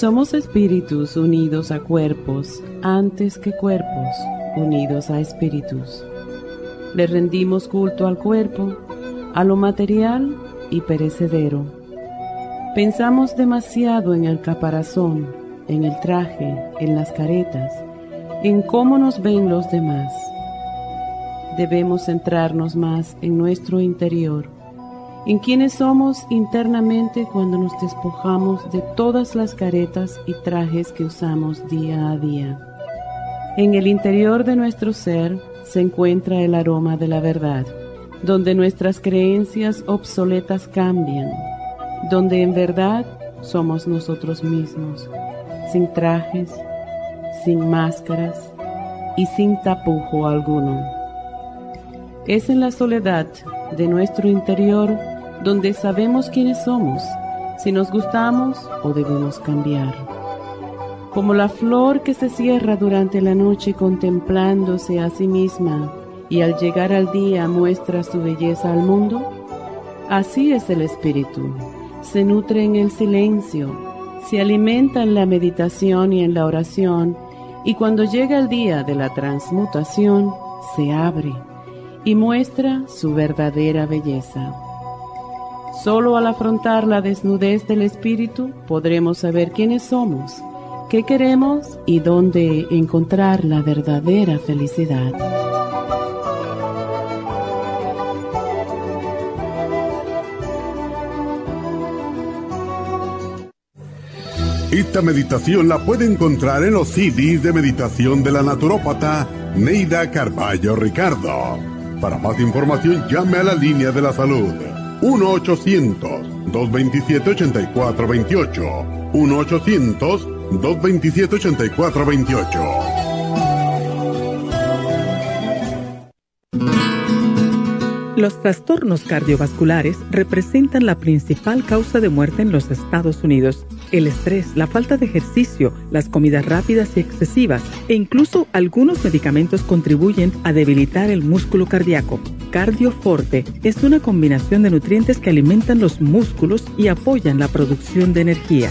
Somos espíritus unidos a cuerpos antes que cuerpos unidos a espíritus. Le rendimos culto al cuerpo, a lo material y perecedero. Pensamos demasiado en el caparazón, en el traje, en las caretas, en cómo nos ven los demás. Debemos centrarnos más en nuestro interior en quienes somos internamente cuando nos despojamos de todas las caretas y trajes que usamos día a día. En el interior de nuestro ser se encuentra el aroma de la verdad, donde nuestras creencias obsoletas cambian, donde en verdad somos nosotros mismos, sin trajes, sin máscaras y sin tapujo alguno. Es en la soledad de nuestro interior donde sabemos quiénes somos, si nos gustamos o debemos cambiar. Como la flor que se cierra durante la noche contemplándose a sí misma y al llegar al día muestra su belleza al mundo, así es el espíritu. Se nutre en el silencio, se alimenta en la meditación y en la oración, y cuando llega el día de la transmutación, se abre y muestra su verdadera belleza. Solo al afrontar la desnudez del espíritu podremos saber quiénes somos, qué queremos y dónde encontrar la verdadera felicidad. Esta meditación la puede encontrar en los CDs de meditación de la naturópata Neida Carballo Ricardo. Para más información llame a la línea de la salud 1-800-227-8428. 1-800-227-8428. Los trastornos cardiovasculares representan la principal causa de muerte en los Estados Unidos. El estrés, la falta de ejercicio, las comidas rápidas y excesivas e incluso algunos medicamentos contribuyen a debilitar el músculo cardíaco. Cardioforte es una combinación de nutrientes que alimentan los músculos y apoyan la producción de energía.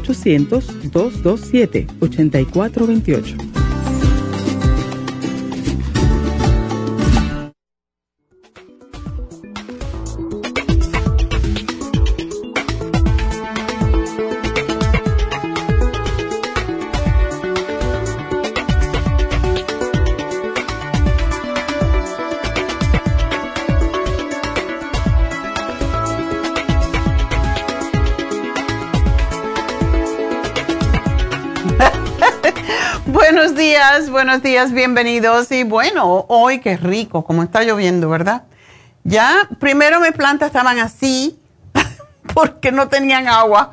1-800-227-8428. Buenos días, bienvenidos. Y bueno, hoy qué rico, como está lloviendo, ¿verdad? Ya, primero mis plantas estaban así porque no tenían agua.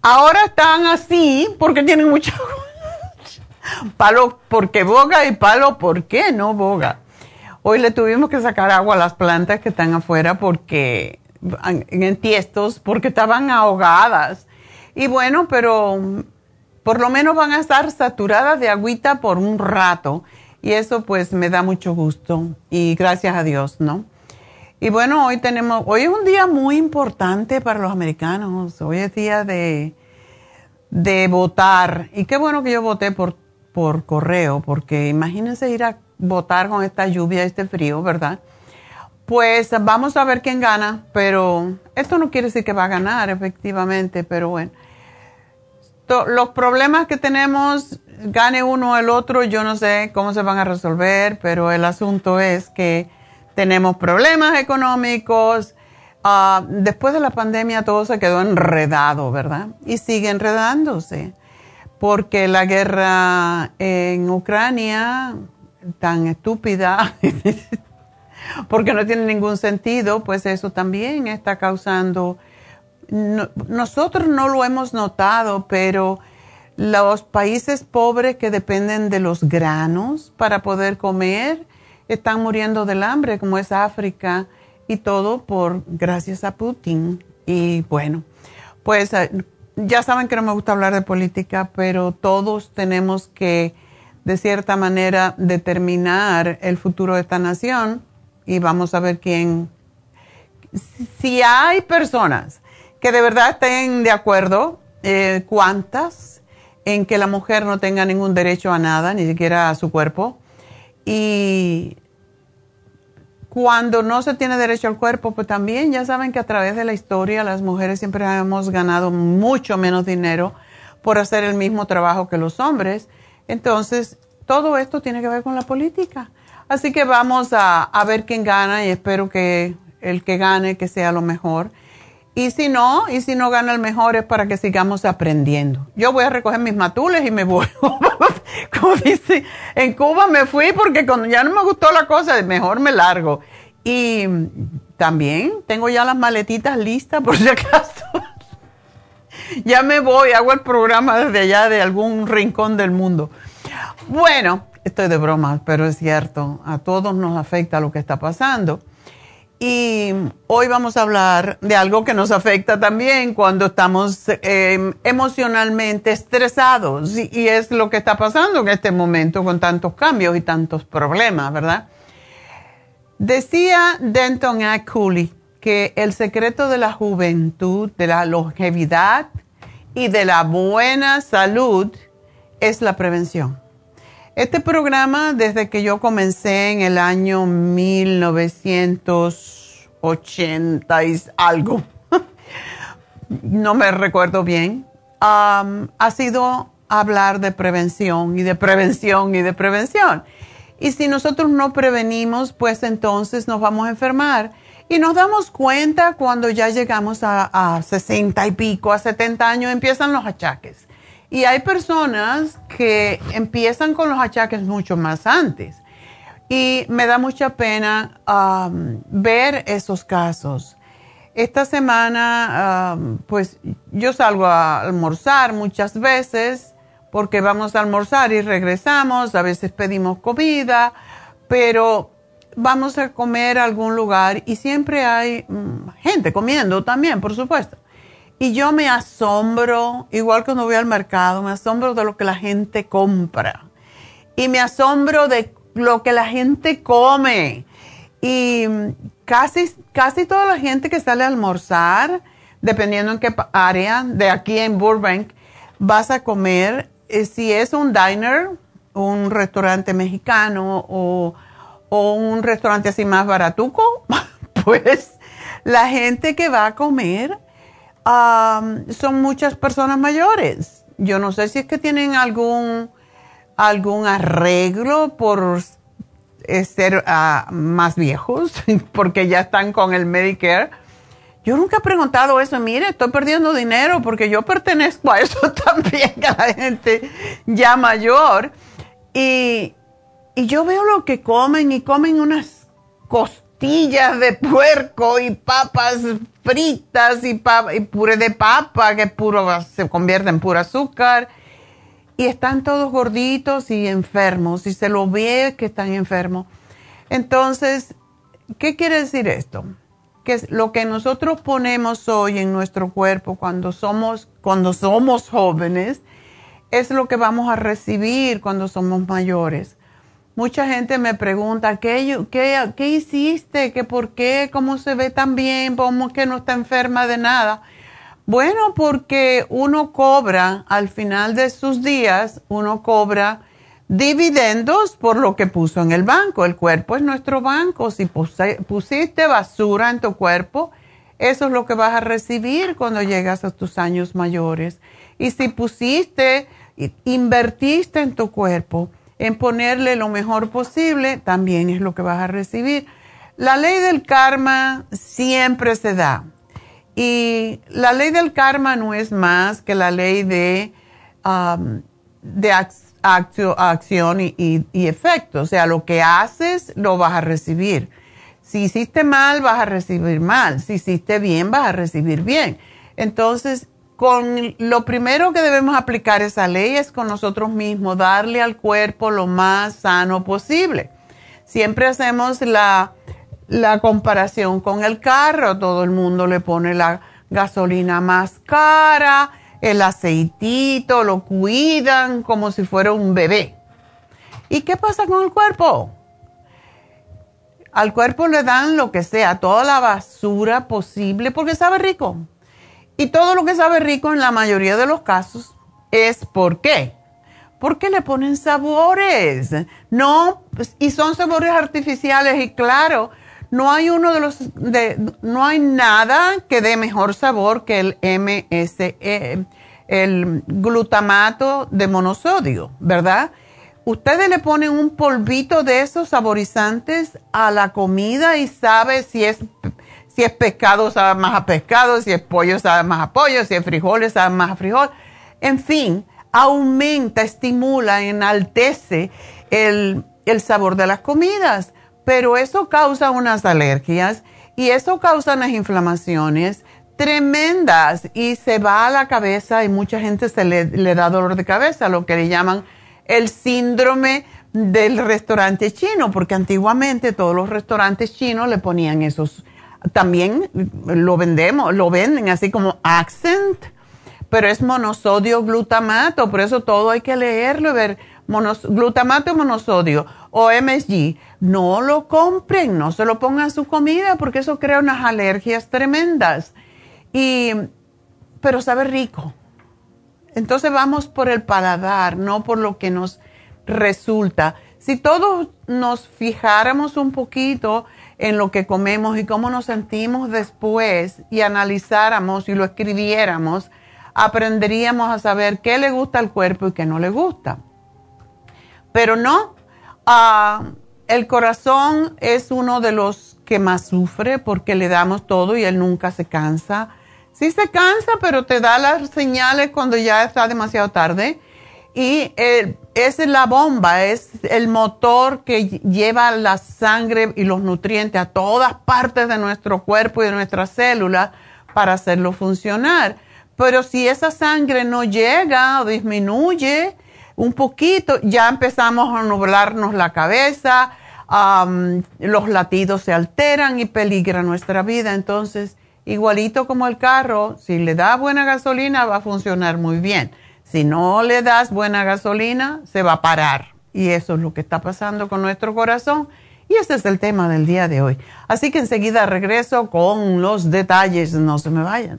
Ahora están así porque tienen mucha agua. Palo porque boga y palo porque no boga. Hoy le tuvimos que sacar agua a las plantas que están afuera porque en tiestos porque estaban ahogadas. Y bueno, pero por lo menos van a estar saturadas de agüita por un rato. Y eso pues me da mucho gusto y gracias a Dios, ¿no? Y bueno, hoy tenemos, hoy es un día muy importante para los americanos. Hoy es día de, de votar. Y qué bueno que yo voté por, por correo, porque imagínense ir a votar con esta lluvia, este frío, ¿verdad? pues vamos a ver quién gana, pero esto no quiere decir que va a ganar efectivamente, pero bueno. Los problemas que tenemos, gane uno o el otro, yo no sé cómo se van a resolver, pero el asunto es que tenemos problemas económicos. Ah, después de la pandemia todo se quedó enredado, ¿verdad? Y sigue enredándose, porque la guerra en Ucrania, tan estúpida, porque no tiene ningún sentido, pues eso también está causando, nosotros no lo hemos notado, pero los países pobres que dependen de los granos para poder comer están muriendo del hambre, como es África, y todo por gracias a Putin. Y bueno, pues eh, ya saben que no me gusta hablar de política, pero todos tenemos que, de cierta manera, determinar el futuro de esta nación y vamos a ver quién, si hay personas que de verdad estén de acuerdo, eh, cuántas, en que la mujer no tenga ningún derecho a nada, ni siquiera a su cuerpo. Y cuando no se tiene derecho al cuerpo, pues también ya saben que a través de la historia las mujeres siempre hemos ganado mucho menos dinero por hacer el mismo trabajo que los hombres. Entonces, todo esto tiene que ver con la política. Así que vamos a, ver quién gana y espero que el que gane que sea lo mejor. Y si no, y si no gana el mejor es para que sigamos aprendiendo. Yo voy a recoger mis matules y me voy. Como dice, en Cuba me fui porque cuando ya no me gustó la cosa, mejor me largo. Y también tengo ya las maletitas listas por si acaso. ya me voy, hago el programa desde allá de algún rincón del mundo. Bueno, estoy de broma, pero es cierto, a todos nos afecta lo que está pasando. Y hoy vamos a hablar de algo que nos afecta también cuando estamos em, emocionalmente estresados y, es lo que está pasando en este momento con tantos cambios y tantos problemas, ¿verdad? Decía Denton A. Cooley que el secreto de la juventud, de la longevidad y de la buena salud es la prevención. Este programa, desde que yo comencé en el año 1980 y algo, no me recuerdo bien, ha sido hablar de prevención y de prevención y de prevención. Y si nosotros no prevenimos, pues entonces nos vamos a enfermar. Y nos damos cuenta cuando ya llegamos a, a 60 y pico, a 70 años, empiezan los achaques. Y hay personas que empiezan con los achaques mucho más antes. Y me da mucha pena um, ver esos casos. Esta semana, um, pues yo salgo a almorzar muchas veces porque vamos a almorzar y regresamos, a veces pedimos comida, pero vamos a comer a algún lugar y siempre hay mm, gente comiendo también, por supuesto. Y yo me asombro, igual cuando voy al mercado, me asombro de lo que la gente compra. Y me asombro de lo que la gente come. Y casi, casi toda la gente que sale a almorzar, dependiendo en qué área, de aquí en Burbank, vas a comer, eh, si es un diner, un restaurante mexicano o, o un restaurante así más baratuco, pues la gente que va a comer son muchas personas mayores. Yo no sé si es que tienen algún, algún arreglo por ser ah, más viejos, porque ya están con el Medicare. Yo nunca he preguntado eso. Mire, estoy perdiendo dinero porque yo pertenezco a eso también, a la gente ya mayor. Y, y yo veo lo que comen y comen unas cosas de puerco y papas fritas y, y puré de papa que puro se convierte en puro azúcar. Y están todos gorditos y enfermos y se lo ve que están enfermos. Entonces, ¿qué quiere decir esto? Que lo que nosotros ponemos hoy en nuestro cuerpo cuando somos, cuando somos jóvenes es lo que vamos a recibir cuando somos mayores. Mucha gente me pregunta, ¿qué, qué, hiciste? ¿Qué por qué? ¿Cómo se ve tan bien? ¿Cómo que no está enferma de nada? Bueno, porque uno cobra al final de sus días, uno cobra dividendos por lo que puso en el banco. El cuerpo es nuestro banco. Si pusiste basura en tu cuerpo, eso es lo que vas a recibir cuando llegas a tus años mayores. Y si pusiste, invertiste en tu cuerpo, en ponerle lo mejor posible, también es lo que vas a recibir. La ley del karma siempre se da. Y la ley del karma no es más que la ley de, um, de acción y, y efecto. O sea, lo que haces, lo vas a recibir. Si hiciste mal, vas a recibir mal. Si hiciste bien, vas a recibir bien. Entonces, con lo primero que debemos aplicar esa ley es con nosotros mismos, darle al cuerpo lo más sano posible. Siempre hacemos la, la comparación con el carro, todo el mundo le pone la gasolina más cara, el aceitito, lo cuidan como si fuera un bebé. ¿Y qué pasa con el cuerpo? Al cuerpo le dan lo que sea, toda la basura posible porque sabe rico. Y todo lo que sabe rico en la mayoría de los casos es ¿por qué? Porque le ponen sabores. No, pues, y son sabores artificiales y claro, no hay uno de los no hay nada que dé mejor sabor que el MSE, el glutamato de monosodio, ¿verdad? ustedes le ponen un polvito de esos saborizantes a la comida y sabe si es, si es pescado, sabe más a pescado, si es pollo, sabe más a pollo, si es frijoles, sabe más a frijol. En fin, aumenta, estimula, enaltece el, el sabor de las comidas, pero eso causa unas alergias y eso causa unas inflamaciones tremendas y se va a la cabeza y mucha gente se le, le da dolor de cabeza, lo que le llaman el síndrome del restaurante chino, porque antiguamente todos los restaurantes chinos le ponían esos, también lo vendemos, lo venden así como accent, pero es monosodio glutamato, por eso todo hay que leerlo y ver glutamato monosodio o MSG. No lo compren, no se lo pongan a su comida porque eso crea unas alergias tremendas. Y, pero sabe rico entonces vamos por el paladar, no por lo que nos resulta. Si todos nos fijáramos un poquito en lo que comemos y cómo nos sentimos después y analizáramos y lo escribiéramos, aprenderíamos a saber qué le gusta al cuerpo y qué no le gusta. Pero no, ah, el corazón es uno de los que más sufre porque le damos todo y él nunca se cansa Sí se cansa, pero te da las señales cuando ya está demasiado tarde. Y es la bomba, es el motor que lleva la sangre y los nutrientes a todas partes de nuestro cuerpo y de nuestras células para hacerlo funcionar. Pero si esa sangre no llega o disminuye un poquito, ya empezamos a nublarnos la cabeza, los latidos se alteran y peligra nuestra vida. Entonces, igualito como el carro, si le das buena gasolina va a funcionar muy bien. Si no le das buena gasolina, se va a parar. Y eso es lo que está pasando con nuestro corazón. Y ese es el tema del día de hoy. Así que enseguida regreso con los detalles. No se me vayan.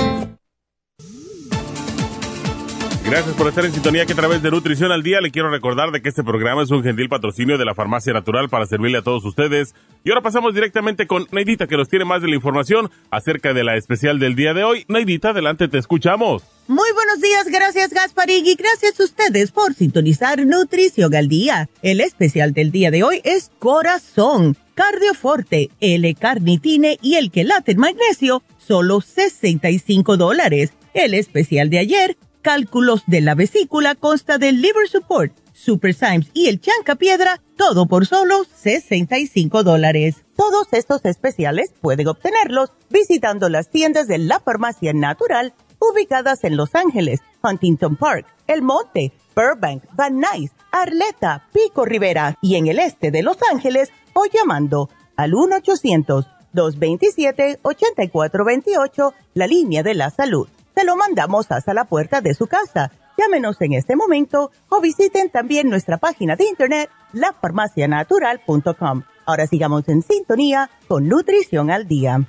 Gracias por estar en sintonía que a través de Nutrición al Día le quiero recordar de que este programa es un gentil patrocinio de la Farmacia Natural para servirle a todos ustedes. Y ahora pasamos directamente con Neidita que nos tiene más de la información acerca de la especial del día de hoy. Neidita, adelante, te escuchamos. Muy buenos días, gracias Gasparín y gracias a ustedes por sintonizar Nutrición al Día. El especial del día de hoy es Corazón, Cardioforte, L-Carnitine y el Quelate Magnesio, solo 65 dólares. El especial de ayer cálculos de la vesícula consta del Liver Support, Super Symes y el Chanca Piedra, todo por solo 65 dólares. Todos estos especiales pueden obtenerlos visitando las tiendas de la Farmacia Natural ubicadas en Los Ángeles, Huntington Park, El Monte, Burbank, Van Nuys, Arleta, Pico Rivera y en el este de Los Ángeles o llamando al 1-800-227-8428, la línea de la salud se lo mandamos hasta la puerta de su casa. Llámenos en este momento o visiten también nuestra página de internet lafarmacianatural.com. Ahora sigamos en sintonía con Nutrición al Día.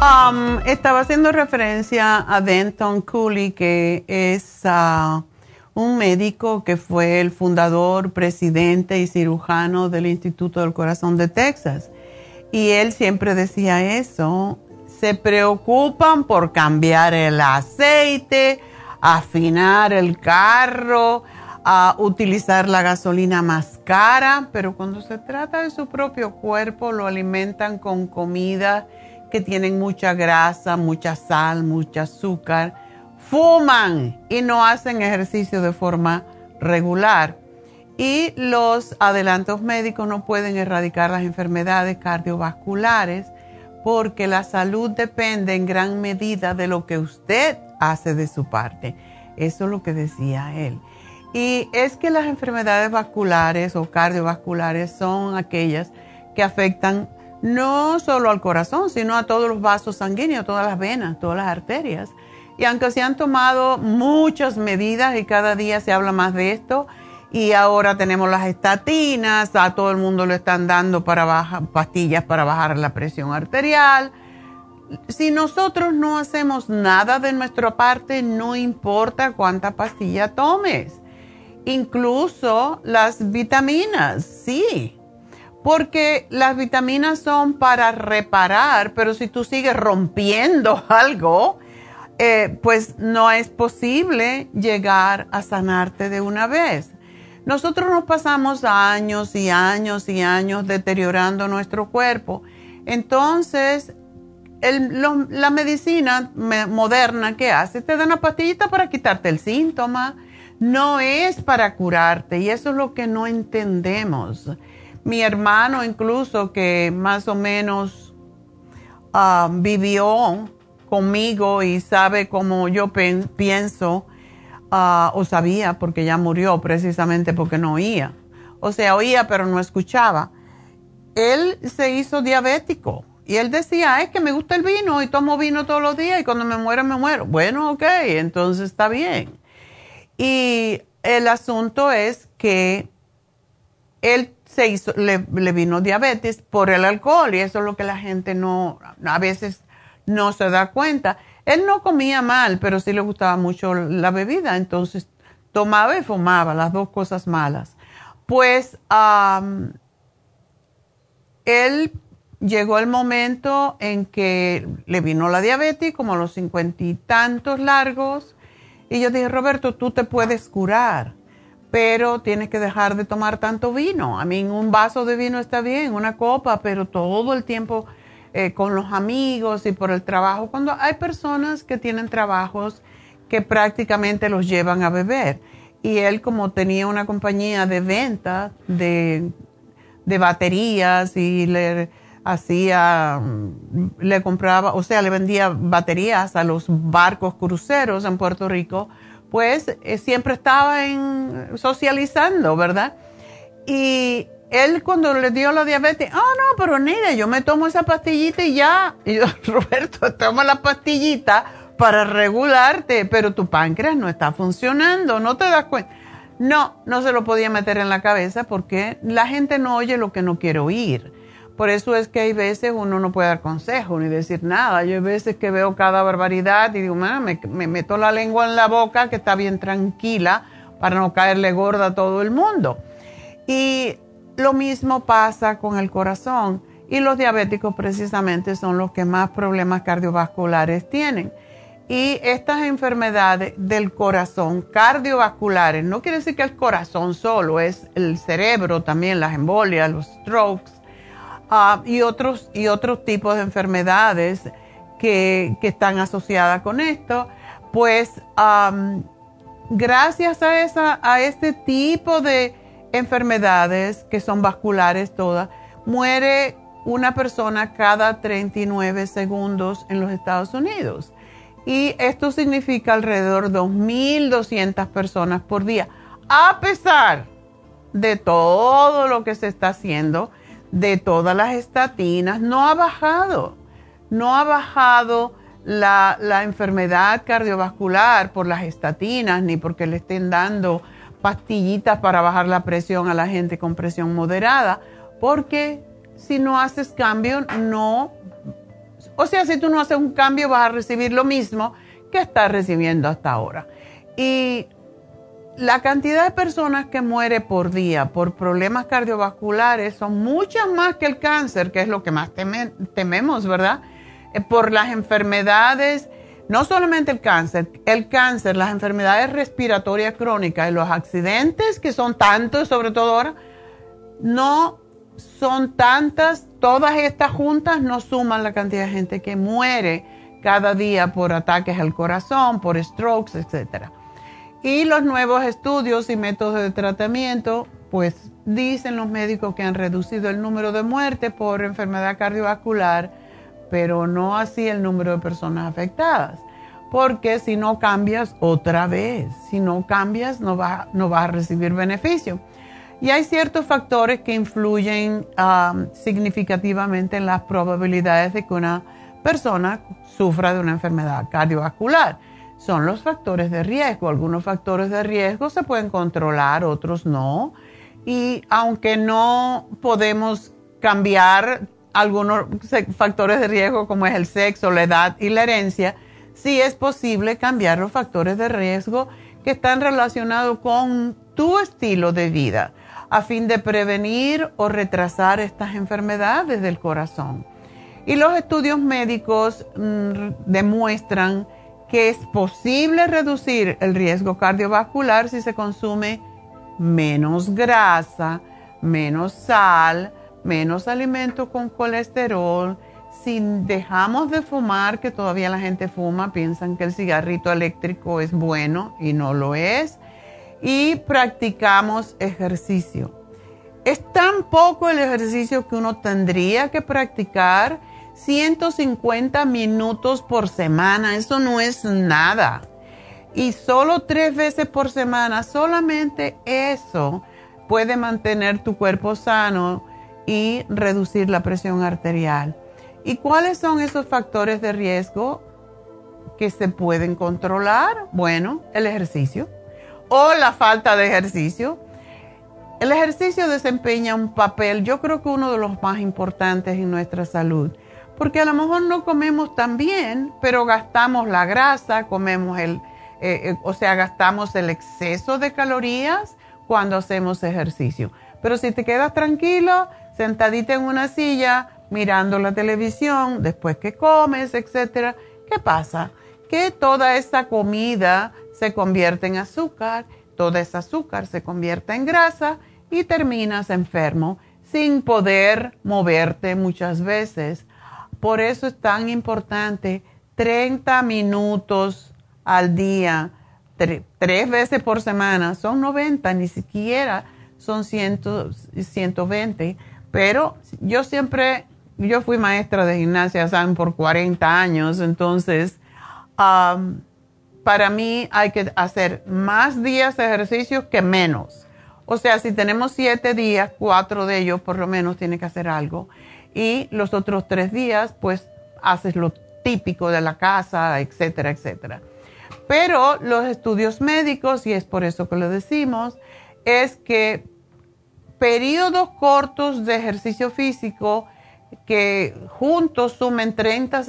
Um, estaba haciendo referencia a Denton Cooley, que es uh, un médico que fue el fundador, presidente y cirujano del Instituto del Corazón de Texas. Y él siempre decía eso, se preocupan por cambiar el aceite, afinar el carro, a utilizar la gasolina más cara, pero cuando se trata de su propio cuerpo lo alimentan con comida que tienen mucha grasa, mucha sal, mucha azúcar fuman y no hacen ejercicio de forma regular. Y los adelantos médicos no pueden erradicar las enfermedades cardiovasculares porque la salud depende en gran medida de lo que usted hace de su parte. Eso es lo que decía él. Y es que las enfermedades vasculares o cardiovasculares son aquellas que afectan no solo al corazón, sino a todos los vasos sanguíneos, todas las venas, todas las arterias. Y aunque se han tomado muchas medidas y cada día se habla más de esto, y ahora tenemos las estatinas, a todo el mundo le están dando para bajar, pastillas para bajar la presión arterial. Si nosotros no hacemos nada de nuestra parte, no importa cuánta pastilla tomes. Incluso las vitaminas, sí. Porque las vitaminas son para reparar, pero si tú sigues rompiendo algo, eh, pues no es posible llegar a sanarte de una vez. Nosotros nos pasamos años y años y años deteriorando nuestro cuerpo. Entonces, la medicina moderna que hace, te da una pastillita para quitarte el síntoma, no es para curarte y eso es lo que no entendemos. Mi hermano incluso que más o menos ah, vivió conmigo y sabe cómo yo pienso, ah, o sabía porque ya murió precisamente porque no oía. O sea, oía pero no escuchaba. Él se hizo diabético y él decía, es que me gusta el vino y tomo vino todos los días y cuando me muero me muero. Bueno, ok, entonces está bien. Y el asunto es que él se hizo, le, le, vino diabetes por el alcohol y eso es lo que la gente no, a veces no se da cuenta. Él no comía mal, pero sí le gustaba mucho la bebida, entonces tomaba y fumaba, las dos cosas malas. Pues él llegó el momento en que le vino la diabetes, como los cincuenta y tantos largos, y yo dije, Roberto, tú te puedes curar, pero tienes que dejar de tomar tanto vino. A mí un vaso de vino está bien, una copa, pero todo el tiempo eh, con los amigos y por el trabajo, cuando hay personas que tienen trabajos que prácticamente los llevan a beber. y él como tenía una compañía de venta de, de baterías y le hacía, le compraba, o sea, le vendía baterías a los barcos cruceros en Puerto Rico, pues eh, siempre estaba en, socializando, ¿verdad? Y él cuando le dio la diabetes, ah, no, pero Nida, yo me tomo esa pastillita y ya. Y yo, Roberto, toma la pastillita para regularte, pero tu páncreas no está funcionando, no te das cuenta. No, no se lo podía meter en la cabeza porque la gente no oye lo que no quiere oír. Por eso es que hay veces uno no puede dar consejo ni decir nada. Yo hay veces que veo cada barbaridad y digo, me, me meto la lengua en la boca que está bien tranquila para no caerle gorda a todo el mundo. Y lo mismo pasa con el corazón. Y los diabéticos precisamente son los que más problemas cardiovasculares tienen. Y estas enfermedades del corazón cardiovasculares, no quiere decir que el corazón solo, es el cerebro también, las embolias, los strokes ah, y, otros, y otros tipos de enfermedades que, están asociadas con esto. Pues gracias a, esa, a este tipo de enfermedades que son vasculares todas, muere una persona cada 39 segundos en los Estados Unidos. Y esto significa alrededor de 2.200 personas por día, a pesar de todo lo que se está haciendo, de todas las estatinas, no ha bajado, no ha bajado la, la enfermedad cardiovascular por las estatinas, ni porque le estén dando pastillitas para bajar la presión a la gente con presión moderada, porque si no haces cambio, no o sea, si tú no haces un cambio, vas a recibir lo mismo que estás recibiendo hasta ahora. Y la cantidad de personas que muere por día por problemas cardiovasculares son muchas más que el cáncer, que es lo que más tememos, ¿verdad? Eh, por las enfermedades, no solamente el cáncer, el cáncer, las enfermedades respiratorias crónicas y los accidentes, que son tantos, sobre todo ahora, no son tantas, todas estas juntas no suman la cantidad de gente que muere cada día por ataques al corazón, por strokes, etc. Y los nuevos estudios y métodos de tratamiento, pues dicen los médicos que han reducido el número de muertes por enfermedad cardiovascular, pero no así el número de personas afectadas. Porque si no cambias otra vez, si no cambias no, no vas a recibir beneficio. Y hay ciertos factores que influyen um, significativamente en las probabilidades de que una persona sufra de una enfermedad cardiovascular. Son los factores de riesgo. Algunos factores de riesgo se pueden controlar, otros no. Y aunque no podemos cambiar algunos factores de riesgo como es el sexo, la edad y la herencia, sí es posible cambiar los factores de riesgo que están relacionados con tu estilo de vida a fin de prevenir o retrasar estas enfermedades del corazón. Y los estudios médicos mm, demuestran que es posible reducir el riesgo cardiovascular si se consume menos grasa, menos sal, menos alimentos con colesterol, si dejamos de fumar, que todavía la gente fuma, piensan que el cigarrito eléctrico es bueno y no lo es y practicamos ejercicio. Es tan poco el ejercicio que uno tendría que practicar 150 minutos por semana, eso no es nada. Y solo tres veces por semana, solamente eso puede mantener tu cuerpo sano y reducir la presión arterial. ¿Y cuáles son esos factores de riesgo que se pueden controlar? Bueno, el ejercicio o la falta de ejercicio. El ejercicio desempeña un papel, yo creo que uno de los más importantes en nuestra salud, porque a lo mejor no comemos tan bien, pero gastamos la grasa, comemos el, eh, eh, o sea, gastamos el exceso de calorías cuando hacemos ejercicio. Pero si te quedas tranquilo, sentadita en una silla, mirando la televisión, después que comes, etcétera, ¿qué pasa? Que toda esa comida se convierte en azúcar, todo ese azúcar se convierte en grasa y terminas enfermo sin poder moverte muchas veces. Por eso es tan importante 30 minutos al día tres veces por semana, son 90, ni siquiera son 100, 120. Pero yo siempre, yo fui maestra de gimnasia, saben, por 40 años, entonces para mí hay que hacer más días de ejercicio que menos. O sea, si tenemos siete días, cuatro de ellos por lo menos tiene que hacer algo. Y los otros tres días, pues haces lo típico de la casa, etcétera, etcétera. Pero los estudios médicos, y es por eso que lo decimos, es que periodos cortos de ejercicio físico que juntos sumen 30,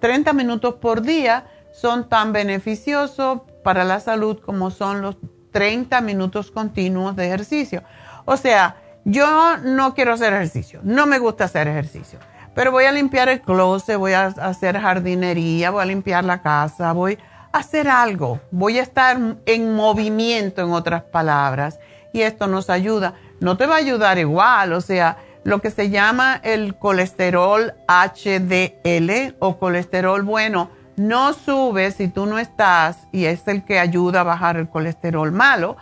30 minutos por día son tan beneficiosos para la salud como son los 30 minutos continuos de ejercicio. O sea, yo no quiero hacer ejercicio, no me gusta hacer ejercicio, pero voy a limpiar el closet, voy a hacer jardinería, voy a limpiar la casa, voy a hacer algo, voy a estar en movimiento, en otras palabras, y esto nos ayuda. No te va a ayudar igual, o sea, lo que se llama el colesterol HDL o colesterol bueno no sube si tú no estás, y es el que ayuda a bajar el colesterol malo,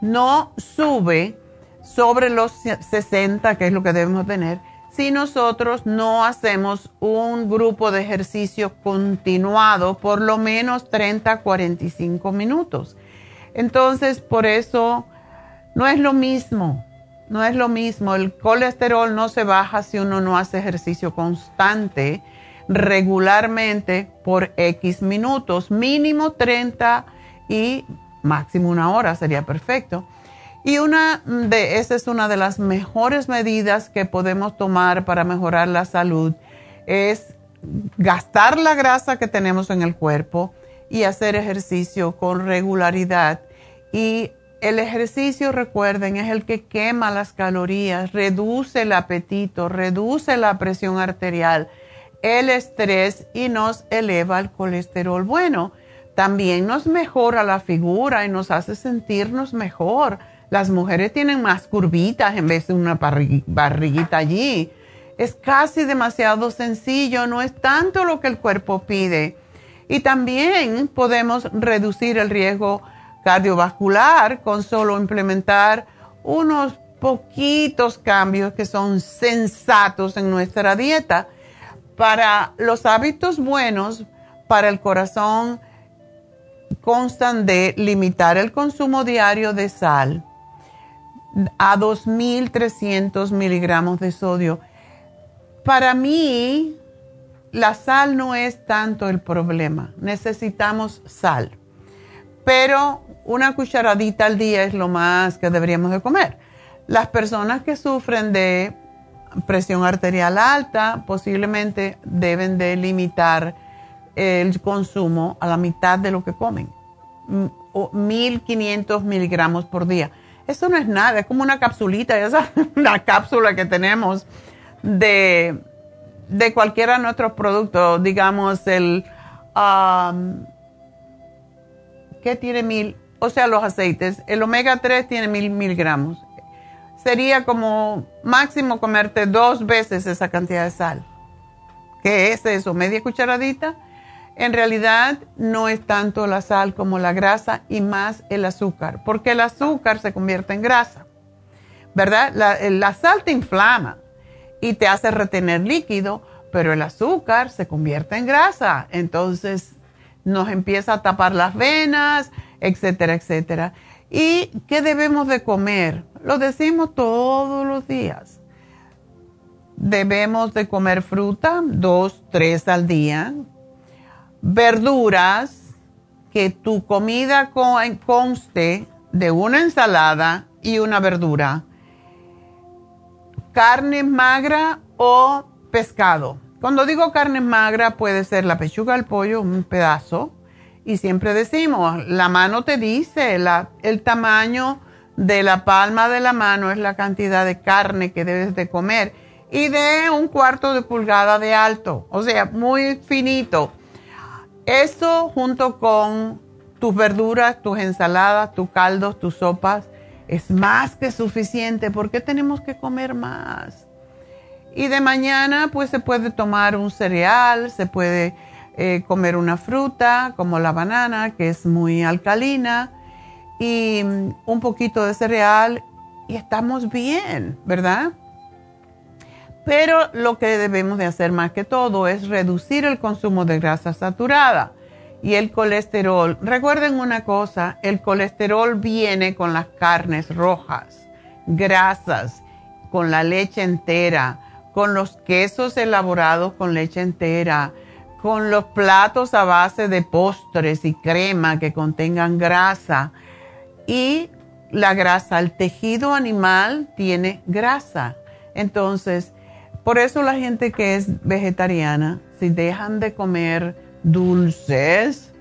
no sube sobre los 60, que es lo que debemos tener, si nosotros no hacemos un grupo de ejercicio continuado por lo menos 30 45 minutos. Entonces, por eso no es lo mismo, no es lo mismo. El colesterol no se baja si uno no hace ejercicio constante regularmente por X minutos, mínimo 30 y máximo una hora sería perfecto. Y una de esa es una de las mejores medidas que podemos tomar para mejorar la salud es gastar la grasa que tenemos en el cuerpo y hacer ejercicio con regularidad. Y el ejercicio, recuerden, es el que quema las calorías, reduce el apetito, reduce la presión arterial el estrés y nos eleva el colesterol bueno. También nos mejora la figura y nos hace sentirnos mejor. Las mujeres tienen más curvitas en vez de una barriguita allí. Es casi demasiado sencillo, no es tanto lo que el cuerpo pide. Y también podemos reducir el riesgo cardiovascular con solo implementar unos poquitos cambios que son sensatos en nuestra dieta para los hábitos buenos, para el corazón, constan de limitar el consumo diario de sal a 2.300 miligramos de sodio. Para mí, la sal no es tanto el problema. Necesitamos sal. Pero una cucharadita al día es lo más que deberíamos de comer. Las personas que sufren de presión arterial alta, posiblemente deben de limitar el consumo a la mitad de lo que comen, 1500 miligramos por día. Eso no es nada, es como una capsulita, esa una cápsula que tenemos de, de cualquiera de nuestros productos, digamos el, ¿qué tiene mil? O sea, los aceites, el omega 3 tiene mil miligramos, sería como máximo comerte dos veces esa cantidad de sal. ¿Qué es eso? ¿Media cucharadita? En realidad no es tanto la sal como la grasa y más el azúcar, porque el azúcar se convierte en grasa, ¿verdad? La, la sal te inflama y te hace retener líquido, pero el azúcar se convierte en grasa, entonces nos empieza a tapar las venas, etcétera, etcétera. ¿Y qué debemos de comer? Lo decimos todos los días. Debemos de comer fruta, dos, tres al día. Verduras, que tu comida conste de una ensalada y una verdura. Carne magra o pescado. Cuando digo carne magra puede ser la pechuga, el pollo, un pedazo y siempre decimos, la mano te dice, el tamaño de la palma de la mano es la cantidad de carne que debes de comer y de un cuarto de pulgada de alto, o sea, muy finito. Eso junto con tus verduras, tus ensaladas, tus caldos, tus sopas, es más que suficiente. porque tenemos que comer más? Y de mañana pues se puede tomar un cereal, se puede eh, comer una fruta como la banana, que es muy alcalina, y mm, un poquito de cereal, y estamos bien, ¿verdad? Pero lo que debemos de hacer más que todo es reducir el consumo de grasa saturada y el colesterol. Recuerden una cosa, el colesterol viene con las carnes rojas, grasas, con la leche entera, con los quesos elaborados con leche entera, con los platos a base de postres y crema que contengan grasa. Y la grasa, el tejido animal tiene grasa. Entonces, por eso la gente que es vegetariana, si dejan de comer dulces,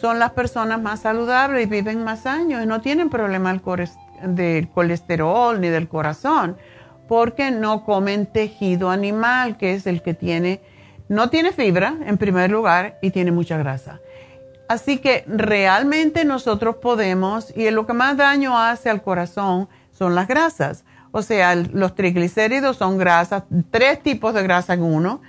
son las personas más saludables y viven más años y no tienen problema del colesterol ni del corazón, porque no comen tejido animal, que es el que tiene, no tiene fibra en primer lugar y tiene mucha grasa. Así que realmente nosotros podemos, y lo que más daño hace al corazón son las grasas. O sea, los triglicéridos son grasas, tres tipos de grasa en uno.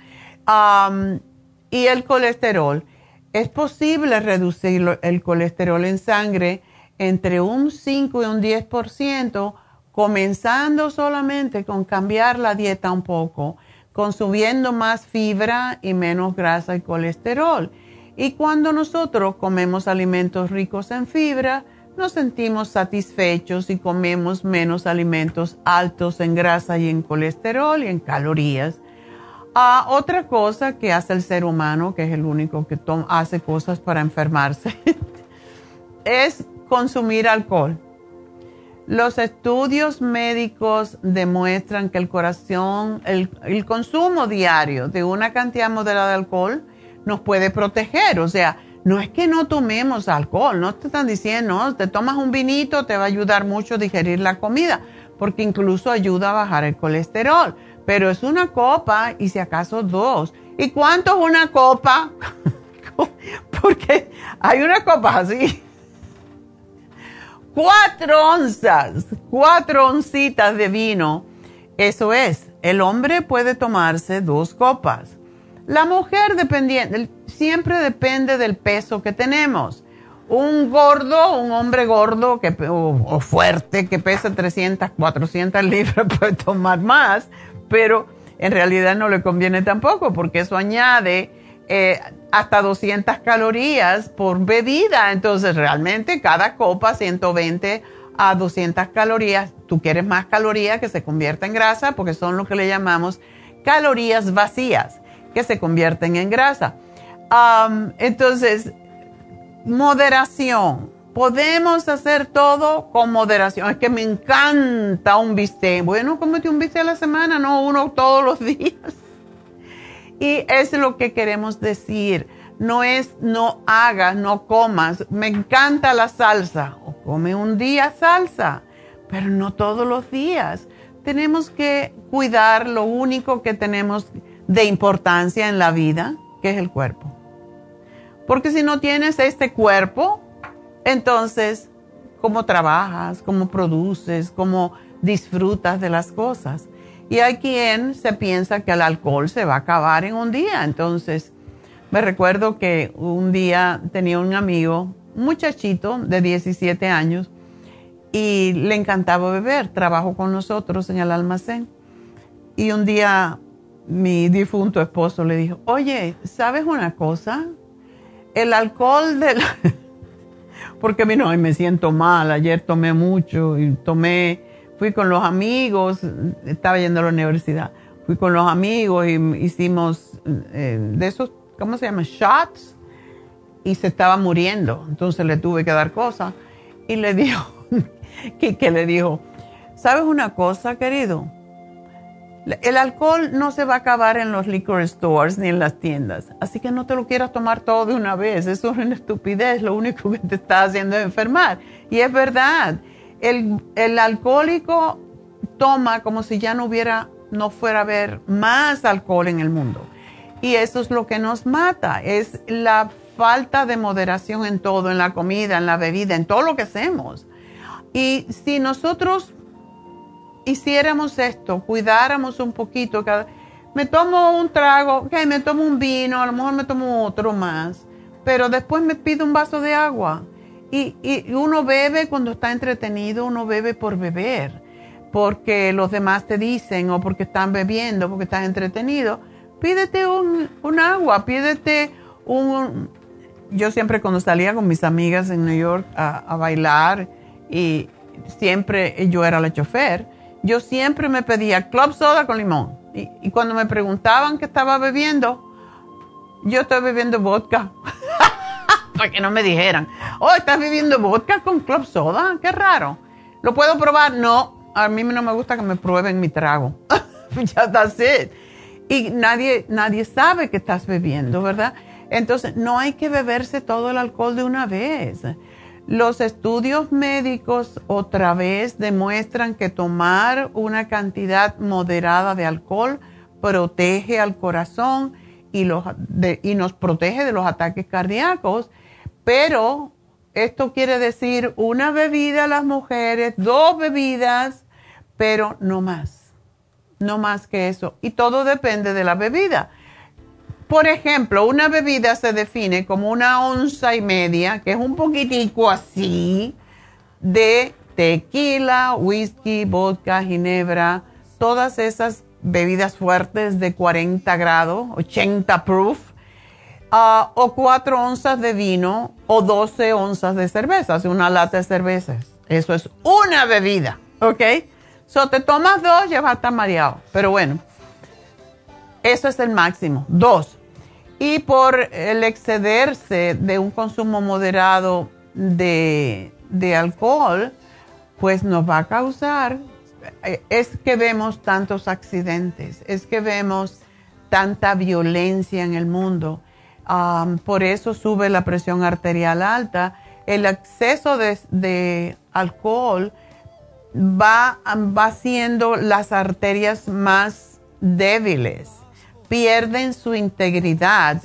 y el colesterol. Es posible reducir el colesterol en sangre entre un 5 y un 10%, comenzando solamente con cambiar la dieta un poco, consumiendo más fibra y menos grasa y colesterol. Y cuando nosotros comemos alimentos ricos en fibra, nos sentimos satisfechos y comemos menos alimentos altos en grasa y en colesterol y en calorías. Ah, otra cosa que hace el ser humano, que es el único que hace cosas para enfermarse, es consumir alcohol. Los estudios médicos demuestran que el corazón, el, consumo diario de una cantidad moderada de alcohol nos puede proteger. O sea, no es que no tomemos alcohol, no te están diciendo, te tomas un vinito, te va a ayudar mucho a digerir la comida, porque incluso ayuda a bajar el colesterol. Pero es una copa y si acaso dos. ¿Y cuánto es una copa? porque hay una copa así. Cuatro onzas, cuatro oncitas de vino. Eso es, el hombre puede tomarse dos copas. La mujer dependiente, siempre depende del peso que tenemos. Un gordo, un hombre gordo que, o, fuerte que pesa 300, 400 libras puede tomar más, pero en realidad no le conviene tampoco porque eso añade eh, hasta 200 calorías por bebida. Entonces realmente cada copa 120 a 200 calorías. Tú quieres más calorías que se convierta en grasa porque son lo que le llamamos calorías vacías que se convierten en grasa entonces, moderación. Podemos hacer todo con moderación. Es que me encanta un bistec. Bueno, cómete un bistec a la semana, no uno todos los días. Y es lo que queremos decir. No es no hagas, no comas. Me encanta la salsa. O come un día salsa, pero no todos los días. Tenemos que cuidar lo único que tenemos de importancia en la vida, que es el cuerpo. Porque si no tienes este cuerpo, entonces, ¿cómo trabajas? ¿Cómo produces? ¿Cómo disfrutas de las cosas? Y hay quien se piensa que el alcohol se va a acabar en un día. Entonces, me recuerdo que un día tenía un amigo, un muchachito de 17 años, y le encantaba beber. Trabajó con nosotros en el almacén. Y un día mi difunto esposo le dijo, oye, ¿sabes una cosa? el alcohol del... porque a mí no, me siento mal, ayer tomé mucho y tomé, fui con los amigos, estaba yendo a la universidad, fui con los amigos y hicimos eh, de esos, ¿cómo se llama? Shots y se estaba muriendo, entonces le tuve que dar cosas y le dijo, que le dijo, ¿sabes una cosa, querido? El alcohol no se va a acabar en los liquor stores ni en las tiendas, así que no te lo quieras tomar todo de una vez, eso es una estupidez, lo único que te está haciendo es enfermar. Y es verdad, el, el alcohólico toma como si ya no hubiera, no fuera a haber más alcohol en el mundo. Y eso es lo que nos mata, es la falta de moderación en todo, en la comida, en la bebida, en todo lo que hacemos. Y si nosotros hiciéramos esto, cuidáramos un poquito, me tomo un trago, ok, me tomo un vino, a lo mejor me tomo otro más, pero después me pido un vaso de agua. Y, y uno bebe cuando está entretenido, uno bebe por beber, porque los demás te dicen o porque están bebiendo, porque estás entretenido. Pídete un, agua, pídete un... Yo siempre cuando salía con mis amigas en New York a, bailar y siempre yo era la chofer, yo siempre me pedía club soda con limón. Y, cuando me preguntaban qué estaba bebiendo, yo estoy bebiendo vodka. Que no me dijeran, oh, estás bebiendo vodka con club soda, qué raro. ¿Lo puedo probar? No, a mí no me gusta que me prueben mi trago. ya está it. Y nadie, nadie sabe que estás bebiendo, ¿verdad? Entonces, no hay que beberse todo el alcohol de una vez. Los estudios médicos otra vez demuestran que tomar una cantidad moderada de alcohol protege al corazón y, los, y nos protege de los ataques cardíacos, pero esto quiere decir una bebida a las mujeres, dos bebidas, pero no más, no más que eso. Y todo depende de la bebida. Por ejemplo, una bebida se define como una onza y media, que es un poquitico así, de tequila, whisky, vodka, ginebra, todas esas bebidas fuertes de 40 grados, 80 proof, ah, o 4 onzas de vino o 12 onzas de cerveza, una lata de cervezas. Eso es una bebida, ¿ok? So te tomas dos, ya vas a estar mareado. Pero bueno, eso es el máximo, dos. Y por el excederse de un consumo moderado de, alcohol, pues nos va a causar, eh, es que vemos tantos accidentes, es que vemos tanta violencia en el mundo. Por eso sube la presión arterial alta. El exceso de, alcohol va, va haciendo las arterias más débiles pierden su integridad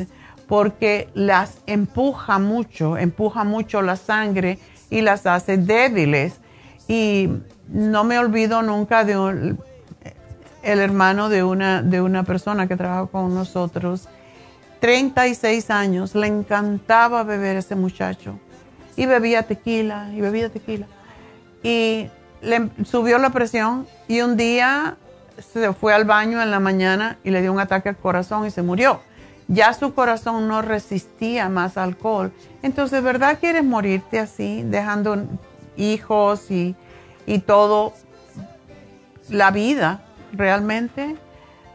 porque las empuja mucho, empuja mucho la sangre y las hace débiles. Y no me olvido nunca de el hermano de una, de una persona que trabaja con nosotros, 36 años, le encantaba beber a ese muchacho. Y bebía tequila, y bebía tequila. Y le subió la presión y un día se fue al baño en la mañana y le dio un ataque al corazón y se murió. Ya su corazón no resistía más alcohol. Entonces, ¿verdad quieres morirte así, dejando hijos y, y todo? La vida, realmente.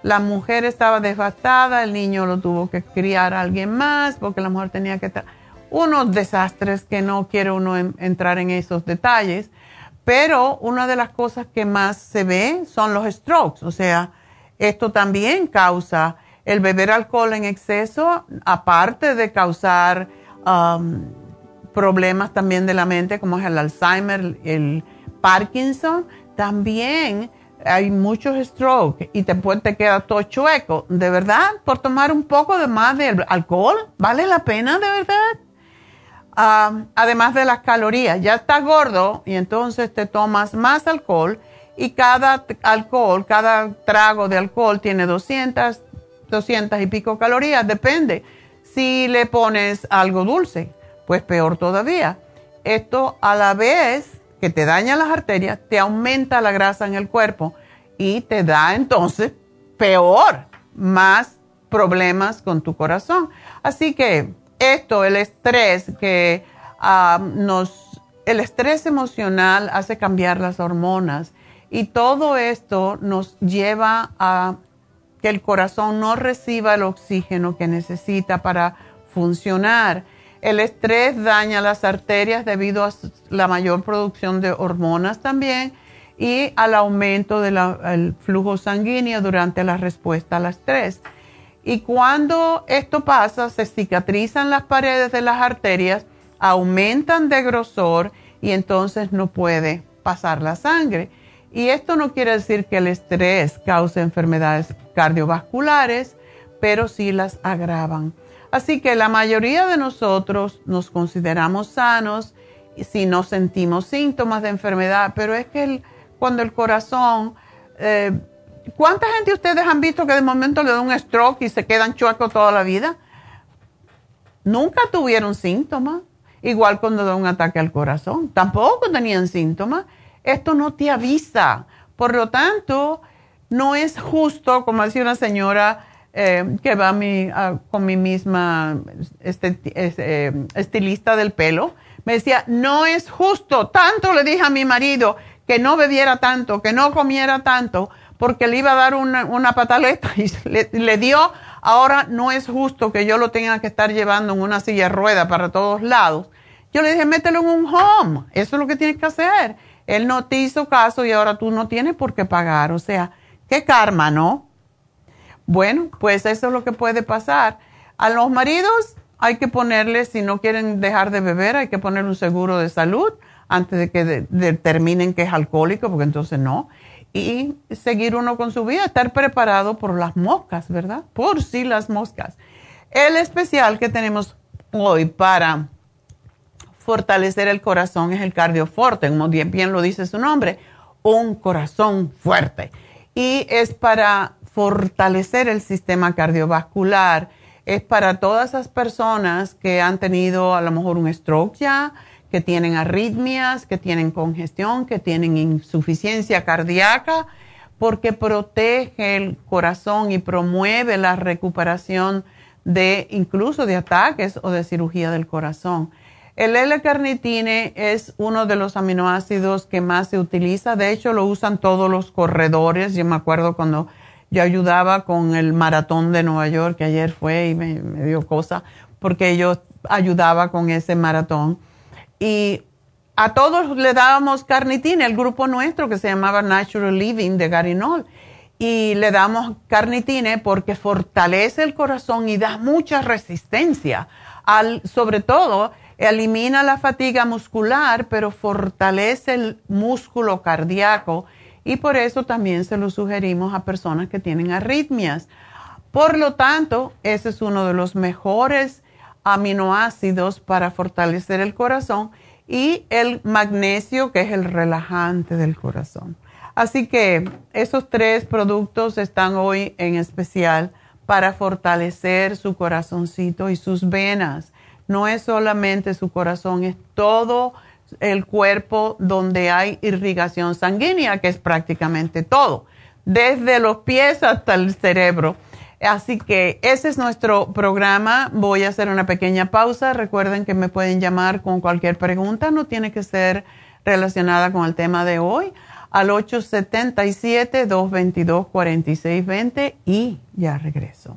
La mujer estaba devastada, el niño lo tuvo que criar a alguien más porque la mujer tenía que... Unos desastres que no quiere uno entrar en esos detalles pero una de las cosas que más se ve son los strokes, o sea, esto también causa el beber alcohol en exceso, aparte de causar um, problemas también de la mente como es el Alzheimer, el Parkinson, también hay muchos strokes y después te queda todo chueco. ¿De verdad? Por tomar un poco de más de alcohol, ¿vale la pena de verdad? además de las calorías. Ya estás gordo y entonces te tomas más alcohol y cada alcohol, cada trago de alcohol tiene 200, 200 y pico calorías, depende. Si le pones algo dulce, pues peor todavía. Esto a la vez que te daña las arterias, te aumenta la grasa en el cuerpo y te da entonces peor, más problemas con tu corazón. Así que esto, el estrés que ah, nos, el estrés emocional hace cambiar las hormonas y todo esto nos lleva a que el corazón no reciba el oxígeno que necesita para funcionar. El estrés daña las arterias debido a la mayor producción de hormonas también y al aumento del flujo sanguíneo durante la respuesta al estrés. Y cuando esto pasa, se cicatrizan las paredes de las arterias, aumentan de grosor y entonces no puede pasar la sangre. Y esto no quiere decir que el estrés cause enfermedades cardiovasculares, pero sí las agravan. Así que la mayoría de nosotros nos consideramos sanos si no sentimos síntomas de enfermedad, pero es que cuando el corazón eh, ¿cuánta gente ustedes han visto que de momento le da un stroke y se quedan chuecos toda la vida? Nunca tuvieron síntomas. Igual cuando da un ataque al corazón, tampoco tenían síntomas. Esto no te avisa. Por lo tanto, no es justo, como decía una señora eh, que va con mi misma este, eh, estilista del pelo, me decía, no es justo, tanto le dije a mi marido que no bebiera tanto, que no comiera tanto, porque le iba a dar una, pataleta y le, dio, ahora no es justo que yo lo tenga que estar llevando en una silla rueda para todos lados. Yo le dije, mételo en un home, eso es lo que tienes que hacer. Él no te hizo caso y ahora tú no tienes por qué pagar, o sea, qué karma, ¿no? Bueno, pues eso es lo que puede pasar. A los maridos hay que ponerles, si no quieren dejar de beber, hay que poner un seguro de salud antes de que determinen que es alcohólico, porque entonces no. Y seguir uno con su vida, estar preparado por las moscas, ¿verdad? Por sí las moscas. El especial que tenemos hoy para fortalecer el corazón es el cardioforte, como bien lo dice su nombre, un corazón fuerte. Y es para fortalecer el sistema cardiovascular. Es para todas esas personas que han tenido a lo mejor un stroke ya, que tienen arritmias, que tienen congestión, que tienen insuficiencia cardíaca, porque protege el corazón y promueve la recuperación de incluso de ataques o de cirugía del corazón. El L-carnitine es uno de los aminoácidos que más se utiliza. De hecho, lo usan todos los corredores. Yo me acuerdo cuando yo ayudaba con el maratón de Nueva York, que ayer fue y me, dio cosa, porque yo ayudaba con ese maratón. Y a todos le dábamos carnitina, el grupo nuestro que se llamaba Natural Living de Garinol. Y le damos carnitine porque fortalece el corazón y da mucha resistencia. Al, sobre todo, elimina la fatiga muscular, pero fortalece el músculo cardíaco y por eso también se lo sugerimos a personas que tienen arritmias. Por lo tanto, ese es uno de los mejores aminoácidos para fortalecer el corazón y el magnesio, que es el relajante del corazón. Así que esos tres productos están hoy en especial para fortalecer su corazoncito y sus venas. No es solamente su corazón, es todo el cuerpo donde hay irrigación sanguínea, que es prácticamente todo, desde los pies hasta el cerebro. Así que ese es nuestro programa. Voy a hacer una pequeña pausa. Recuerden que me pueden llamar con cualquier pregunta. No tiene que ser relacionada con el tema de hoy. Al 877-222-4620 y ya regreso.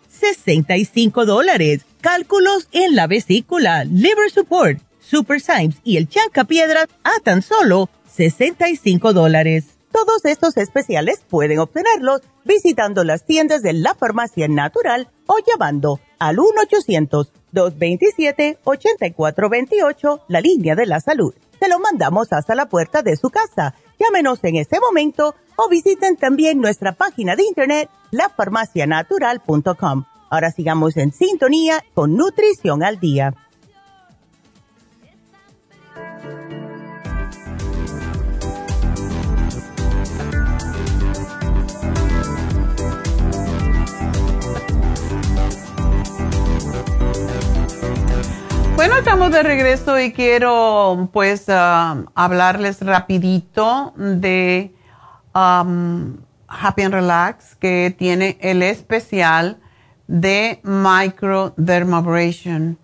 65 dólares. Cálculos en la vesícula, Liver Support, Super Symes y el Chanca Piedra a tan solo 65 dólares. Todos estos especiales pueden obtenerlos visitando las tiendas de la farmacia natural o llamando al 1-800-227-8428, la línea de la salud. Se lo mandamos hasta la puerta de su casa Llámenos en este momento o visiten también nuestra página de internet lafarmacianatural.com. Ahora sigamos en sintonía con Nutrición al Día. Bueno, estamos de regreso y quiero pues ah, hablarles rapidito de Happy and Relax que tiene el especial de microdermabrasion.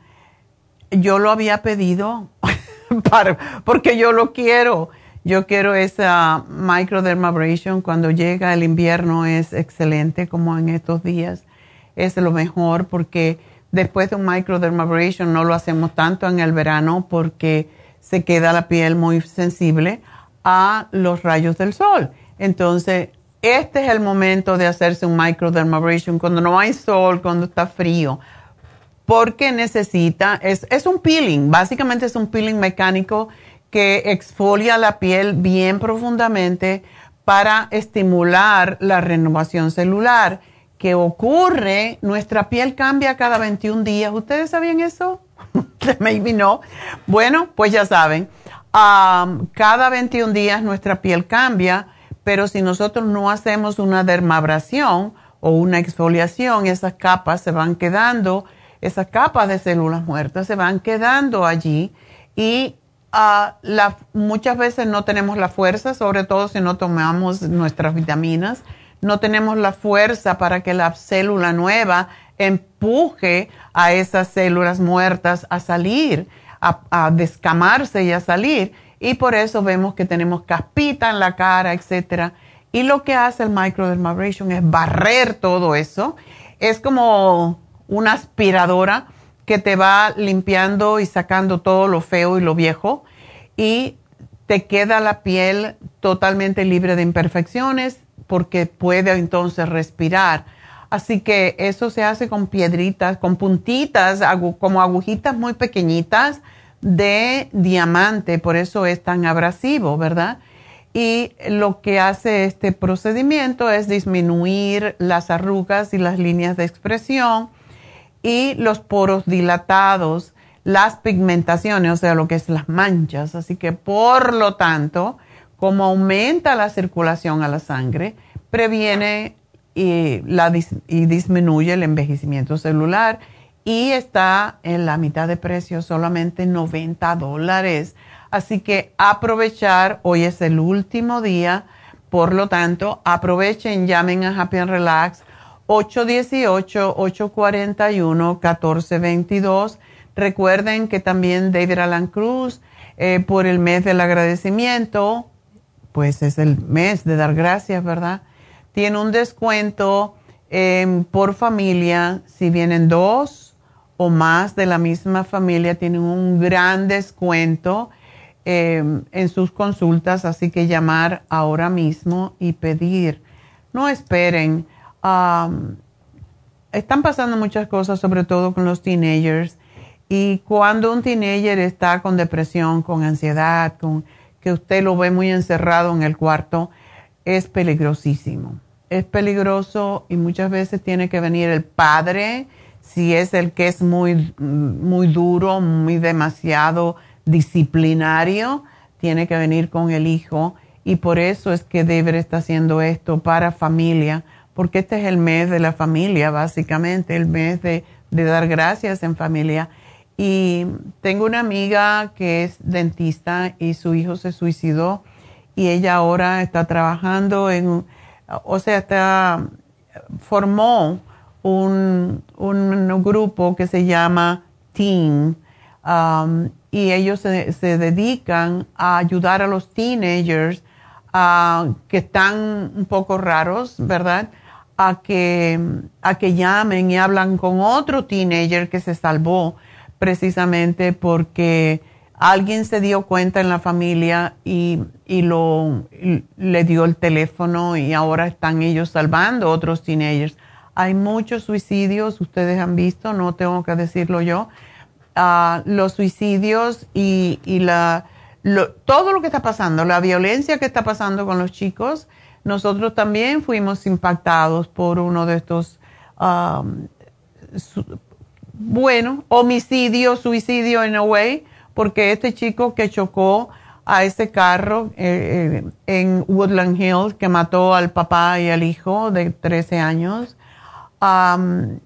Yo lo había pedido porque yo lo quiero. Yo quiero esa microdermabrasion cuando llega el invierno es excelente como en estos días. Es lo mejor porque Después de un microdermabrasion no lo hacemos tanto en el verano porque se queda la piel muy sensible a los rayos del sol. Entonces, este es el momento de hacerse un microdermabrasion cuando no hay sol, cuando está frío, porque necesita, es, es un peeling, básicamente es un peeling mecánico que exfolia la piel bien profundamente para estimular la renovación celular que ocurre, nuestra piel cambia cada 21 días. ¿Ustedes sabían eso? Maybe no. Bueno, pues ya saben, cada 21 días nuestra piel cambia, pero si nosotros no hacemos una dermabrasión o una exfoliación, esas capas se van quedando, esas capas de células muertas se van quedando allí y uh, muchas veces no tenemos la fuerza, sobre todo si no tomamos nuestras vitaminas no tenemos la fuerza para que la célula nueva empuje a esas células muertas a salir, a, descamarse y a salir. Y por eso vemos que tenemos caspita en la cara, etc. Y lo que hace el microdermabrasion es barrer todo eso. Es como una aspiradora que te va limpiando y sacando todo lo feo y lo viejo. Y te queda la piel totalmente libre de imperfecciones porque puede entonces respirar. Así que eso se hace con piedritas, con puntitas, como agujitas muy pequeñitas de diamante, por eso es tan abrasivo, ¿verdad? Y lo que hace este procedimiento es disminuir las arrugas y las líneas de expresión y los poros dilatados, las pigmentaciones, o sea, lo que es las manchas. Así que, por lo tanto, como aumenta la circulación a la sangre, previene y, la, y disminuye el envejecimiento celular y está en la mitad de precio, solamente 90 dólares. Así que aprovechar, hoy es el último día, por lo tanto, aprovechen, llamen a Happy and Relax 818-841-1422. Recuerden que también David Alan Cruz, eh, por el mes del agradecimiento, pues es el mes de dar gracias, ¿verdad? Tiene un descuento por familia, si vienen dos o más de la misma familia, tienen un gran descuento em, en sus consultas, así que llamar ahora mismo y pedir. No esperen. están pasando muchas cosas, sobre todo con los teenagers. Y cuando un teenager está con depresión, con ansiedad, con que usted lo ve muy encerrado en el cuarto, es peligrosísimo. Es peligroso y muchas veces tiene que venir el padre, si es el que es muy, muy duro, muy demasiado disciplinario, tiene que venir con el hijo. Y por eso es que Deber está haciendo esto para familia, porque este es el mes de la familia, básicamente, el mes de, de dar gracias en familia. Y tengo una amiga que es dentista y su hijo se suicidó y ella ahora está trabajando en, o sea, está, formó un, un grupo que se llama Teen um, y ellos se, se, dedican a ayudar a los teenagers uh, que están un poco raros, ¿verdad? A que, a que llamen y hablan con otro teenager que se salvó precisamente porque alguien se dio cuenta en la familia y, lo, le dio el teléfono y ahora están ellos salvando otros teenagers. Hay muchos suicidios, ustedes han visto, no tengo que decirlo yo. Ah, los suicidios y, la, todo lo que está pasando, la violencia que está pasando con los chicos, nosotros también fuimos impactados por uno de estos, um, bueno, homicidio, suicidio en a way, porque este chico que chocó a ese carro eh, eh, en Woodland Hills, que mató al papá y al hijo de 13 años, um,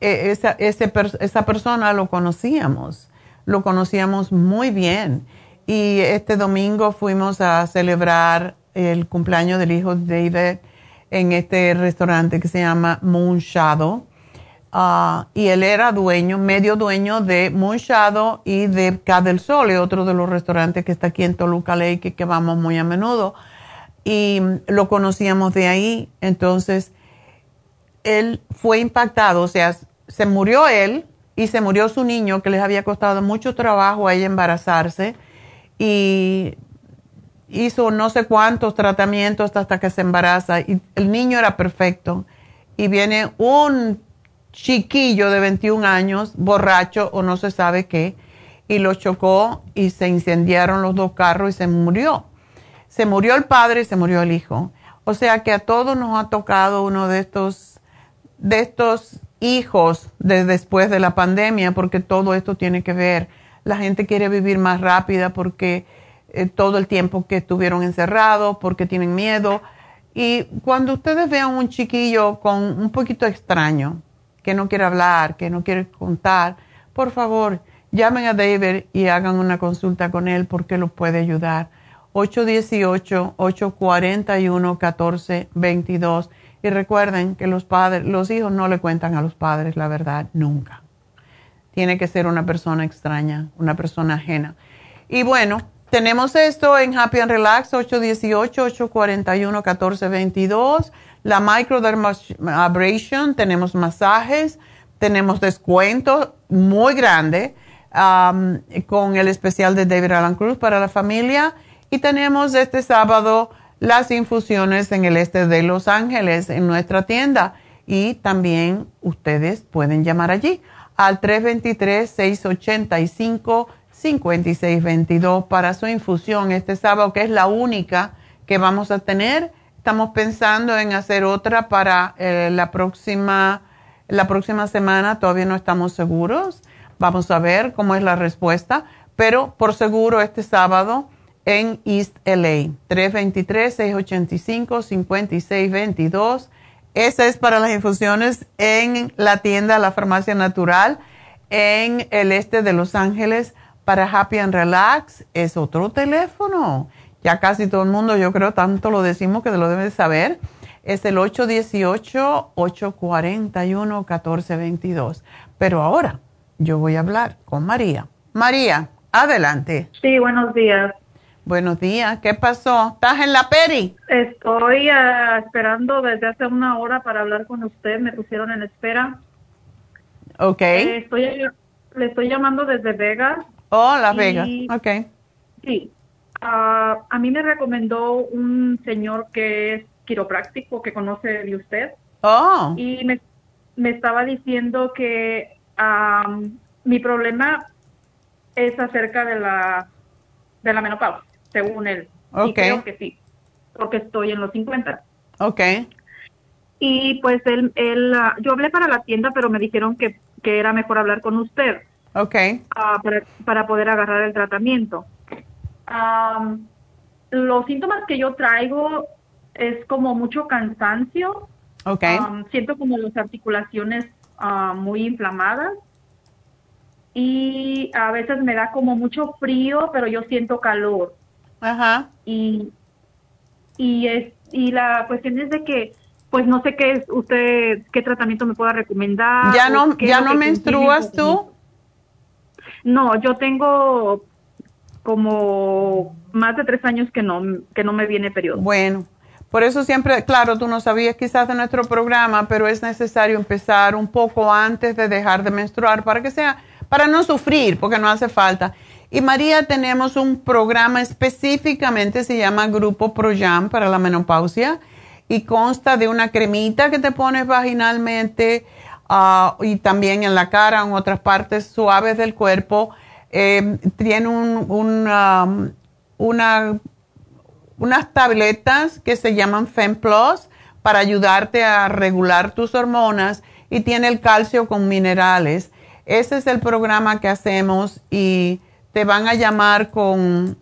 esa, esa persona lo conocíamos, lo conocíamos muy bien. Y este domingo fuimos a celebrar el cumpleaños del hijo de David en este restaurante que se llama Moon Shadow. Ah, y él era dueño, medio dueño de Moon Shadow y de Ca del Sol, otro de los restaurantes que está aquí en Toluca Lake, que vamos muy a menudo. Y lo conocíamos de ahí. Entonces, él fue impactado, o sea, se murió él y se murió su niño, que les había costado mucho trabajo a ella embarazarse. Y hizo no sé cuántos tratamientos hasta que se embaraza y el niño era perfecto. Y viene un chiquillo de 21 años, borracho o no se sabe qué, y lo chocó y se incendiaron los dos carros y se murió. Se murió el padre y se murió el hijo. O sea que a todos nos ha tocado uno de estos, de estos hijos de después de la pandemia, porque todo esto tiene que ver. La gente quiere vivir más rápida porque eh, todo el tiempo que estuvieron encerrados, porque tienen miedo. Y cuando ustedes vean un chiquillo con un poquito extraño, que no quiere hablar, que no quiere contar, por favor, llamen a David y hagan una consulta con él porque lo puede ayudar. 818-841-1422. Y recuerden que los padres, los hijos no le cuentan a los padres la verdad nunca. Tiene que ser una persona extraña, una persona ajena. Y bueno, tenemos esto en Happy and Relax 818-841-1422. La microdermabrasion, tenemos masajes, tenemos descuento muy grande um, con el especial de David Alan Cruz para la familia. Y tenemos este sábado las infusiones en el este de Los Ángeles en nuestra tienda. Y también ustedes pueden llamar allí al 323 685 5622 para su infusión este sábado, que es la única que vamos a tener. Estamos pensando en hacer otra para eh, la, próxima, la próxima semana, todavía no estamos seguros. Vamos a ver cómo es la respuesta, pero por seguro este sábado en East LA, 323-685-5622. Esa es para las infusiones en la tienda La Farmacia Natural en el este de Los Ángeles para Happy and Relax es otro teléfono. Ya casi todo el mundo, yo creo, tanto lo decimos que lo deben saber. Es el 818-841-1422. Pero ahora yo voy a hablar con María. María, adelante. Sí, buenos días. Buenos días, ¿qué pasó? ¿Estás en la peri? Estoy ah, esperando desde hace una hora para hablar con usted, me pusieron en espera. Ok. Eh, estoy, le estoy llamando desde Vegas Oh, Las Vegas, ok. Sí. Ah, a mí me recomendó un señor que es quiropráctico, que conoce de usted. Oh. Y me, me estaba diciendo que mi problema es acerca de la, de la menopausia, según él. Okay. Y creo que sí, porque estoy en los 50. Ok. Y pues él, él ah, yo hablé para la tienda, pero me dijeron que, que era mejor hablar con usted. Ok. Ah, para, poder agarrar el tratamiento. los síntomas que yo traigo es como mucho cansancio. Ok. siento como las articulaciones ah, muy inflamadas. Y a veces me da como mucho frío, pero yo siento calor. Ajá. Y, y, es, y la cuestión es de que pues no sé qué es usted qué tratamiento me pueda recomendar. ¿Ya no ya no menstruas tú? No, yo tengo como más de tres años que no, que no me viene periodo. Bueno, por eso siempre, claro, tú no sabías quizás de nuestro programa, pero es necesario empezar un poco antes de dejar de menstruar para que sea, para no sufrir, porque no hace falta. Y María, tenemos un programa específicamente, se llama Grupo ProYam para la menopausia y consta de una cremita que te pones vaginalmente Ah, y también en la cara, en otras partes suaves del cuerpo. Eh, tiene un, una, unas tabletas que se llaman FemPlus para ayudarte a regular tus hormonas y tiene el calcio con minerales. Ese es el programa que hacemos y te van a llamar con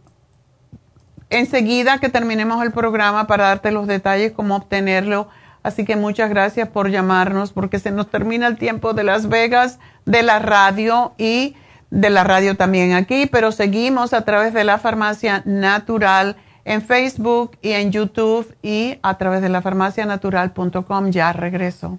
enseguida que terminemos el programa para darte los detalles cómo obtenerlo. Así que muchas gracias por llamarnos porque se nos termina el tiempo de Las Vegas, de la radio y de la radio también aquí, pero seguimos a través de la farmacia natural en Facebook y en YouTube y a través de la farmacianatural.com. Ya regreso.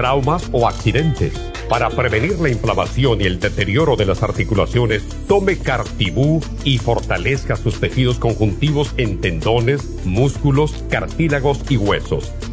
traumas o accidentes. Para prevenir la inflamación y el deterioro de las articulaciones, tome Cartibú y fortalezca sus tejidos conjuntivos en tendones, músculos, cartílagos y huesos.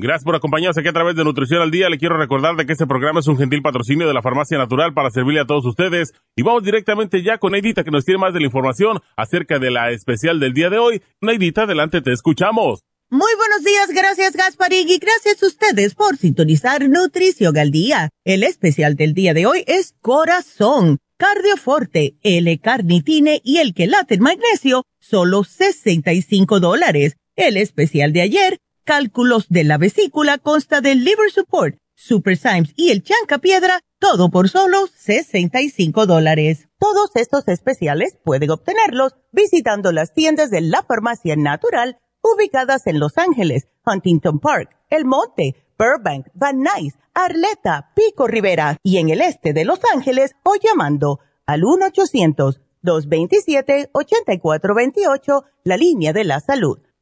Gracias por acompañarnos aquí a través de Nutrición al Día. Le quiero recordar de que este programa es un gentil patrocinio de la Farmacia Natural para servirle a todos ustedes. Y vamos directamente ya con Neidita que nos tiene más de la información acerca de la especial del día de hoy. Neidita, adelante, te escuchamos. Muy buenos días, gracias Gasparín y gracias a ustedes por sintonizar Nutrición al Día. El especial del día de hoy es Corazón, Cardioforte, L-Carnitine y el Quelate Magnesio, solo 65 dólares. El especial de ayer cálculos de la vesícula consta del Liver Support, Super Symes y el Chanca Piedra, todo por solo 65 dólares. Todos estos especiales pueden obtenerlos visitando las tiendas de la Farmacia Natural ubicadas en Los Ángeles, Huntington Park, El Monte, Burbank, Van Nuys, Arleta, Pico Rivera y en el este de Los Ángeles o llamando al 1-800-227-8428, la línea de la salud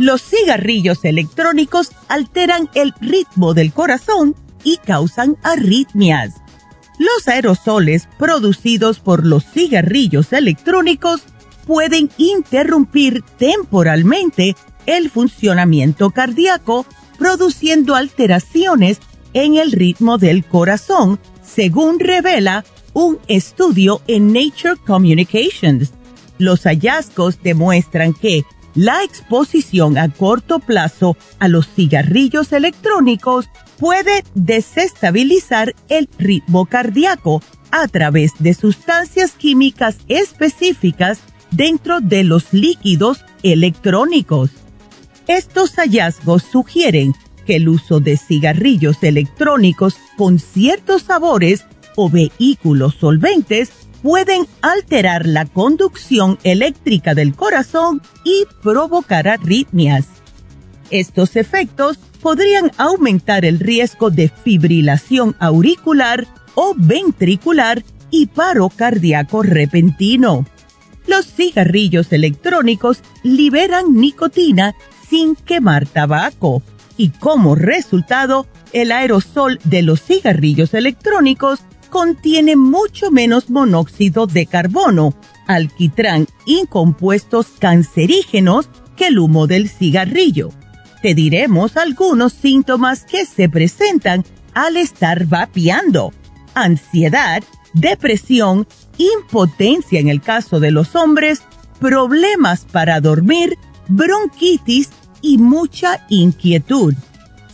Los cigarrillos electrónicos alteran el ritmo del corazón y causan arritmias. Los aerosoles producidos por los cigarrillos electrónicos pueden interrumpir temporalmente el funcionamiento cardíaco, produciendo alteraciones en el ritmo del corazón, según revela un estudio en Nature Communications. Los hallazgos demuestran que la exposición a corto plazo a los cigarrillos electrónicos puede desestabilizar el ritmo cardíaco a través de sustancias químicas específicas dentro de los líquidos electrónicos. Estos hallazgos sugieren que el uso de cigarrillos electrónicos con ciertos sabores o vehículos solventes pueden alterar la conducción eléctrica del corazón y provocar arritmias. Estos efectos podrían aumentar el riesgo de fibrilación auricular o ventricular y paro cardíaco repentino. Los cigarrillos electrónicos liberan nicotina sin quemar tabaco y como resultado, el aerosol de los cigarrillos electrónicos contiene mucho menos monóxido de carbono, alquitrán y compuestos cancerígenos que el humo del cigarrillo. Te diremos algunos síntomas que se presentan al estar vapeando. Ansiedad, depresión, impotencia en el caso de los hombres, problemas para dormir, bronquitis y mucha inquietud.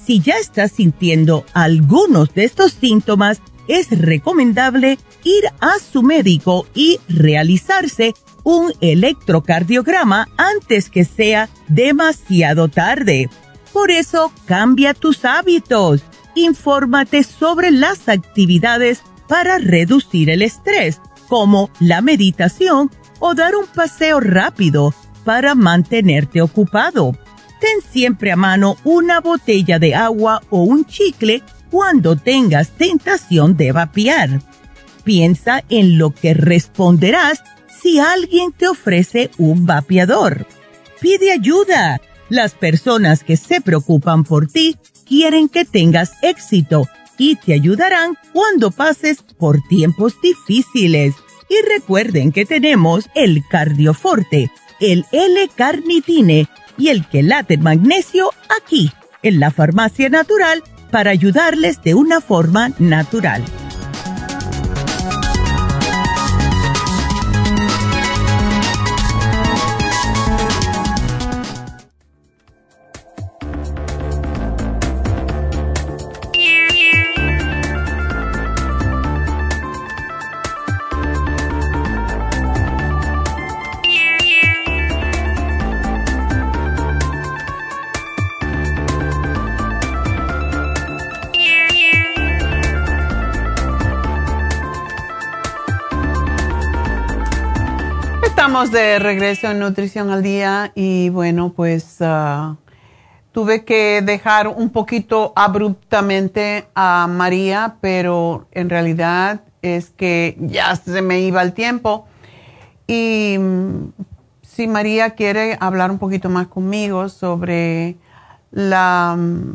Si ya estás sintiendo algunos de estos síntomas, es recomendable ir a su médico y realizarse un electrocardiograma antes que sea demasiado tarde. Por eso, cambia tus hábitos. Infórmate sobre las actividades para reducir el estrés, como la meditación o dar un paseo rápido para mantenerte ocupado. Ten siempre a mano una botella de agua o un chicle cuando tengas tentación de vapear. Piensa en lo que responderás si alguien te ofrece un vapeador. Pide ayuda. Las personas que se preocupan por ti quieren que tengas éxito y te ayudarán cuando pases por tiempos difíciles. Y recuerden que tenemos el cardioforte, el L-carnitine y el quelate magnesio aquí, en la farmacia natural, para ayudarles de una forma natural. De regreso en Nutrición al Día y bueno, pues ah, tuve que dejar un poquito abruptamente a María, pero en realidad es que ya se me iba el tiempo. Y mm, si María quiere hablar un poquito más conmigo sobre la mm,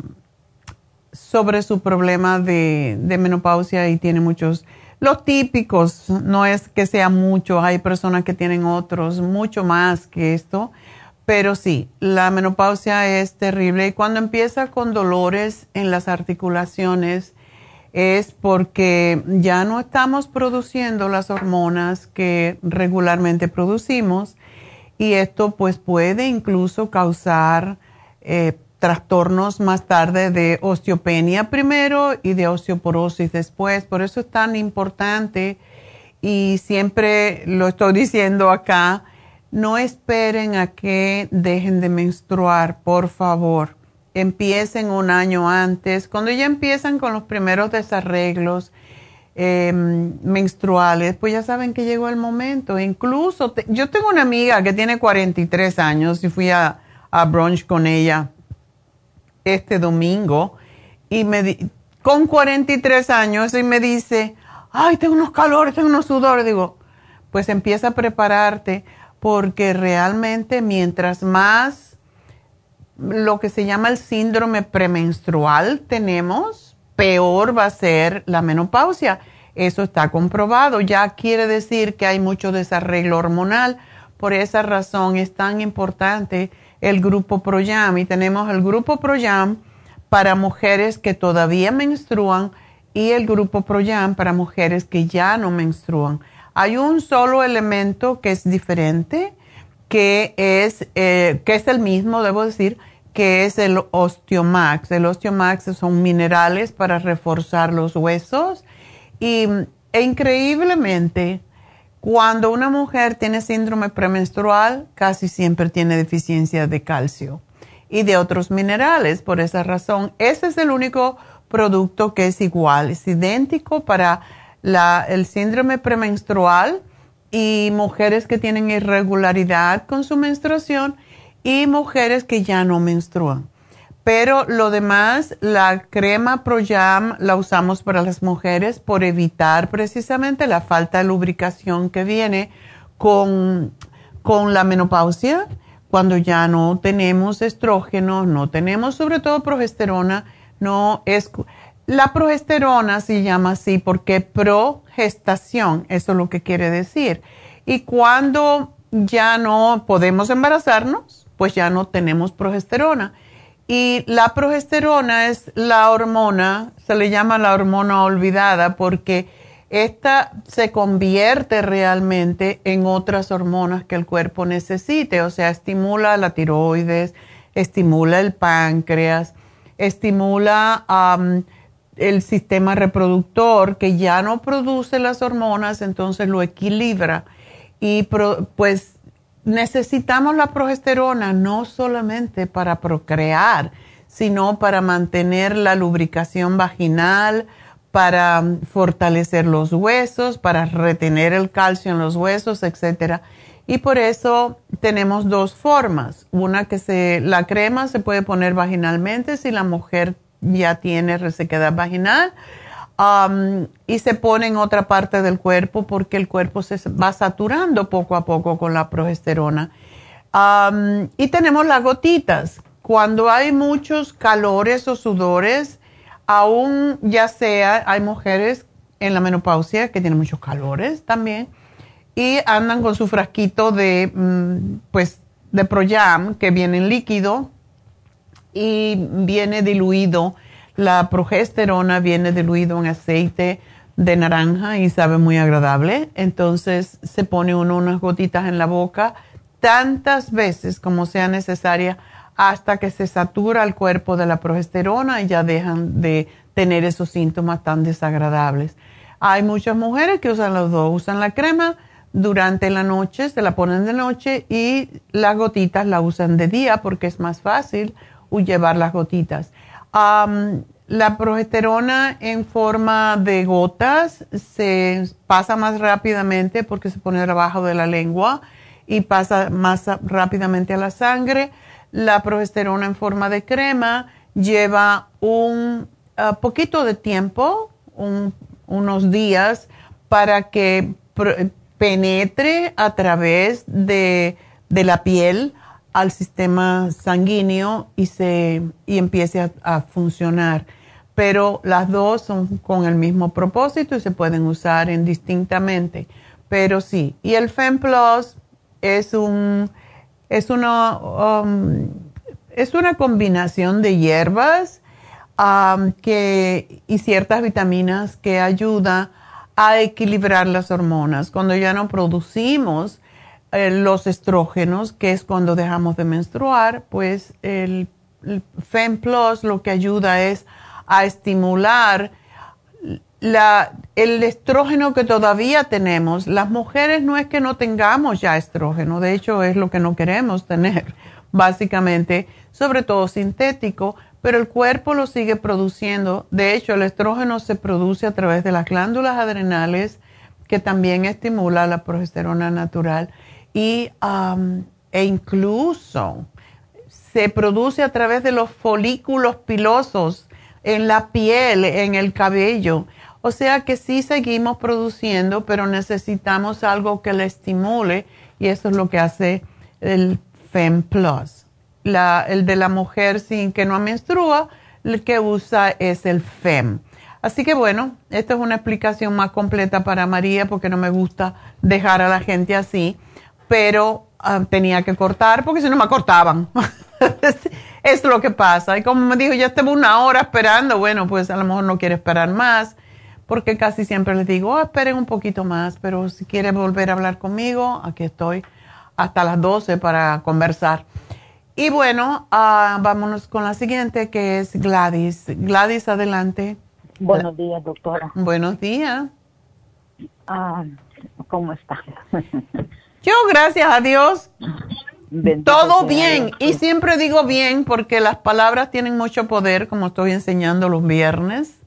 sobre su problema de, de menopausia y tiene muchos los típicos, no es que sea mucho, hay personas que tienen otros, mucho más que esto, pero sí, la menopausia es terrible y cuando empieza con dolores en las articulaciones es porque ya no estamos produciendo las hormonas que regularmente producimos y esto pues puede incluso causar eh, trastornos más tarde de osteopenia primero y de osteoporosis después. Por eso es tan importante y siempre lo estoy diciendo acá, no esperen a que dejen de menstruar, por favor. Empiecen un año antes. Cuando ya empiezan con los primeros desarreglos em, menstruales, pues ya saben que llegó el momento. Incluso yo tengo una amiga que tiene 43 años y fui a, a brunch con ella este domingo y me con 43 años y me dice, ay, tengo unos calores, tengo unos sudores. Digo, pues empieza a prepararte porque realmente mientras más lo que se llama el síndrome premenstrual tenemos, peor va a ser la menopausia. Eso está comprobado. Ya quiere decir que hay mucho desarreglo hormonal. Por esa razón es tan importante el grupo ProYam y tenemos el grupo ProYam para mujeres que todavía menstruan y el grupo ProYam para mujeres que ya no menstruan. Hay un solo elemento que es diferente, que es, eh, que es el mismo, debo decir, que es el Osteomax. El Osteomax son minerales para reforzar los huesos y e increíblemente cuando una mujer tiene síndrome premenstrual, casi siempre tiene deficiencia de calcio y de otros minerales. Por esa razón, ese es el único producto que es igual, es idéntico para el síndrome premenstrual y mujeres que tienen irregularidad con su menstruación y mujeres que ya no menstruan. Pero lo demás, la crema ProYam la usamos para las mujeres por evitar precisamente la falta de lubricación que viene con con la menopausia, cuando ya no tenemos estrógenos, no tenemos sobre todo progesterona, no es... La progesterona se llama así porque progestación, eso es lo que quiere decir. Y cuando ya no podemos embarazarnos, pues ya no tenemos progesterona. Y la progesterona es la hormona, se le llama la hormona olvidada porque esta se convierte realmente en otras hormonas que el cuerpo necesite, o sea, estimula la tiroides, estimula el páncreas, estimula el sistema reproductor que ya no produce las hormonas, entonces lo equilibra. Y pues necesitamos la progesterona no solamente para procrear, sino para mantener la lubricación vaginal, para fortalecer los huesos, para retener el calcio en los huesos, etcétera. Y por eso tenemos dos formas. Una que se, la crema se puede poner vaginalmente si la mujer ya tiene resequedad vaginal um, y se pone en otra parte del cuerpo porque el cuerpo se va saturando poco a poco con la progesterona. Um, y tenemos las gotitas. Cuando hay muchos calores o sudores, aún ya sea, hay mujeres en la menopausia que tienen muchos calores también y andan con su frasquito de, mm, pues, de Proyam que viene en líquido y viene diluido, la progesterona viene diluido en aceite de naranja y sabe muy agradable. Entonces se pone uno unas gotitas en la boca tantas veces como sea necesaria hasta que se satura el cuerpo de la progesterona y ya dejan de tener esos síntomas tan desagradables. Hay muchas mujeres que usan los dos, usan la crema durante la noche, se la ponen de noche y las gotitas la usan de día porque es más fácil llevar las gotitas. La progesterona en forma de gotas se pasa más rápidamente porque se pone debajo de la lengua y pasa más rápidamente a la sangre. La progesterona en forma de crema lleva un ah, poquito de tiempo, unos días, para que penetre a través de, la piel al sistema sanguíneo y, se, y empiece a, funcionar. Pero las dos son con el mismo propósito y se pueden usar indistintamente. Pero sí, y el FemPlus es un es una, um, es una combinación de hierbas um, que, y ciertas vitaminas que ayuda a equilibrar las hormonas. Cuando ya no producimos eh, los estrógenos, que es cuando dejamos de menstruar, pues el, el FemPlus lo que ayuda es a estimular la, el estrógeno que todavía tenemos, las mujeres no es que no tengamos ya estrógeno, de hecho es lo que no queremos tener, básicamente, sobre todo sintético, pero el cuerpo lo sigue produciendo. De hecho, el estrógeno se produce a través de las glándulas adrenales, que también estimula la progesterona natural, y, e incluso se produce a través de los folículos pilosos en la piel, en el cabello o sea que sí seguimos produciendo, pero necesitamos algo que le estimule y eso es lo que hace el FEM Plus. el de la mujer sin que no menstrua, el que usa es el FEM. Así que bueno, esta es una explicación más completa para María porque no me gusta dejar a la gente así, pero ah, tenía que cortar porque si no me cortaban. es lo que pasa. Y como me dijo, ya estuve una hora esperando, bueno, pues a lo mejor no quiere esperar más porque casi siempre les digo, oh, esperen un poquito más, pero si quieren volver a hablar conmigo, aquí estoy hasta las 12 para conversar. Y bueno, uh, vámonos con la siguiente que es Gladys. Gladys, adelante. Buenos días, doctora. Buenos días. Ah, ¿Cómo está? Yo, gracias a Dios, todo bien. Y siempre digo bien porque las palabras tienen mucho poder, como estoy enseñando los viernes.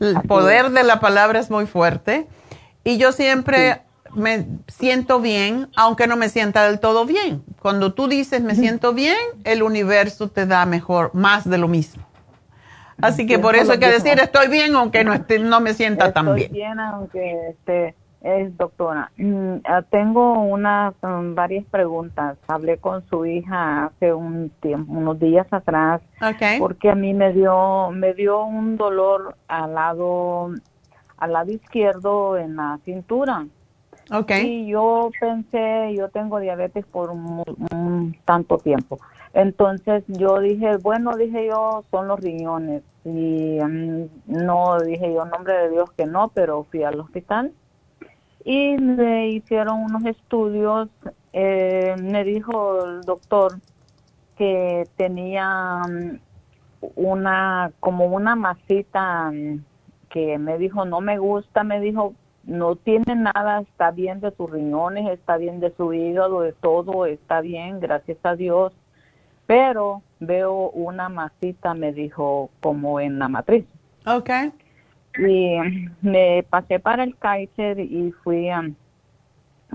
El poder de la palabra es muy fuerte y yo siempre me siento bien, aunque no me sienta del todo bien. Cuando tú dices me siento bien, el universo te da mejor, más de lo mismo. Así que por eso hay que decir estoy bien aunque no, esté, no me sienta tan bien. bien aunque esté Es doctora. Mm, ah, tengo unas um, varias preguntas. Hablé con su hija hace un tiempo, unos días atrás, Okay. porque a mí me dio me dio un dolor al lado al lado izquierdo en la cintura. Okay. Y yo pensé, yo tengo diabetes por un, un tanto tiempo. Entonces yo dije, bueno, dije yo, son los riñones. Y mm, no dije yo, nombre de Dios que no, pero fui al hospital y me hicieron unos estudios. Eh, me dijo el doctor que tenía mm, una, como una masita mm, que me dijo, no me gusta, me dijo, no tiene nada, está bien de sus riñones, está bien de su hígado, de todo, está bien, gracias a Dios. Pero veo una masita, me dijo, como en la matriz. Okay. Y me pasé para el Kaiser y fui a,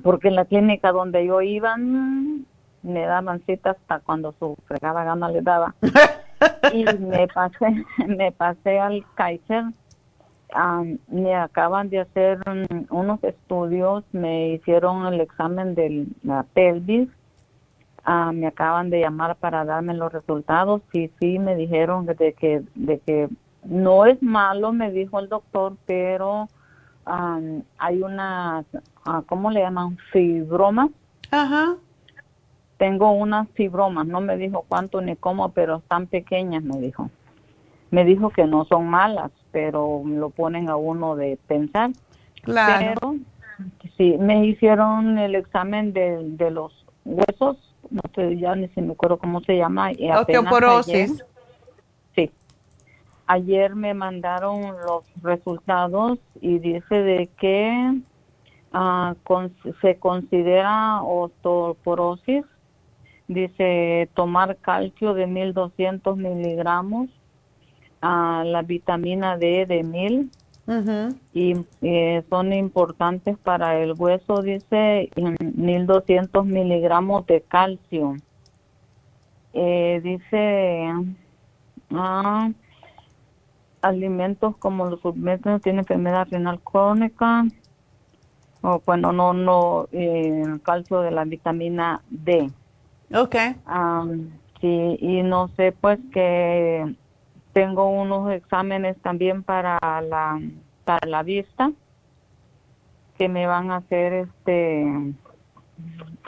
porque en la clínica donde yo iba, mm, me daban citas hasta cuando su fregada gana le daba. y me pasé, me pasé al Kaiser. Am, me acaban de hacer mm, unos estudios, me hicieron el examen de la pelvis, me acaban de llamar para darme los resultados y sí me dijeron de que de que no es malo, me dijo el doctor, pero hay una, ah, ¿cómo le llaman? Fibromas. Ajá. Tengo unas fibromas, no me dijo cuánto ni cómo, pero están pequeñas, me dijo. Me dijo que no son malas, pero lo ponen a uno de pensar. Claro. Pero sí, me hicieron el examen de, de los huesos, no sé, ya ni se me acuerdo cómo se llama. y Osteoporosis. ayer-. Ayer me mandaron los resultados y dice de que ah, con- se considera osteoporosis. Dice tomar calcio de 1200 miligramos, ah, la vitamina D de 1000 Ujú. y eh, son importantes para el hueso, dice, y 1200 miligramos de calcio. Eh, dice, ah, alimentos como los suplementos tienen enfermedad renal crónica, o bueno, no, no, eh, calcio de la vitamina D. Okay. Am, sí, y no sé, pues que tengo unos exámenes también para la para la vista que me van a hacer este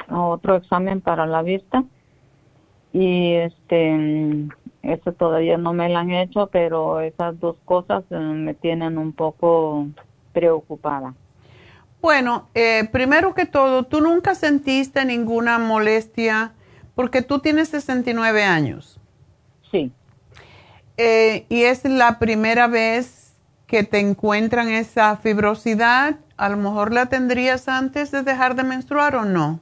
otro examen para la vista y este eso todavía no me lo han hecho, pero esas dos cosas eh, me tienen un poco preocupada. Bueno, eh, primero que todo, tú nunca sentiste ninguna molestia porque tú tienes 69 años. Sí. Eh, y es la primera vez que te encuentran esa fibrosidad. A lo mejor la tendrías antes de dejar de menstruar o no.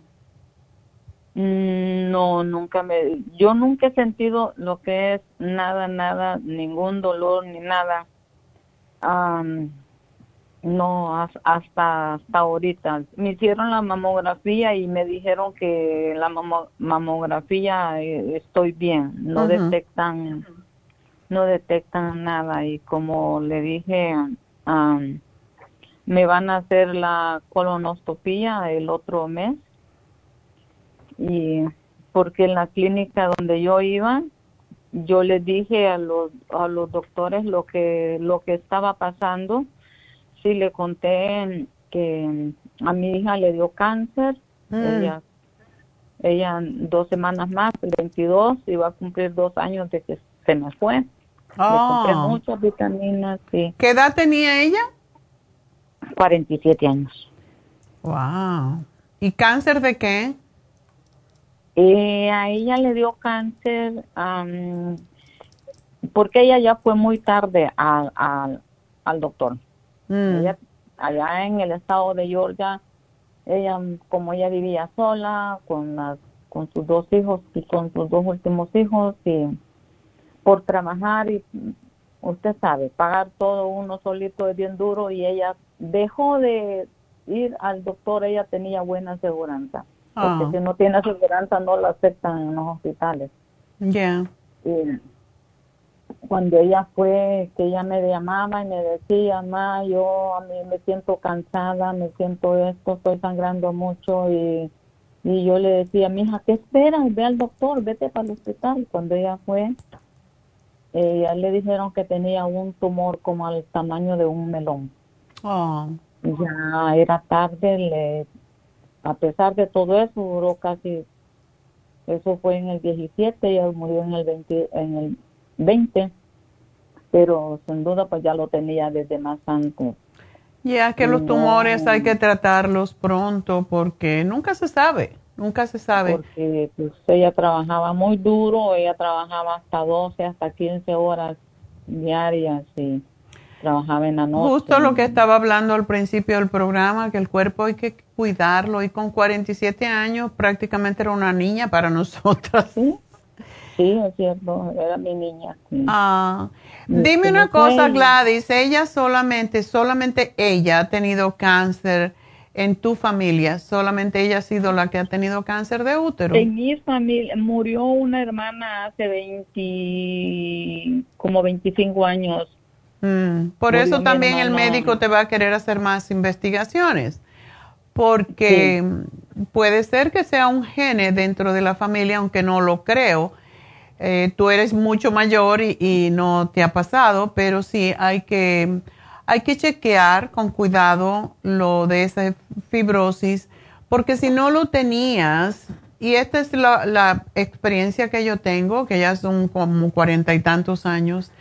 Mm, No, nunca me, yo nunca he sentido lo que es nada, nada, ningún dolor ni nada. Am, no, has- hasta hasta ahorita. Me hicieron la mamografía y me dijeron que la mamo- mamografía eh, estoy bien, no detectan, no detectan nada y como le dije, am, me van a hacer la colonoscopía el otro mes y porque en la clínica donde yo iba yo les dije a los a los doctores lo que lo que estaba pasando sí le conté que a mi hija le dio cáncer Mm. ella ella dos semanas más el 22 iba a cumplir dos años de que se me fue le compré Oh. muchas vitaminas sí ¿Qué edad tenía ella? 47 años Wow. ¿Y cáncer de qué? Eh, a ella le dio cáncer am, porque ella ya fue muy tarde al, al, al doctor. Mm. Ella, allá en el estado de Georgia, ella, como ella vivía sola, con, las, con sus dos hijos y con sus dos últimos hijos, y por trabajar, y usted sabe, pagar todo uno solito es bien duro, y ella dejó de ir al doctor, ella tenía buena aseguranza. Porque Ah. si no tiene aseguranza no la aceptan en los hospitales. Ya. Cuando ella fue, que ella me llamaba y me decía, ma, yo a mí me siento cansada, me siento esto, estoy sangrando mucho y, y yo le decía, mija, ¿qué esperas? Ve al doctor, vete para el hospital. Cuando ella fue, ella le dijeron que tenía un tumor como al tamaño de un melón. Oh. Ya era tarde, le, a pesar de todo eso, duró casi, eso fue en el 17, ella murió en el 20, en el 20, pero sin duda pues ya lo tenía desde más antes. Ya que los No. tumores hay que tratarlos pronto porque nunca se sabe, nunca se sabe. Porque pues ella trabajaba muy duro, ella trabajaba hasta 12, hasta 15 horas diarias y trabajaba en la noche. Justo lo que estaba hablando al principio del programa, que el cuerpo hay que cuidarlo y con 47 años prácticamente era una niña para nosotras. Sí, sí, es cierto, era mi niña. sí. Ah, Me- dime una cosa. Gladys, ella solamente, solamente ella ha tenido cáncer en tu familia, solamente ella ha sido la que ha tenido cáncer de útero. En mi familia murió una hermana hace 20, como 25 años. Mm, por eso también el médico te va a querer hacer más investigaciones, porque puede ser que sea un gene dentro de la familia, aunque no lo creo. Eh, tú eres mucho mayor y, y no te ha pasado, pero sí hay que, hay que chequear con cuidado lo de esa fibrosis, porque si no lo tenías, y esta es la, la experiencia que yo tengo, que ya son como cuarenta y tantos años,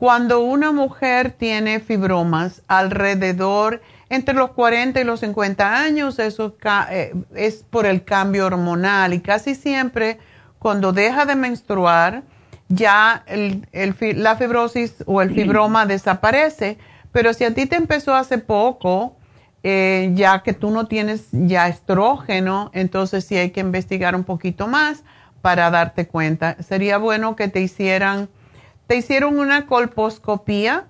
cuando una mujer tiene fibromas alrededor entre los 40 y los 50 años, eso eh, es por el cambio hormonal y casi siempre cuando deja de menstruar, ya la fibrosis o el fibroma desaparece. Pero si a ti te empezó hace poco, eh, ya que tú no tienes ya estrógeno, entonces sí hay que investigar un poquito más para darte cuenta. Sería bueno que te hicieran, te hicieron una colposcopía,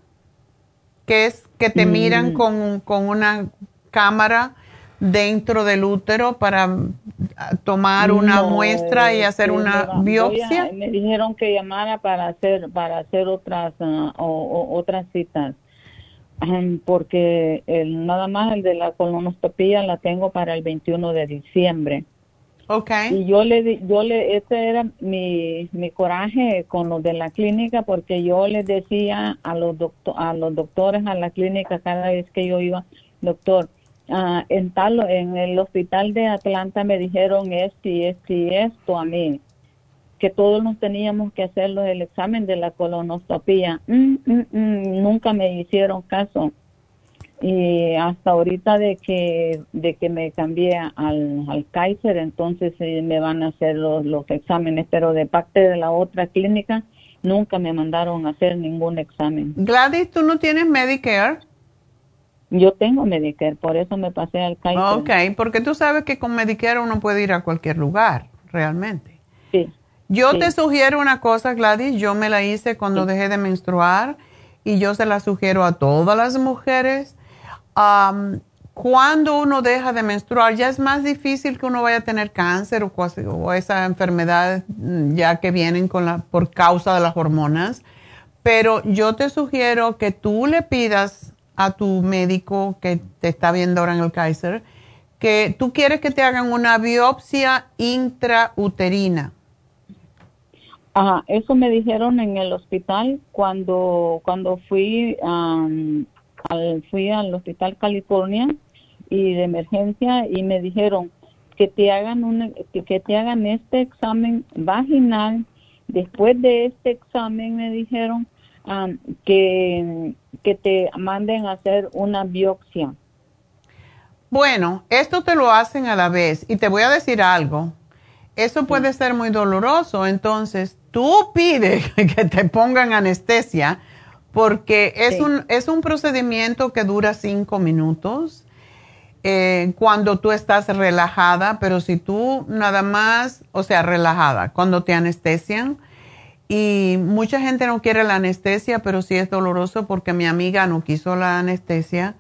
que es que te miran con, con una cámara dentro del útero para mm, tomar una No, muestra y hacer este, una biopsia. a- me dijeron que llamara para hacer para hacer otras ah, o- o- otras citas Ahem, porque el, nada más el de la colonoscopia la tengo para el 21 de diciembre Ok. y yo le yo le ese era mi mi coraje con los de la clínica porque yo les decía a los docto- a los doctores a la clínica cada vez que yo iba doctor ah, en tal en el hospital de Atlanta me dijeron esto y esto y esto a mí que todos nos teníamos que hacer el examen de la colonoscopia Mm, mm, mm, nunca me hicieron caso y hasta ahorita de que de que me cambié al, al Kaiser entonces eh, me van a hacer los, los exámenes pero de parte de la otra clínica nunca me mandaron a hacer ningún examen Gladys, ¿tú no tienes Medicare? yo tengo Medicare por eso me pasé al Kaiser Ok, porque tú sabes que con Medicare uno puede ir a cualquier lugar, realmente. sí Yo Sí. te sugiero una cosa, Gladys, yo me la hice cuando dejé de menstruar y yo se la sugiero a todas las mujeres. Am, cuando uno deja de menstruar, ya es más difícil que uno vaya a tener cáncer o, o esa enfermedad mm, ya que vienen con la, por causa de las hormonas. Pero yo te sugiero que tú le pidas a tu médico que te está viendo ahora en el Kaiser que tú quieres que te hagan una biopsia intrauterina. Ajá, eso me dijeron en el hospital cuando cuando fui am, al fui al hospital California y de emergencia y me dijeron que te hagan un que, te hagan este examen vaginal. Después de este examen me dijeron am, que que te manden a hacer una biopsia. Bueno, esto te lo hacen a la vez. Y te voy a decir algo. Eso puede ser muy doloroso, entonces tú pides que te pongan anestesia porque es, Sí. un, es un procedimiento que dura cinco minutos eh, cuando tú estás relajada, pero si tú nada más, o sea, relajada, cuando te anestesian, y mucha gente no quiere la anestesia, pero sí es doloroso porque mi amiga no quiso la anestesia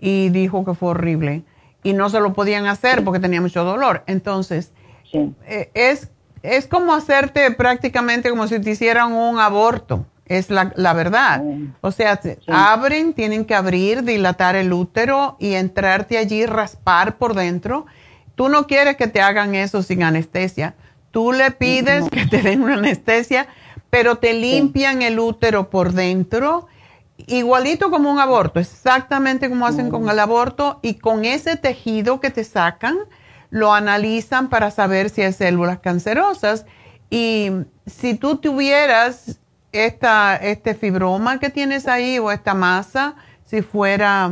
y dijo que fue horrible. Y no se lo podían hacer porque tenía mucho dolor. Entonces, sí eh, es, es como hacerte prácticamente como si te hicieran un aborto. Es la, la verdad. O sea, abren, tienen que abrir, dilatar el útero y entrarte allí, raspar por dentro. Tú no quieres que te hagan eso sin anestesia. Tú le pides que te den una anestesia, pero te limpian el útero por dentro, igualito como un aborto, exactamente como hacen con el aborto, y con ese tejido que te sacan, lo analizan para saber si hay células cancerosas. Y si tú tuvieras esta, este fibroma que tienes ahí o esta masa, si fuera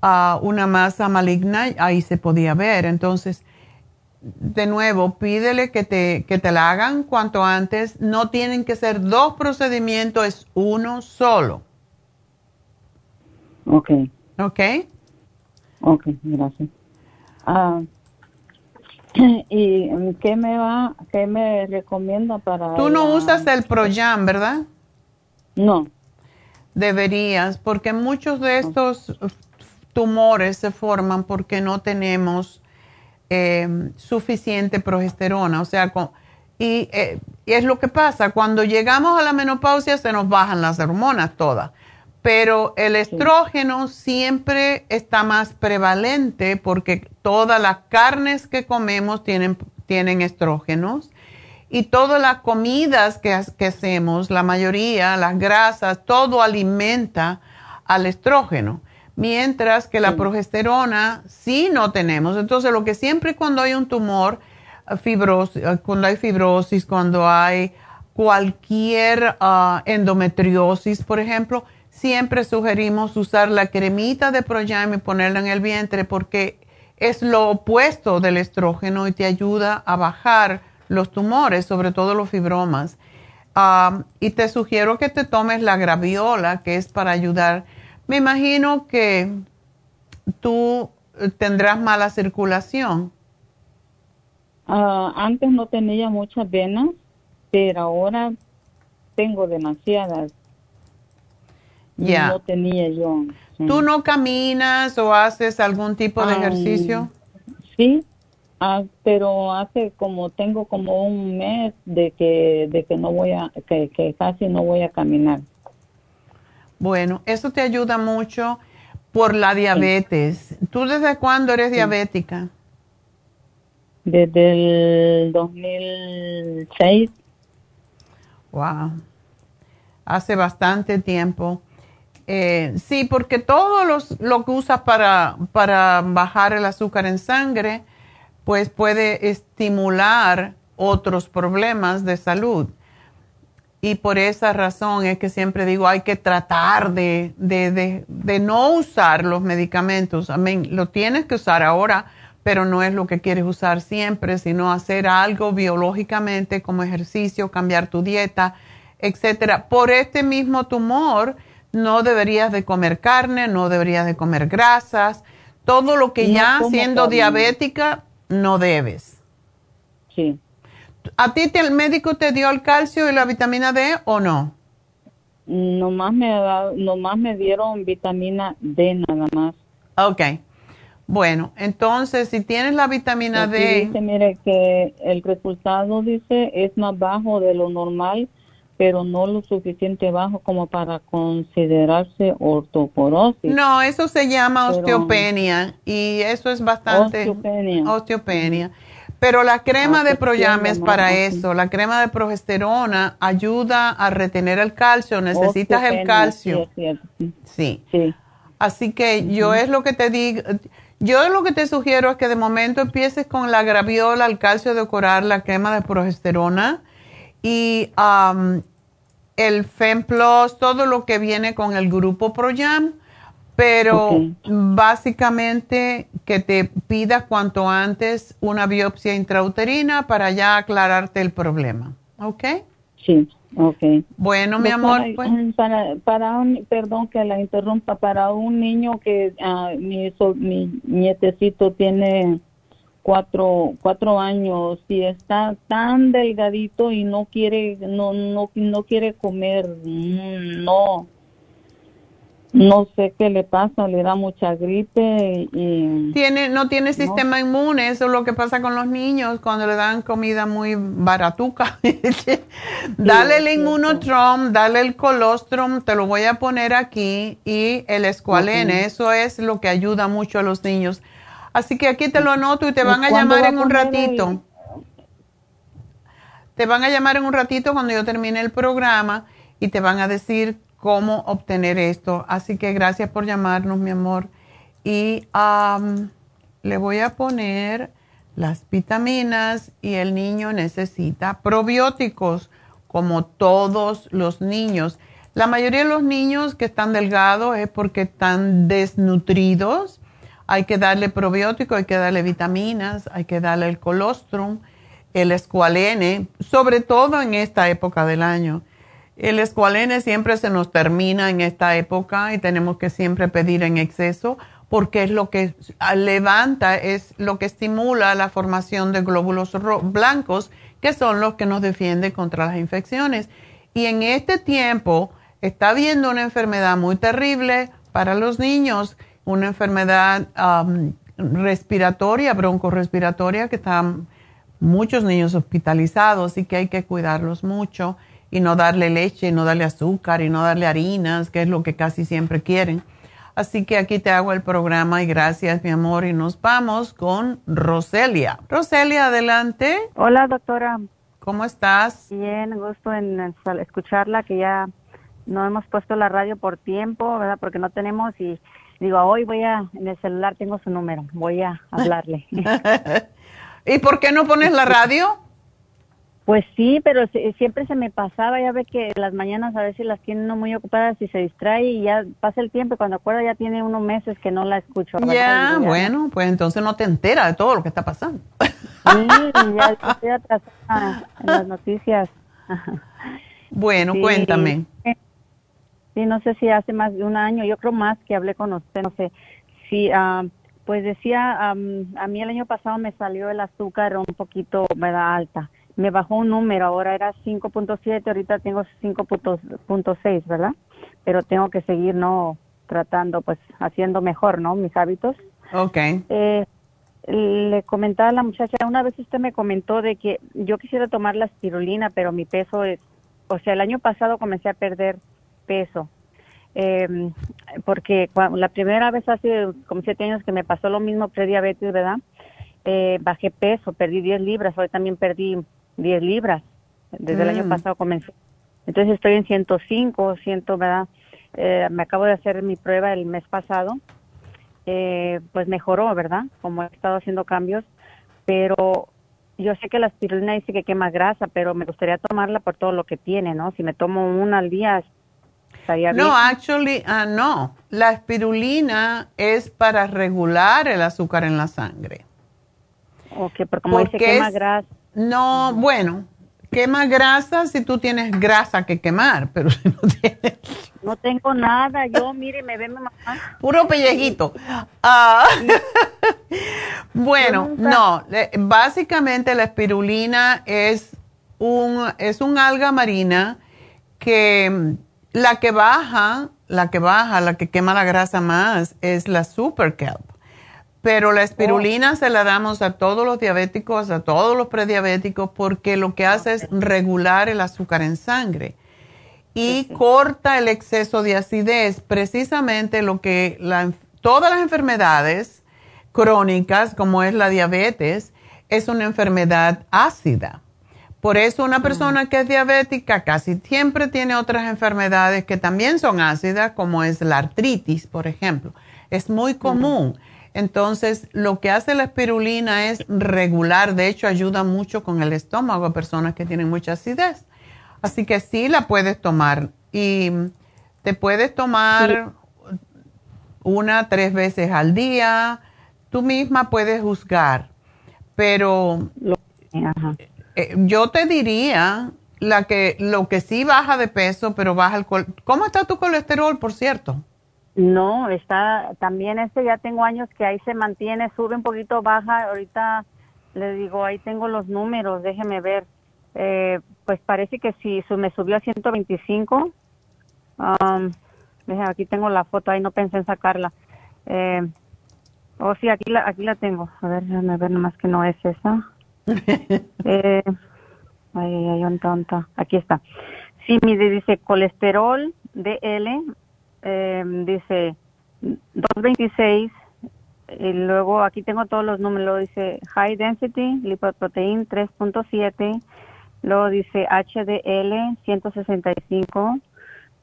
ah, una masa maligna, ahí se podía ver. Entonces, de nuevo, pídele que te, que te la hagan cuanto antes. No tienen que ser dos procedimientos, es uno solo. Ok. Ok. Ok, gracias. Ah, ¿Y qué me va, qué me recomienda para... Tú no usas el Proyam, ¿verdad? No. Deberías, porque muchos de estos tumores se forman porque no tenemos eh, suficiente progesterona. O sea, eh, y, es lo que pasa, cuando llegamos a la menopausia se nos bajan las hormonas todas, pero el estrógeno siempre está más prevalente porque todas las carnes que comemos tienen, tienen estrógenos y todas las comidas que, hacemos, la mayoría, las grasas, todo alimenta al estrógeno, mientras que la progesterona sí no tenemos. Entonces, lo que siempre cuando hay un tumor, eh, fibrosis, eh, cuando hay fibrosis, cuando hay cualquier ah, endometriosis, por ejemplo, siempre sugerimos usar la cremita de Proyam y ponerla en el vientre porque es lo opuesto del estrógeno y te ayuda a bajar los tumores, sobre todo los fibromas. y te sugiero que te tomes la graviola, que es para ayudar. Me imagino que tú tendrás mala circulación. Ah, antes no tenía muchas venas, pero ahora tengo demasiadas. Ya. No tenía yo. ¿Tú no caminas o haces algún tipo de ejercicio? Sí, Ah, pero hace como tengo como un mes de que de que no voy a que, que casi no voy a caminar. Bueno, eso te ayuda mucho por la diabetes. ¿Tú desde cuándo eres diabética? Desde el 2006. Wow. Hace bastante tiempo. Eh, sí, porque todo los, lo que usas para, para bajar el azúcar en sangre, pues puede estimular otros problemas de salud. Y por esa razón es que siempre digo, hay que tratar de, no usar los medicamentos. lo tienes que usar ahora, pero no es lo que quieres usar siempre, sino hacer algo biológicamente como ejercicio, cambiar tu dieta, etcétera. Por este mismo tumor, no deberías de comer carne, no deberías de comer grasas. Todo lo que ya siendo diabética no debes. Sí. ¿A ti el médico te dio el calcio y la vitamina D o no? Nomás me, nomás me dieron vitamina D nada más. Ok. Bueno, entonces si tienes la vitamina D... Dice, mire que el resultado dice es más bajo de lo normal, pero no lo suficiente bajo como para considerarse ortoporosis. No, eso se llama osteopenia y eso es bastante osteopenia. osteopenia. Pero la crema ah, de Proyam es para eso. La crema de progesterona ayuda a retener el calcio. Necesitas el calcio. Sí. sí. Así que yo es lo que te digo. Yo lo que te sugiero es que de momento empieces con la graviola, el calcio de coral, la crema de progesterona y el FemPlus, todo lo que viene con el grupo ProYam, pero básicamente que te pidas cuanto antes una biopsia intrauterina para ya aclararte el problema, ¿ok? Sí, ok. Bueno, mi amor, pues. Para, para un, perdón que la interrumpa, para un niño que ah, mi, mi nietecito tiene cuatro, cuatro años y está tan delgadito y no quiere, no, no, no quiere comer, mm, no. No sé qué le pasa, le da mucha gripe y... Tiene, no tiene sistema inmune, eso es lo que pasa con los niños cuando le dan comida muy baratuca. dale el inmunotrom, dale el colostrum, te lo voy a poner aquí, y el escualene, eso es lo que ayuda mucho a los niños. Así que aquí te lo anoto y te van a llamar en un ratito. Te van a llamar en un ratito cuando yo termine el programa y te van a decir cómo obtener esto. Así que gracias por llamarnos, mi amor. Y le voy a poner las vitaminas y el niño necesita probióticos, como todos los niños. La mayoría de los niños que están delgados es porque están desnutridos. Hay que darle probióticos, hay que darle vitaminas, hay que darle el colostrum, el escualene, sobre todo en esta época del año. El escualene siempre se nos termina en esta época y tenemos que siempre pedir en exceso porque es lo que levanta, es lo que estimula la formación de glóbulos blancos, que son los que nos defienden contra las infecciones. Y en este tiempo está habiendo una enfermedad muy terrible para los niños, una enfermedad respiratoria, broncorespiratoria, que están muchos niños hospitalizados y que hay que cuidarlos mucho y no darle leche, y no darle azúcar y no darle harinas, que es lo que casi siempre quieren. Así que aquí te hago el programa y gracias, mi amor, y nos vamos con Roselia. Roselia, adelante. Hola, doctora. ¿Cómo estás? Bien, gusto en escucharla, que ya no hemos puesto la radio por tiempo, ¿verdad? Porque no tenemos y digo, hoy voy a, en el celular tengo su número, voy a hablarle. ¿Y por qué no pones la radio? Pues sí, pero siempre se me pasaba, ya ve que las mañanas a veces las tiene uno muy ocupadas y se distrae y ya pasa el tiempo y cuando acuerda ya tiene unos meses que no la escucho. Ya, bueno, pues entonces no te entera de todo lo que está pasando. Sí, ya estoy atrasada en las noticias. Bueno, cuéntame. Sí, no sé si hace más de un año, yo creo más que hablé con usted, no sé. Sí, ah, pues decía, a mí el año pasado me salió el azúcar un poquito, ¿verdad? Alta me bajó un número, ahora era 5.7, ahorita tengo 5.6, ¿verdad? Pero tengo que seguir, ¿no? Tratando, pues, haciendo mejor, ¿no? Mis hábitos. Ok. Eh, le comentaba a la muchacha, una vez usted me comentó de que yo quisiera tomar la espirulina, pero mi peso es, o sea, el año pasado comencé a perder peso. Eh, porque la primera vez hace como siete años que me pasó lo mismo prediabetes, ¿verdad? Eh, bajé peso, perdí 10 libras, hoy también perdí 10 libras. Desde el año mm. pasado comencé. Entonces estoy en 105, 100, ¿verdad? Eh, me acabo de hacer mi prueba el mes pasado. Eh, pues mejoró, ¿verdad? Como he estado haciendo cambios. Pero yo sé que la espirulina dice que quema grasa, pero me gustaría tomarla por todo lo que tiene, ¿no? Si me tomo una al día, estaría bien. No, actually, uh, no. La espirulina es para regular el azúcar en la sangre. Ok, pero como dice quema grasa. No, bueno, quema grasa si tú tienes grasa que quemar, pero si no tienes... No tengo nada, yo, mire, me ve mamá. Puro pellejito. Ah, bueno, no, básicamente la espirulina es un, es un alga marina que la que baja, la que baja, la que quema la grasa más es la super kelp. Pero la espirulina oh. se la damos a todos los diabéticos, a todos los prediabéticos, porque lo que hace es regular el azúcar en sangre y corta el exceso de acidez, precisamente lo que todas las enfermedades crónicas, como es la diabetes, es una enfermedad ácida. Por eso una persona que es diabética casi siempre tiene otras enfermedades que también son ácidas, como es la artritis, por ejemplo. Es muy común. Entonces, lo que hace la espirulina es regular, de hecho, ayuda mucho con el estómago a personas que tienen mucha acidez. Así que sí la puedes tomar y te puedes tomar una, tres veces al día. Tú misma puedes juzgar, pero eh, yo te diría la que lo que sí baja de peso, pero baja el ¿Cómo está tu colesterol, por cierto? No, está también este ya tengo años que ahí se mantiene, sube un poquito, baja. Ahorita le digo, ahí tengo los números, déjeme ver. Eh, pues parece que sí, me subió a 125. Um, aquí tengo la foto, ahí no pensé en sacarla. Eh, oh, sí, aquí la, aquí la tengo. A ver, déjame ver nomás que no es esa. eh, ay, ay, ay, tonta. Aquí está. Sí, mire, dice colesterol DL, eh, dice 226, y luego aquí tengo todos los números, dice high density, lipoprotein 3.7, luego dice HDL 165,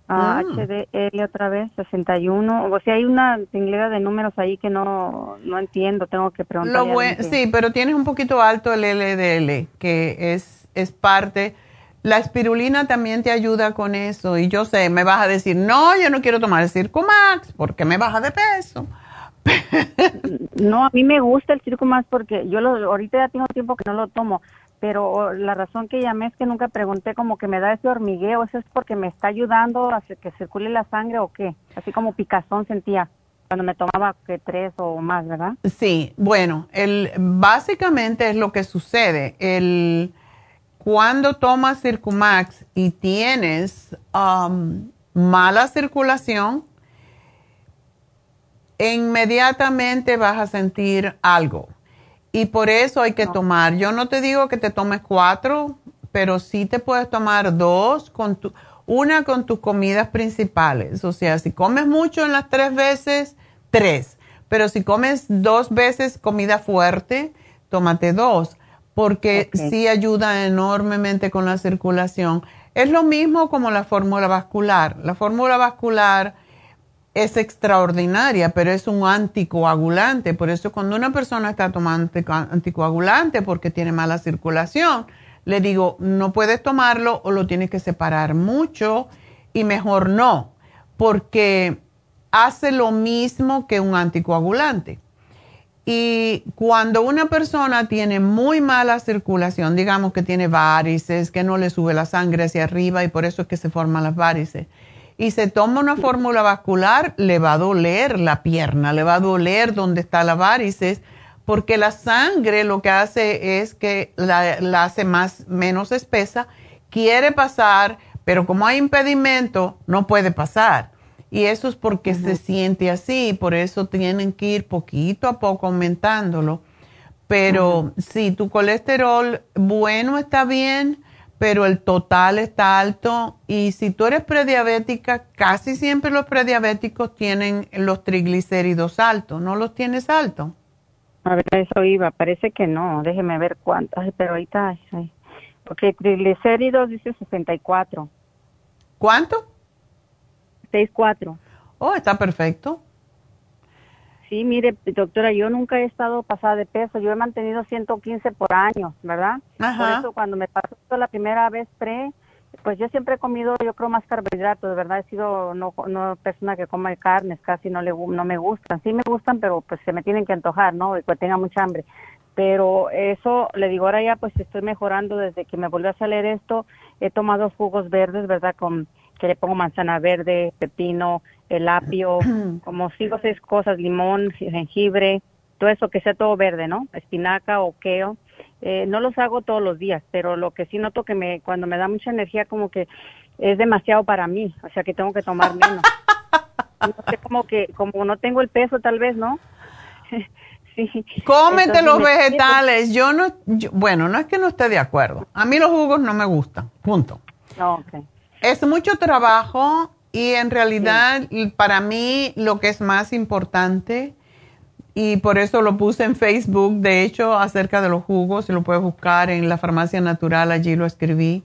Ah, HDL otra vez, 61. O sea, hay una tinglera de números ahí que no, no entiendo, tengo que preguntar. sí, pero tienes un poquito alto el LDL, que es, es parte. La espirulina también te ayuda con eso. Y yo sé, me vas a decir, no, yo no quiero tomar el Circumax porque me baja de peso. no, a mí me gusta el Circumax porque yo lo, ahorita ya tengo tiempo que no lo tomo pero la razón que llamé es que nunca pregunté como que me da ese hormigueo, ¿eso es porque me está ayudando a que circule la sangre o qué? Así como picazón sentía cuando me tomaba que tres o más, ¿verdad? Sí, bueno, el, básicamente es lo que sucede. El, cuando tomas Circumax y tienes um, mala circulación, inmediatamente vas a sentir algo y por eso hay que tomar. Yo no te digo que te tomes cuatro, pero sí te puedes tomar dos, con tu, una con tus comidas principales. O sea, si comes mucho en las tres veces, tres. Pero si comes dos veces comida fuerte, tómate dos, porque sí ayuda enormemente con la circulación. Es lo mismo como la fórmula vascular. La fórmula vascular es extraordinaria, pero es un anticoagulante. Por eso cuando una persona está tomando anticoagulante porque tiene mala circulación, le digo, no puedes tomarlo o lo tienes que separar mucho y mejor no, porque hace lo mismo que un anticoagulante. Y cuando una persona tiene muy mala circulación, digamos que tiene varices, que no le sube la sangre hacia arriba y por eso es que se forman las varices, y se toma una fórmula vascular, le va a doler la pierna, le va a doler donde está la varices, porque la sangre lo que hace es que la, hace más, menos espesa, quiere pasar, pero como hay impedimento, no puede pasar. Y eso es porque se siente así, por eso tienen que ir poquito a poco aumentándolo. Pero si tu colesterol bueno está bien, pero el total está alto y si tú eres prediabética, casi siempre los prediabéticos tienen los triglicéridos altos, ¿no los tienes altos? A ver, eso iba, parece que no, déjeme ver cuántos, pero ahorita, porque triglicéridos dice 64. ¿Cuánto? 64. Oh, está perfecto. Sí, mire, doctora, yo nunca he estado pasada de peso. Yo he mantenido 115 por año, ¿verdad? Por eso cuando me pasó la primera vez pre, pues yo siempre he comido, yo creo, más carbohidratos, ¿verdad? He sido no, no persona que come carnes, casi no, le, no me gustan. Sí me gustan, pero pues se me tienen que antojar, ¿no? Y que tenga mucha hambre. Pero eso, le digo, ahora ya pues estoy mejorando desde que me volvió a salir esto. He tomado jugos verdes, ¿verdad? Con que le pongo manzana verde, pepino, el apio, como cinco o seis cosas, limón, jengibre, todo eso que sea todo verde, ¿no? Espinaca o queo. Eh, no los hago todos los días, pero lo que sí noto que me cuando me da mucha energía como que es demasiado para mí, o sea que tengo que tomar menos. no sé, como que como no tengo el peso tal vez, ¿no? sí. Cómete los vegetales. Yo no, bueno, no es que no esté de acuerdo. A mí los jugos no me gustan, punto. Okay. Es mucho trabajo y en realidad, para mí, lo que es más importante, y por eso lo puse en Facebook, de hecho, acerca de los jugos, si lo puedes buscar en la farmacia natural, allí lo escribí.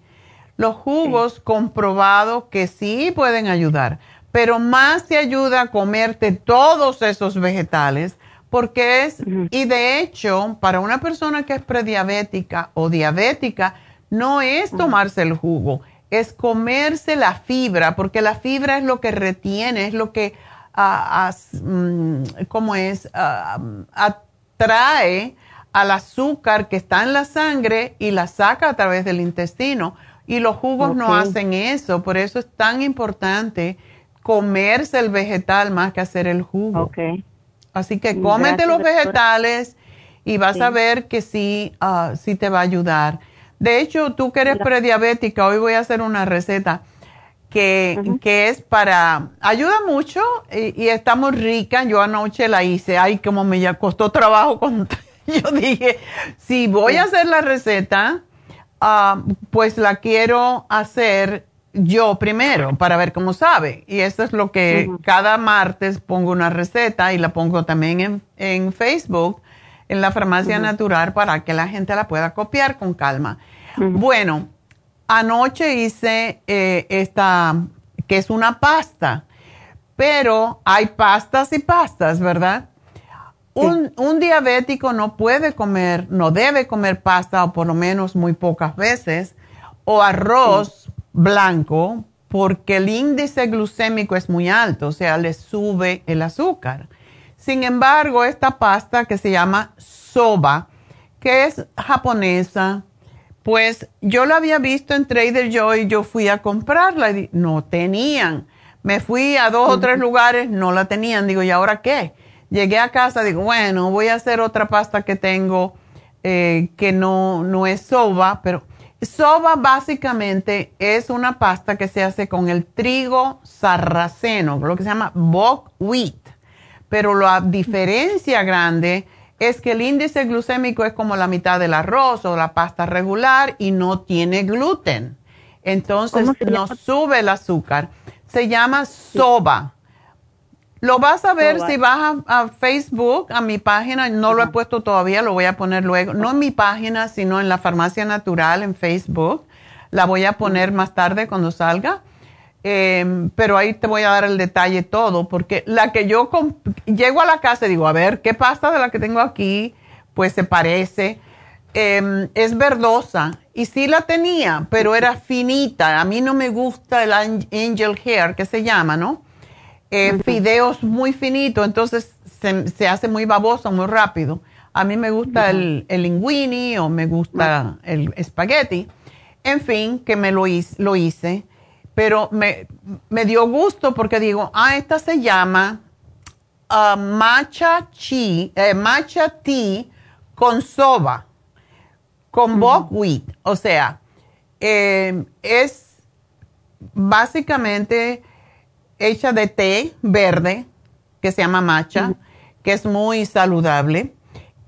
Los jugos comprobados que sí pueden ayudar, pero más te ayuda a comerte todos esos vegetales, porque es, y de hecho, para una persona que es prediabética o diabética, no es tomarse el jugo, es comerse la fibra, porque la fibra es lo que retiene, es lo que, uh, ¿cómo es? Ah, atrae al azúcar que está en la sangre y la saca a través del intestino. Y los jugos no hacen eso, por eso es tan importante comerse el vegetal más que hacer el jugo. Así que cómete los vegetales y vas a ver que sí, sí te va a ayudar. De hecho, tú que eres prediabética, hoy voy a hacer una receta. que, que es para, ayuda mucho y, y, está muy rica. Yo anoche la hice, ay, como me ya costó trabajo. Con, yo dije, si voy a hacer la receta, uh, pues la quiero hacer yo primero para ver cómo sabe. Y eso es lo que cada martes pongo una receta y la pongo también en, en Facebook, en la farmacia natural, para que la gente la pueda copiar con calma. Bueno, anoche hice eh, esta, que es una pasta, pero hay pastas y pastas, ¿verdad? Un, un, diabético no puede comer, no debe comer pasta o por lo menos muy pocas veces, o arroz blanco, porque el índice glucémico es muy alto, o sea, le sube el azúcar. Sin embargo, esta pasta que se llama soba, que es japonesa, pues yo la había visto en Trader Joy, yo fui a comprarla y no tenían. Me fui a dos o tres lugares, no la tenían. Digo, ¿y ahora qué? Llegué a casa, digo, bueno, voy a hacer otra pasta que tengo eh, que no, no es soba, pero soba básicamente es una pasta que se hace con el trigo sarraceno, lo que se llama buckwheat. Pero la diferencia grande es que el índice glucémico es como la mitad del arroz o la pasta regular y no tiene gluten. Entonces no sube el azúcar. Se llama soba. Lo vas a ver si vas a, Facebook, a mi página, no lo he puesto todavía, lo voy a poner luego, no en mi página, sino en la farmacia natural en Facebook. La voy a poner más tarde cuando salga. Em, pero ahí te voy a dar el detalle todo, porque la que yo llego a la casa y digo, a ver, ¿qué pasta de la que tengo aquí? Pues se parece. Em, es verdosa y sí la tenía, pero era finita. A mí no me gusta el angel hair, que se llama, ¿no? Eh, fideos muy finitos, entonces se, hace muy baboso muy rápido. A mí me gusta el, el, linguini o me gusta el espagueti. En fin, que me lo lo hice pero me, dio gusto porque digo, ah, esta se llama uh, matcha, chi, eh, matcha tea con soba, con buckwheat. O sea, eh, es básicamente hecha de té verde, que se llama matcha, que es muy saludable,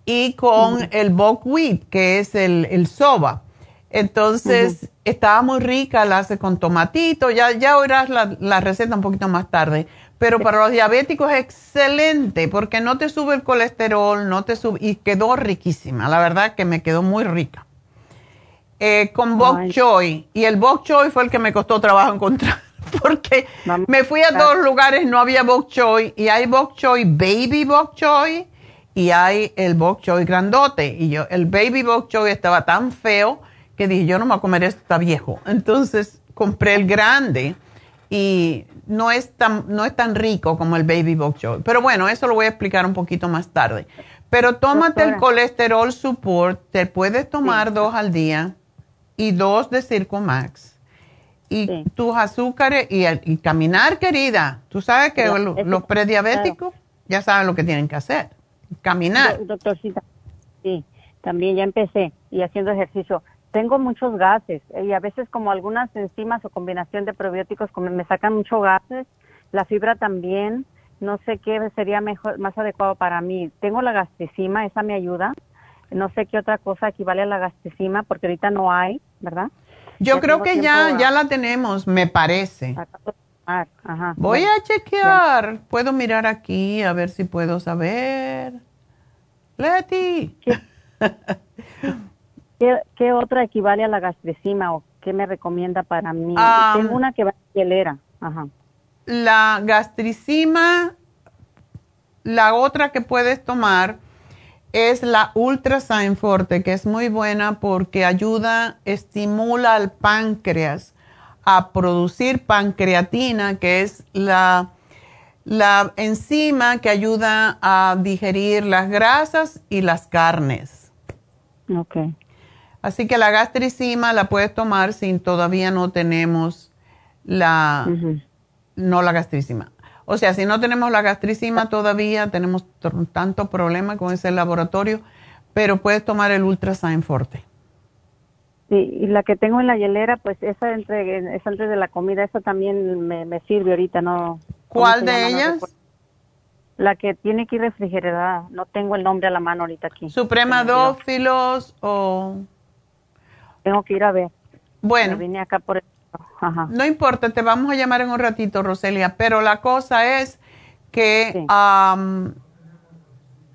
y con el buckwheat, que es el, el soba. Entonces, estaba muy rica, la hace con tomatito, ya, ya oirás la, receta un poquito más tarde. Pero para los diabéticos es excelente porque no te sube el colesterol, no te sube, y quedó riquísima. La verdad que me quedó muy rica. Eh, con bok choy, y el bok choy fue el que me costó trabajo encontrar porque me fui a dos lugares, no había bok choy, y hay bok choy, baby bok choy, y hay el bok choy grandote. Y yo, el baby bok choy estaba tan feo que dije, yo no me voy a comer esto, está viejo. Entonces compré el grande y no es tan, no es tan rico como el Baby Bok Choy. Pero bueno, eso lo voy a explicar un poquito más tarde. Pero tómate el colesterol support, te puedes tomar dos al día y dos de Circo Max. Y tus azúcares y, caminar, querida. Tú sabes que los, prediabéticos ya saben lo que tienen que hacer. Caminar. Doctorcita, sí, también ya empecé y haciendo ejercicio tengo muchos gases eh, y a veces como algunas enzimas o combinación de probióticos me sacan mucho gases, la fibra también, no sé qué sería mejor, más adecuado para mí. Tengo la gastricima, esa me ayuda. No sé qué otra cosa equivale a la gastricima porque ahorita no hay, ¿verdad? Yo creo que ya, ya la tenemos, me parece. Voy a chequear. Puedo mirar aquí a ver si puedo saber. Leti. ¿Qué, otra equivale a la gastricima o qué me recomienda para mí? Tengo una que va hielera. Ajá. La gastricima, la otra que puedes tomar es la Ultrasign Forte, que es muy buena porque ayuda, estimula al páncreas a producir pancreatina, que es la, la enzima que ayuda a digerir las grasas y las carnes. Okay. Así que la gastricima la puedes tomar si todavía no tenemos la, no la gastricima. O sea, si no tenemos la gastricima todavía, tenemos tanto problema con ese laboratorio, pero puedes tomar el Ultrasign Forte. Sí, y la que tengo en la hielera, pues esa entre, esa antes de la comida, esa también me, me sirve ahorita, ¿no? ¿Cómo ¿Cuál de llama? Ellas? la que tiene que ir refrigerada, no tengo el nombre a la mano ahorita aquí. Suprema. Dófilos o... Tengo que ir a ver. Bueno. Me vine acá por el... Ajá. No importa, te vamos a llamar en un ratito, Roselia, pero la cosa es que am,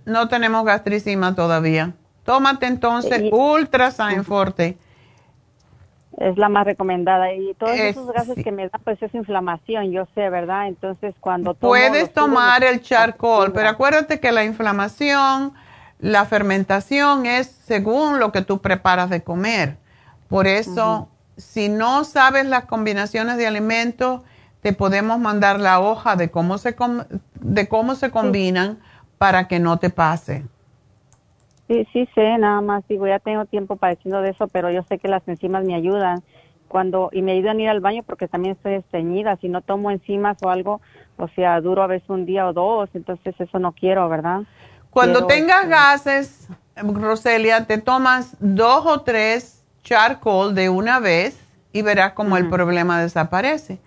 no tenemos gastricima todavía. Tómate entonces Y- Ultra Forte. Es la más recomendada. Y todos Es- esos gases sí. que me dan, pues es inflamación, yo sé, ¿verdad? Entonces, cuando tomo Puedes tomar el charcoal, pero acuérdate que la inflamación, la fermentación es según lo que tú preparas de comer. Por eso, si no sabes las combinaciones de alimentos, te podemos mandar la hoja de cómo se, com- de cómo se combinan para que no te pase. Sí, sí sé, nada más digo, ya tengo tiempo padeciendo de eso, pero yo sé que las enzimas me ayudan cuando y me ayudan a ir al baño porque también estoy estreñida, si no tomo enzimas o algo, o sea, duro a veces un día o dos, entonces eso no quiero, ¿verdad? Cuando Quiero, tengas este, gases, Roselia, te tomas dos o tres charcoal de una vez y verás cómo el problema desaparece.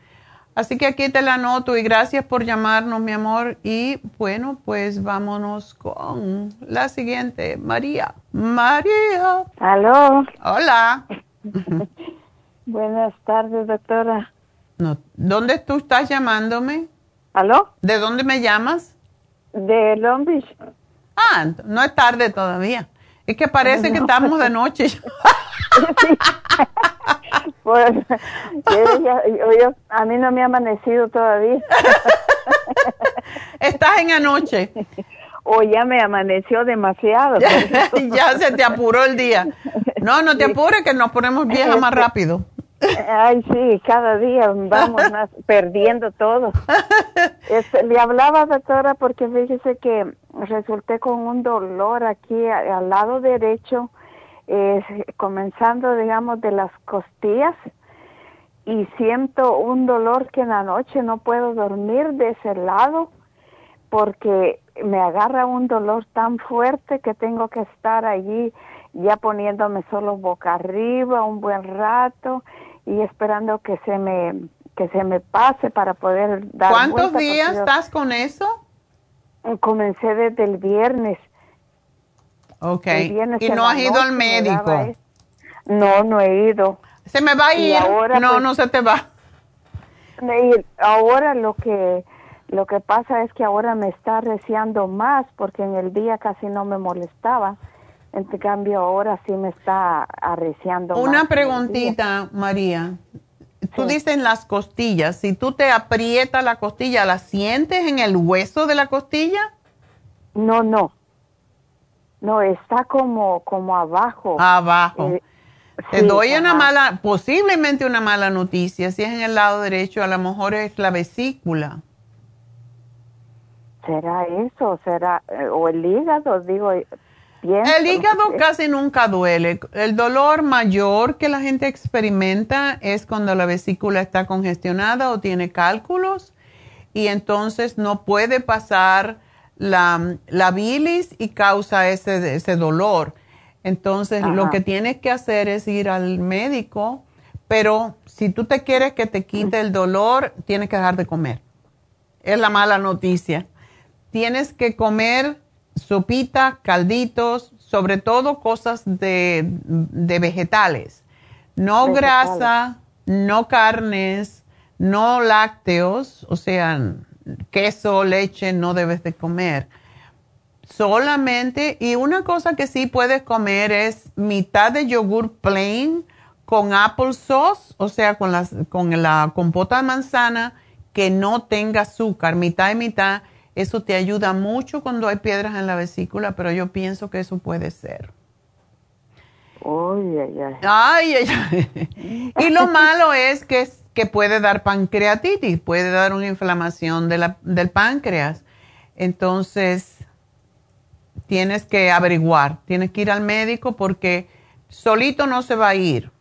Así que aquí te la anoto y gracias por llamarnos, mi amor. Y bueno, pues vámonos con la siguiente, María. María. Aló. Hola. Buenas tardes, doctora. No, ¿Dónde tú estás llamándome? ¿Aló? ¿De dónde me llamas? De Long Beach. Ah, no es tarde todavía. Es que parece que estamos de noche. Pues, yo yo- yo- a mí no me ha amanecido todavía. Estás en anoche. O ya me amaneció demasiado. ya se te apuró el día. No, no te Sí. apures que nos ponemos viejas más Este- rápido. Ay, sí, cada día vamos más perdiendo todo. Este, le hablaba, doctora, porque fíjese que resulté con un dolor aquí al lado derecho, eh, comenzando, digamos, de las costillas, y siento un dolor que en la noche no puedo dormir de ese lado, porque me agarra un dolor tan fuerte que tengo que estar allí ya poniéndome solo boca arriba un buen rato y esperando que se me que se me pase para poder dar ¿Cuántos días estás con eso? Comencé desde el viernes. Ok. ¿Y no has ido al médico? No, no he ido. Se me va a ir. ahora, no, pues, no se te va. Ahora lo que lo que pasa es que ahora me está arreciando más porque en el día casi no me molestaba. En cambio ahora sí me está arreciando Una preguntita, María. Tú dices en las costillas. Si tú te aprietas la costilla, ¿la sientes en el hueso de la costilla? No, no. No, está como como abajo. Abajo. Eh, Te sí, doy una mala, posiblemente una mala noticia. Si es en el lado derecho, a lo mejor es la vesícula. ¿Será eso? ¿Será eh, o el hígado? Digo, eh, pienso, El hígado casi nunca duele. El dolor mayor que la gente experimenta es cuando la vesícula está congestionada o tiene cálculos y entonces no puede pasar la, la bilis y causa ese, ese dolor. Entonces lo que tienes que hacer es ir al médico, pero si tú te quieres que te quite el dolor, tienes que dejar de comer. Es la mala noticia. Tienes que comer sopita, calditos, sobre todo cosas de, de vegetales. No Vegetales. grasa, no carnes, no lácteos, o sea, queso, leche, no debes de comer. Solamente, y una cosa que sí puedes comer es mitad de yogur plain con apple sauce, o sea, con, las, con la compota de manzana que no tenga azúcar, mitad y mitad. Eso te ayuda mucho cuando hay piedras en la vesícula, pero yo pienso que eso puede ser. Ay, ay. Ay, ay, ay. Y lo malo es que, que puede dar pancreatitis, puede dar una inflamación de la- del páncreas. Entonces, tienes que averiguar, tienes que ir al médico porque solito no se va a ir.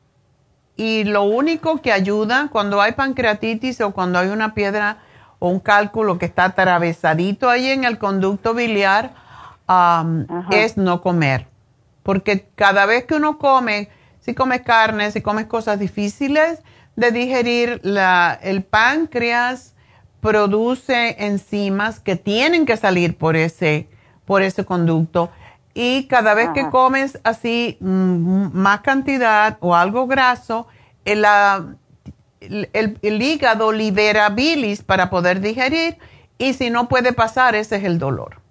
Y lo único que ayuda cuando hay pancreatitis o cuando hay una piedra o un cálculo que está atravesadito ahí en el conducto biliar, es no comer. Porque cada vez que uno come, si comes carne, si comes cosas difíciles de digerir, la, el páncreas produce enzimas que tienen que salir por ese, por ese conducto. Y cada vez que comes así mm, más cantidad o algo graso, el, el, el, hígado libera bilis para poder digerir y si no puede pasar, ese es el dolor.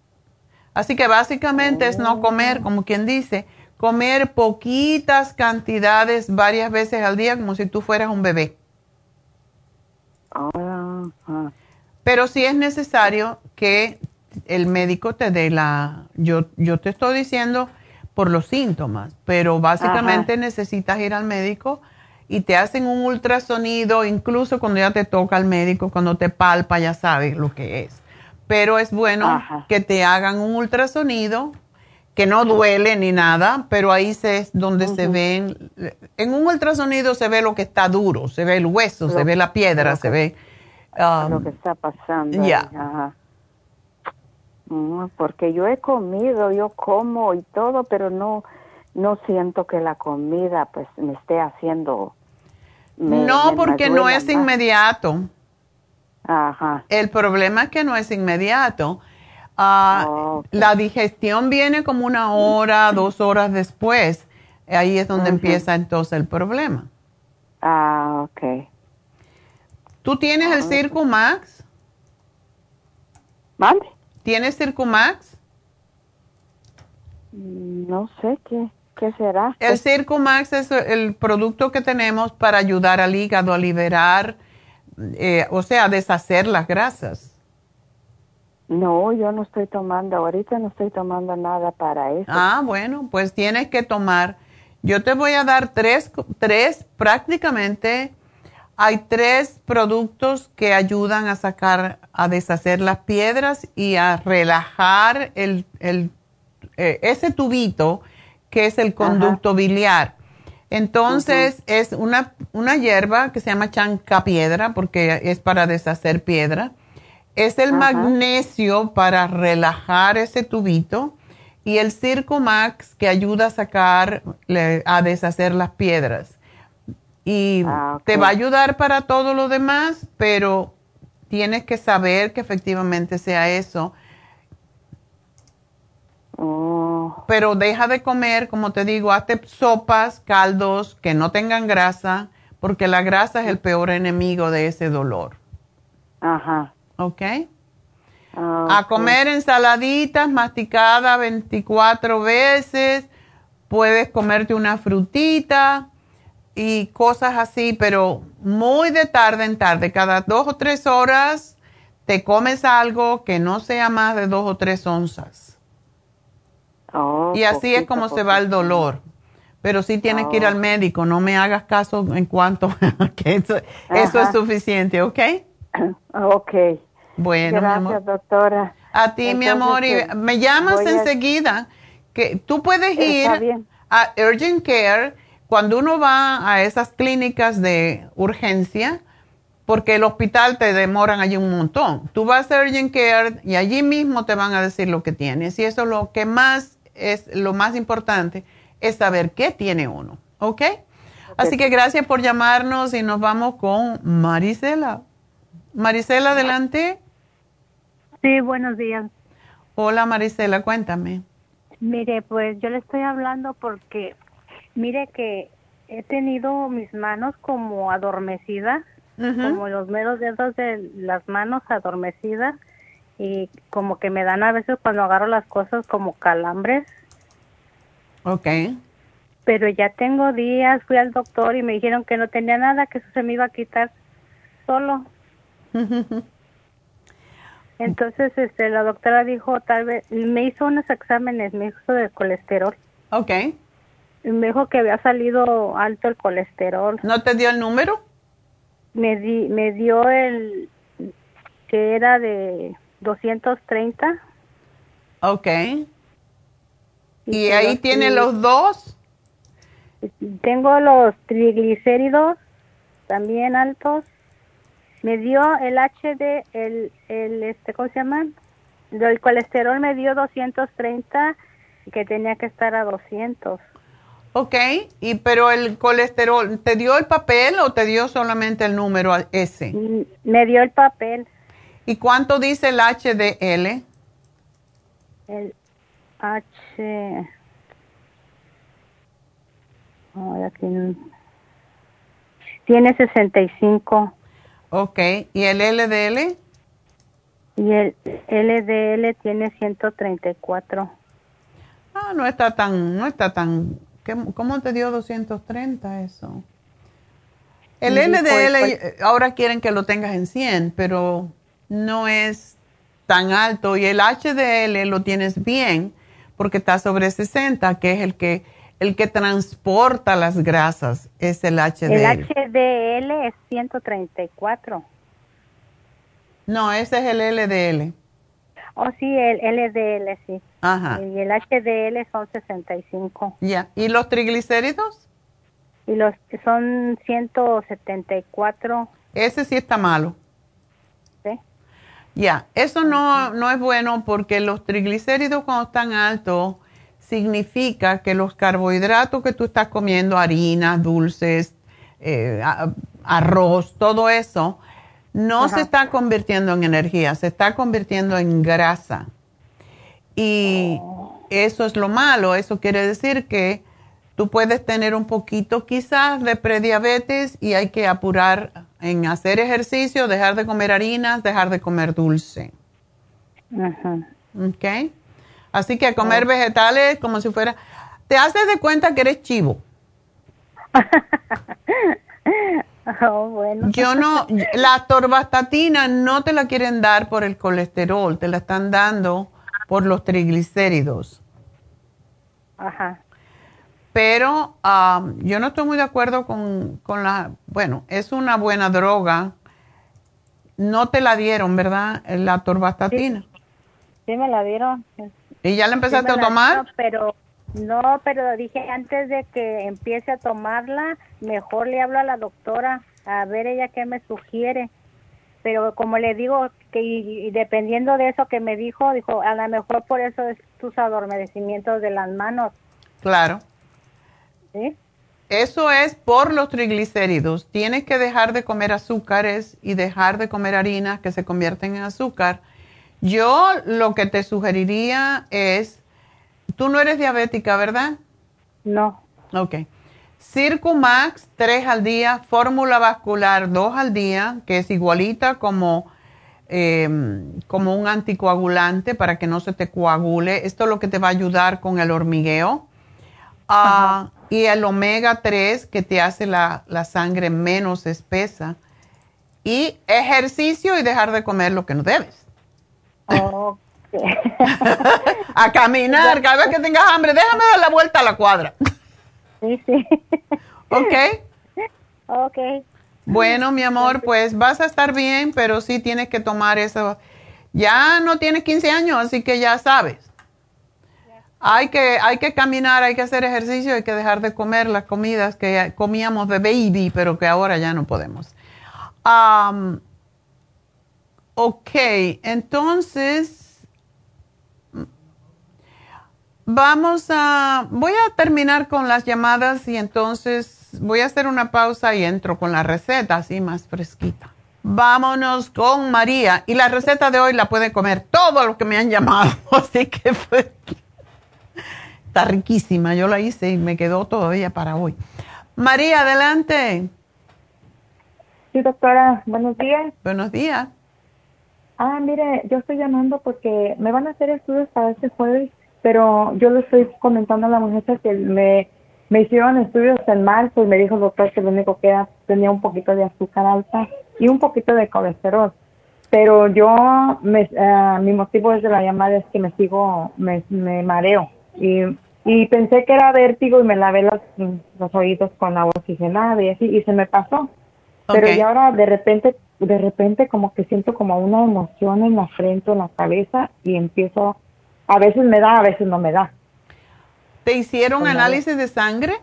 Así que básicamente es no comer, como quien dice, comer poquitas cantidades varias veces al día como si tú fueras un bebé. Pero si es necesario que el médico te dé la, yo, yo te estoy diciendo por los síntomas, pero básicamente necesitas ir al médico y te hacen un ultrasonido, incluso cuando ya te toca al médico, cuando te palpa, ya sabes lo que es. Pero es bueno que te hagan un ultrasonido que no duele ni nada, pero ahí se, es donde se ven, en un ultrasonido se ve lo que está duro, se ve el hueso, se ve la piedra, se ve... lo que um, está pasando. Ya. porque yo he comido, yo como y todo, pero no, no siento que la comida pues me esté haciendo... no, porque no es inmediato. Ajá. El problema es que no es inmediato. Ah, la digestión viene como una hora, dos horas después. Ahí es donde empieza entonces el problema. Ah, ok. ¿Tú tienes el Circumax? ¿Mande? ¿Tienes Circumax? Mm, no sé qué, qué será. El Circumax es el producto que tenemos para ayudar al hígado a liberar, eh, o sea, a deshacer las grasas. No, yo no estoy tomando, ahorita no estoy tomando nada para eso. Ah, bueno, pues tienes que tomar. Yo te voy a dar tres, tres prácticamente, hay tres productos que ayudan a sacar, a deshacer las piedras y a relajar el, el eh, ese tubito que es el conducto biliar. Entonces, es una, una hierba que se llama chanca piedra porque es para deshacer piedra es el magnesio para relajar ese tubito y el Circumax que ayuda a sacar, a deshacer las piedras. Y ah, te va a ayudar para todo lo demás, pero tienes que saber que efectivamente sea eso. Oh. Pero deja de comer, como te digo, hazte sopas, caldos que no tengan grasa, porque la grasa es el peor enemigo de ese dolor. Ajá. ¿Ok? Ah, a comer ensaladitas masticadas 24 veces, puedes comerte una frutita y cosas así, pero muy de tarde en tarde, cada dos o tres horas te comes algo que no sea más de dos o tres onzas. Oh, y así es como se va el dolor. Pero sí tienes que ir al oh. médico, no me hagas caso en cuanto que eso, eso es suficiente, ¿ok? Ok. Bueno, Gracias, mi amor. doctora. A ti, mi amor, y este, me llamas enseguida. Que tú puedes ir a Urgent Care cuando uno va a esas clínicas de urgencia, porque el hospital te demoran allí un montón. Tú vas a Urgent Care y allí mismo te van a decir lo que tienes. Y eso es lo que más es lo más importante, es saber qué tiene uno. ¿Ok? Así que gracias por llamarnos y nos vamos con Marisela. Marisela, adelante. Sí, buenos días. Hola Marisela, cuéntame. Mire, pues yo le estoy hablando porque, mire que he tenido mis manos como adormecidas, como los meros dedos de las manos adormecidas y como que me dan a veces cuando agarro las cosas como calambres. Ok. Pero ya tengo días, fui al doctor y me dijeron que no tenía nada, que eso se me iba a quitar solo. Entonces, este, la doctora dijo, tal vez, me hizo unos exámenes, me hizo de colesterol. Ok. Y me dijo que había salido alto el colesterol. ¿No te dio el número? Me, di, me dio el que era de 230. Ok. ¿Y, ahí tiene los dos? Tengo los triglicéridos también altos me dio el HD, el, el, este, ¿cómo se llama? El colesterol me dio 230, que tenía que estar a 200. Ok, y pero el colesterol, ¿te dio el papel o te dio solamente el número ese? Mm, me dio el papel. ¿Y cuánto dice el HDL? El H. Oh, aquí tiene 65. Ok, ¿y el LDL? Y el LDL tiene 134. Ah, no está tan, no está tan, ¿cómo te dio 230 eso? El LDL pues, ahora quieren que lo tengas en 100, pero no es tan alto y el HDL lo tienes bien porque está sobre 60, que es el que el que transporta las grasas, es el HDL. El HDL es 134. No, ese es el LDL. Oh, sí, el LDL, sí. Ajá. Y el HDL son 65. Ya. ¿Y los triglicéridos? Y los son 174. Ese sí está malo. Ya, eso no, no es bueno porque los triglicéridos cuando están altos significa que los carbohidratos que tú estás comiendo, harinas, dulces, eh, arroz, todo eso, no se está convirtiendo en energía, se está convirtiendo en grasa. Y oh. eso es lo malo, eso quiere decir que tú puedes tener un poquito quizás de prediabetes y hay que apurar en hacer ejercicio, dejar de comer harinas, dejar de comer dulce. Ajá. ¿Ok? Así que comer oh. vegetales como si fuera... Te haces de cuenta que eres chivo. oh, bueno. Yo no, la torvastatina no te la quieren dar por el colesterol, te la están dando por los triglicéridos. Ajá pero um, yo no estoy muy de acuerdo con, la, bueno, es una buena droga. No te la dieron, ¿verdad? La torvastatina. Sí, me la dieron. ¿Y ya la empezaste a tomar? pero no, pero dije antes de que empiece a tomarla, mejor le hablo a la doctora a ver ella qué me sugiere. Pero como le digo, que y, dependiendo de eso que me dijo, dijo, a lo mejor por eso es tus adormecimientos de las manos. Claro. Eso es por los triglicéridos. Tienes que dejar de comer azúcares y dejar de comer harinas que se convierten en azúcar. Yo lo que te sugeriría es, tú no eres diabética, ¿verdad? No. Ok. Circumax, 3 al día, fórmula vascular, 2 al día, que es igualita como, em, como un anticoagulante para que no se te coagule. Esto es lo que te va a ayudar con el hormigueo. Ah, y el omega 3 que te hace la, sangre menos espesa. Y ejercicio y dejar de comer lo que no debes. a caminar, cada vez que tengas hambre, déjame dar la vuelta a la cuadra. sí, sí. ¿Ok? Ok. Bueno, mi amor, pues vas a estar bien, pero sí tienes que tomar eso. Ya no tienes 15 años, así que ya sabes. Hay que, hay que caminar, hay que hacer ejercicio, hay que dejar de comer las comidas que comíamos de baby, pero que ahora ya no podemos. Ok, entonces vamos a, voy a terminar con las llamadas y entonces voy a hacer una pausa y entro con la receta así más fresquita. Vámonos con María y la receta de hoy la pueden comer todos los que me han llamado, así que fue Está riquísima, yo la hice y me quedó todavía para hoy. María, adelante. Sí, doctora, buenos días. Buenos días. Ah, mire, yo estoy llamando porque me van a hacer estudios para este jueves, pero yo le estoy comentando a la muchacha que me, me hicieron estudios en marzo y me dijo el doctor que lo único que era, tenía un poquito de azúcar alta y un poquito de colesterol. Pero yo, me, uh, mi motivo de la llamada es que me sigo, me, me mareo y y pensé que era vértigo y me lavé los, los oídos con agua oxigenada y así, y se me pasó. Pero ya ahora de repente, de repente como que siento como una emoción en la frente, en la cabeza y empiezo, a veces me da, a veces no me da. ¿Te hicieron análisis de sangre?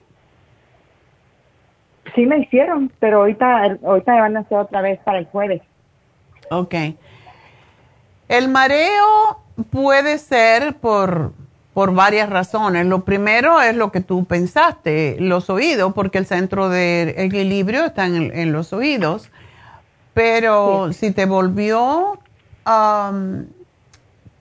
Sí me hicieron, pero ahorita, ahorita me van a hacer otra vez para el jueves. Ok. El mareo puede ser por por varias razones. Lo primero es lo que tú pensaste, los oídos, porque el centro de equilibrio está en, los oídos. Pero si te volvió, um,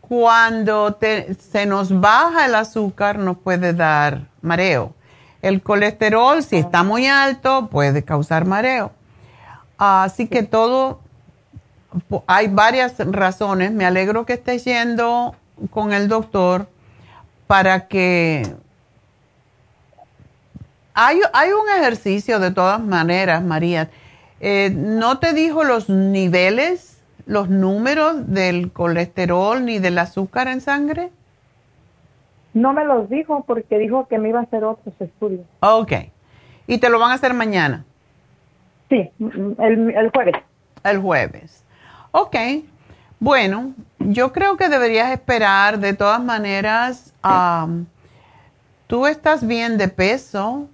cuando se nos baja el azúcar, nos puede dar mareo. El colesterol, si está muy alto, puede causar mareo. Así que todo, hay varias razones. Me alegro que estés yendo con el doctor para que... Hay, un ejercicio de todas maneras, María. Eh, ¿No te dijo los niveles, los números del colesterol ni del azúcar en sangre? No me los dijo porque dijo que me iba a hacer otros estudios. Ok. ¿Y te lo van a hacer mañana? Sí, el, el jueves. El jueves. Ok. Bueno, yo creo que deberías esperar de todas maneras. Tú estás bien de peso.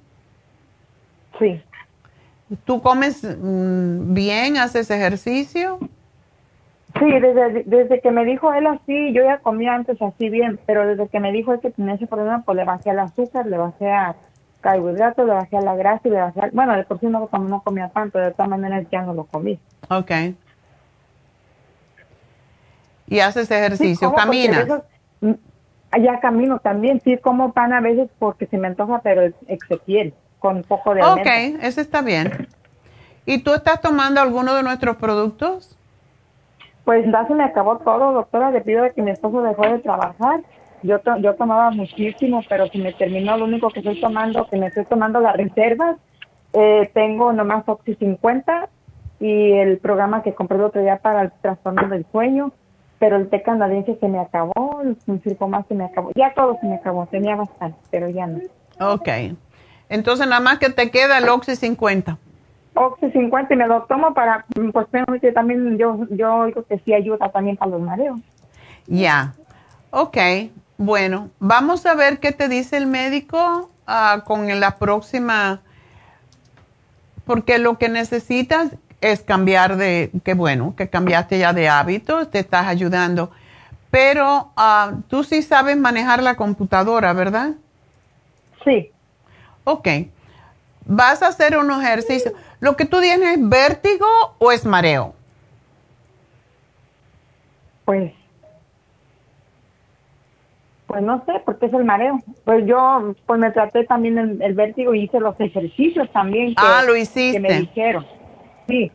Sí. ¿Tú comes mm, bien, haces ejercicio? Sí, desde, desde que me dijo él así, yo ya comía antes así bien, pero desde que me dijo que tenía ese problema, pues le bajé al azúcar, le bajé a carbohidratos, le bajé a la grasa y le bajé, bueno, de por sí no, no comía tanto, de todas maneras ya no lo comí. Ok. ¿Y haces ejercicio? ¿Caminas? Mm, ya camino también, sí, como pan a veces porque se me antoja, pero es Ezequiel, con un poco de Ok, eso está bien. ¿Y tú estás tomando alguno de nuestros productos? Pues ya se me acabó todo, doctora, debido a que mi esposo dejó de trabajar yo, yo tomaba muchísimo, pero si me terminó, lo único que estoy tomando, que me estoy tomando las reservas, eh, tengo nomás Oxy 50 y el programa que compré el otro día para el trastorno del sueño, pero el té canadiense se me acabó, el circo más se me acabó, ya todo se me acabó, tenía bastante, pero ya no. Ok, entonces nada más que te queda el Oxy 50. Oxy 50 y me lo tomo para, pues también yo, yo digo que sí ayuda también para los mareos. Ya, okay ok. Bueno, vamos a ver qué te dice el médico ah, con la próxima, porque lo que necesitas es cambiar de, qué bueno, que cambiaste ya de hábitos, te estás ayudando, pero ah, tú sí sabes manejar la computadora, ¿verdad? Sí. Ok. Vas a hacer un ejercicio. ¿Lo que tú tienes es vértigo o es mareo? Pues pues no sé, porque es el mareo. Pues yo pues me traté también el, vértigo y hice los ejercicios también. Que, ah, lo hiciste. Que me dijeron. Sí.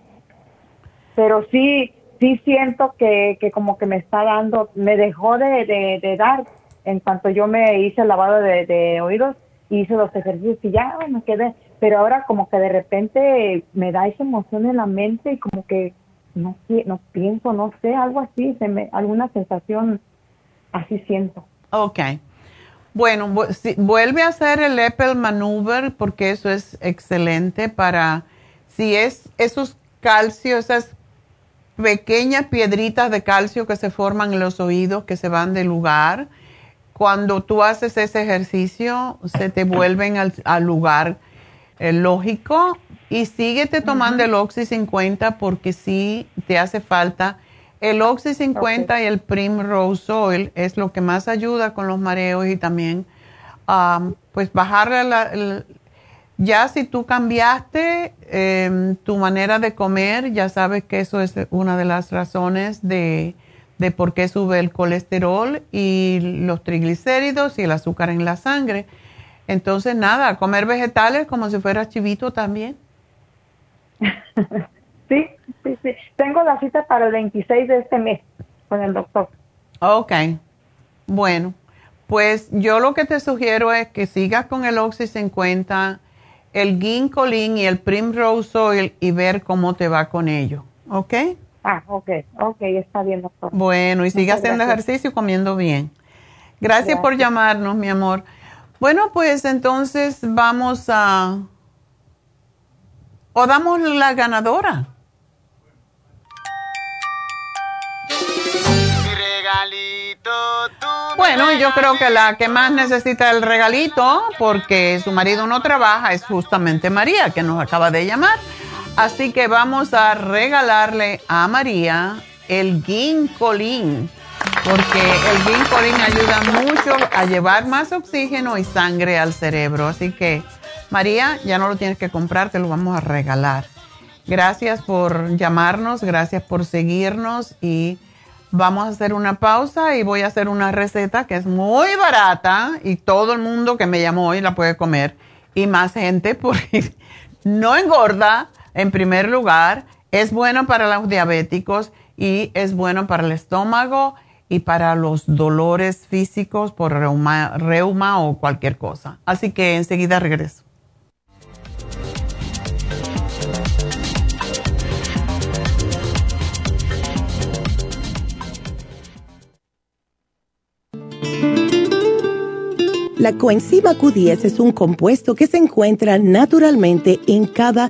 Pero sí, sí siento que, que como que me está dando, me dejó de, de, dar en cuanto yo me hice el lavado de, de oídos hice los ejercicios y ya me quedé. Pero ahora como que de repente me da esa emoción en la mente y como que no, no pienso, no sé, algo así, se me, alguna sensación así siento. Ok. Bueno, vuelve a hacer el Apple Maneuver porque eso es excelente para si es esos calcios, esas pequeñas piedritas de calcio que se forman en los oídos, que se van del lugar. Cuando tú haces ese ejercicio, se te vuelven al, lugar eh, lógico y síguete tomando el Oxy 50 porque sí te hace falta. El Oxy 50 y el Primrose Oil es lo que más ayuda con los mareos y también, um, pues, bajarle la, ya si tú cambiaste em, tu manera de comer, ya sabes que eso es una de las razones de, de por qué sube el colesterol y los triglicéridos y el azúcar en la sangre. Entonces, nada, comer vegetales como si fuera chivito también. Sí, sí, sí. Tengo la cita para el 26 de este mes con el doctor. Ok. Bueno, pues yo lo que te sugiero es que sigas con el Oxy 50, el Ginkolin y el Primrose Oil y ver cómo te va con ello. ¿Ok? Ah, ok, ok, está bien, doctor. Bueno, y siga haciendo ejercicio y comiendo bien. Gracias, por llamarnos, mi amor. Bueno, pues entonces vamos a... O damos la ganadora. Bueno, yo creo que la que más necesita el regalito, porque su marido no trabaja, es justamente María, que nos acaba de llamar. Así que vamos a regalarle a María el Ginkolin. porque el ginkolin ayuda mucho a llevar más oxígeno y sangre al cerebro. Así que, María, ya no lo tienes que comprar, te lo vamos a regalar. Gracias por llamarnos, gracias por seguirnos y vamos a hacer una pausa y voy a hacer una receta que es muy barata y todo el mundo que me llamó hoy la puede comer y más gente porque no engorda en primer lugar, es bueno para los diabéticos y es bueno para el estómago y para los dolores físicos por reuma, reuma o cualquier cosa. Así que enseguida regreso. La coenzima Q10 es un compuesto que se encuentra naturalmente en cada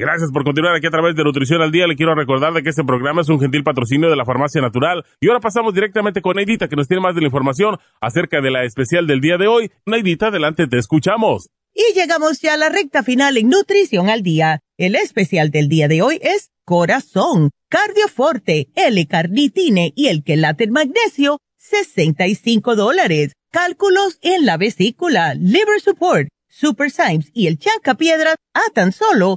Gracias por continuar aquí a través de Nutrición al Día. Le quiero recordar de que este programa es un gentil patrocinio de la Farmacia Natural. Y ahora pasamos directamente con Neidita, que nos tiene más de la información acerca de la especial del día de hoy. Neidita, adelante, te escuchamos. Y llegamos ya a la recta final en Nutrición al Día. El especial del día de hoy es Corazón, Cardioforte, L-Carnitine y el quelate magnesio, 65 dólares. Cálculos en la vesícula, Liver Support, Super Symes y el Chanca Piedras a tan solo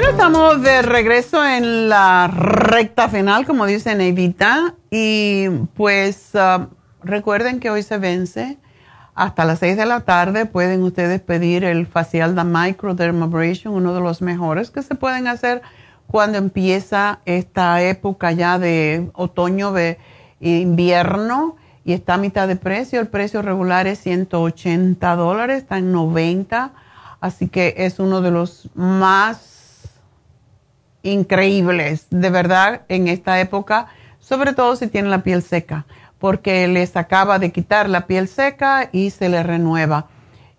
Bueno, estamos de regreso en la recta final, como dice Neidita, y pues uh, recuerden que hoy se vence. Hasta las 6 de la tarde pueden ustedes pedir el facial de microdermabrasion, uno de los mejores que se pueden hacer cuando empieza esta época ya de otoño, de invierno, y está a mitad de precio. El precio regular es 180 dólares, está en 90, así que es uno de los más increíbles, de verdad, en esta época, sobre todo si tienen la piel seca, porque les acaba de quitar la piel seca y se les renueva.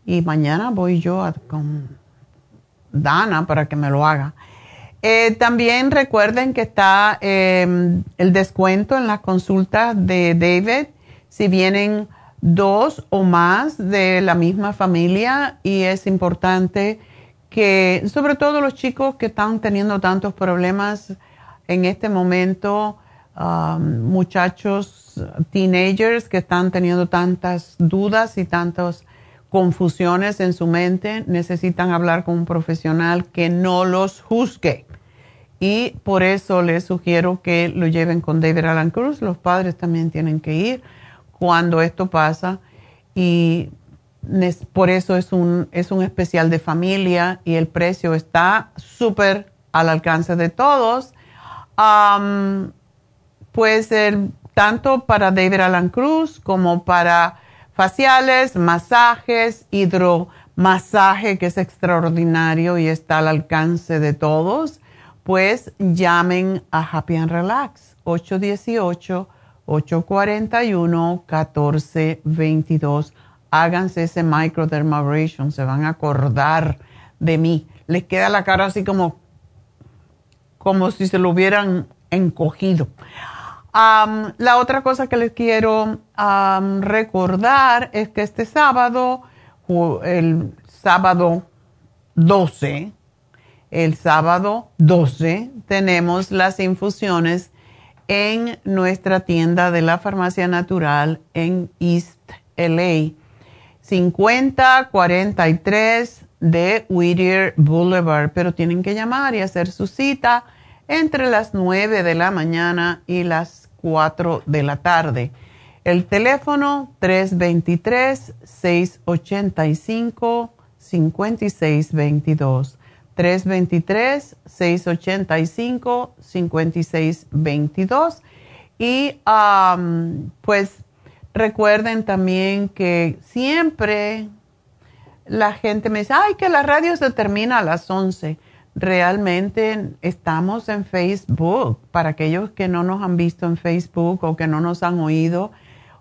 Y mañana voy yo a, Dana para que me lo haga. Eh, también recuerden que está em, el descuento en las consultas de David si vienen dos o más de la misma familia y es importante que, sobre todo los chicos que están teniendo tantos problemas en este momento, um, muchachos, teenagers que están teniendo tantas dudas y tantas confusiones en su mente, necesitan hablar con un profesional que no los juzgue y por eso les sugiero que lo lleven con David Alan Cruz. Los padres también tienen que ir cuando esto pasa. Y por eso es un, es un especial de familia y el precio está súper al alcance de todos. puede ser tanto para David Alan Cruz como para faciales, masajes, hidromasaje, que es extraordinario y está al alcance de todos pues llamen a Happy and Relax 818-841-1422. Háganse ese microdermabrasion, se van a acordar de mí. Les queda la cara así como, como si se lo hubieran encogido. la otra cosa que les quiero recordar es que este sábado, el sábado 12, el sábado 12 tenemos las infusiones en nuestra tienda de la farmacia natural en East LA. 5043 de Whittier Boulevard, pero tienen que llamar y hacer su cita entre las 9 de la mañana y las 4 de la tarde. El teléfono 323-685-5622. 323-685-5622. Y pues recuerden también que siempre la gente me dice, ay, que la radio se termina a las 11. Realmente estamos en Facebook. Para aquellos que no nos han visto en Facebook o que no nos han oído,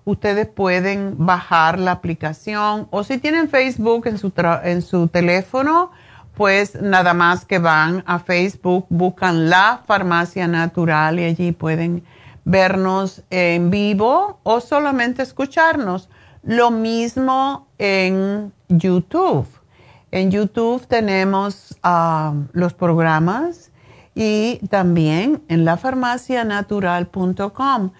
ustedes pueden bajar la aplicación o si tienen Facebook en su, en su teléfono, pues nada más que van a Facebook, buscan la farmacia natural y allí pueden vernos en vivo o solamente escucharnos. Lo mismo en YouTube. En YouTube tenemos ah, los programas y también en lafarmacianatural.com.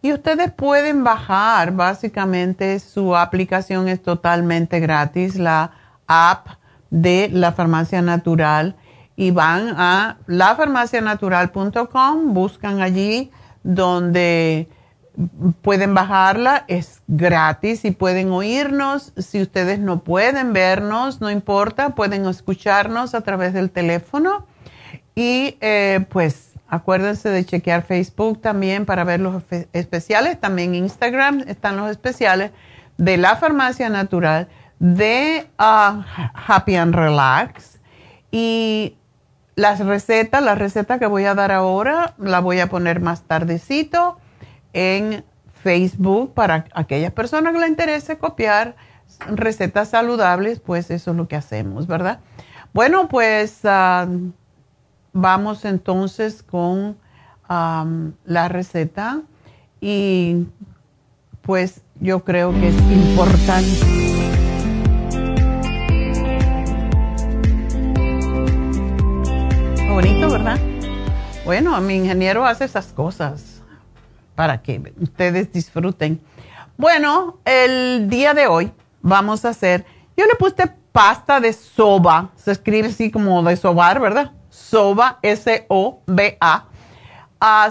Y ustedes pueden bajar, básicamente su aplicación es totalmente gratis, la app de la farmacia natural y van a lafarmacianatural.com, buscan allí donde pueden bajarla, es gratis y pueden oírnos. Si ustedes no pueden vernos, no importa, pueden escucharnos a través del teléfono. Y eh, pues acuérdense de chequear Facebook también para ver los especiales. También Instagram están los especiales de la farmacia natural de ah, Happy and Relax. Y las recetas, la receta que voy a dar ahora, la voy a poner más tardecito en Facebook para aquellas personas que les interese copiar recetas saludables, pues eso es lo que hacemos, ¿verdad? Bueno, pues ah, vamos entonces con la receta y pues yo creo que es importante bonito, ¿verdad? Bueno, mi ingeniero hace esas cosas para que ustedes disfruten. Bueno, el día de hoy vamos a hacer, yo le puse pasta de soba, se escribe así como de sobar, ¿verdad? Soba, S-O-B-A,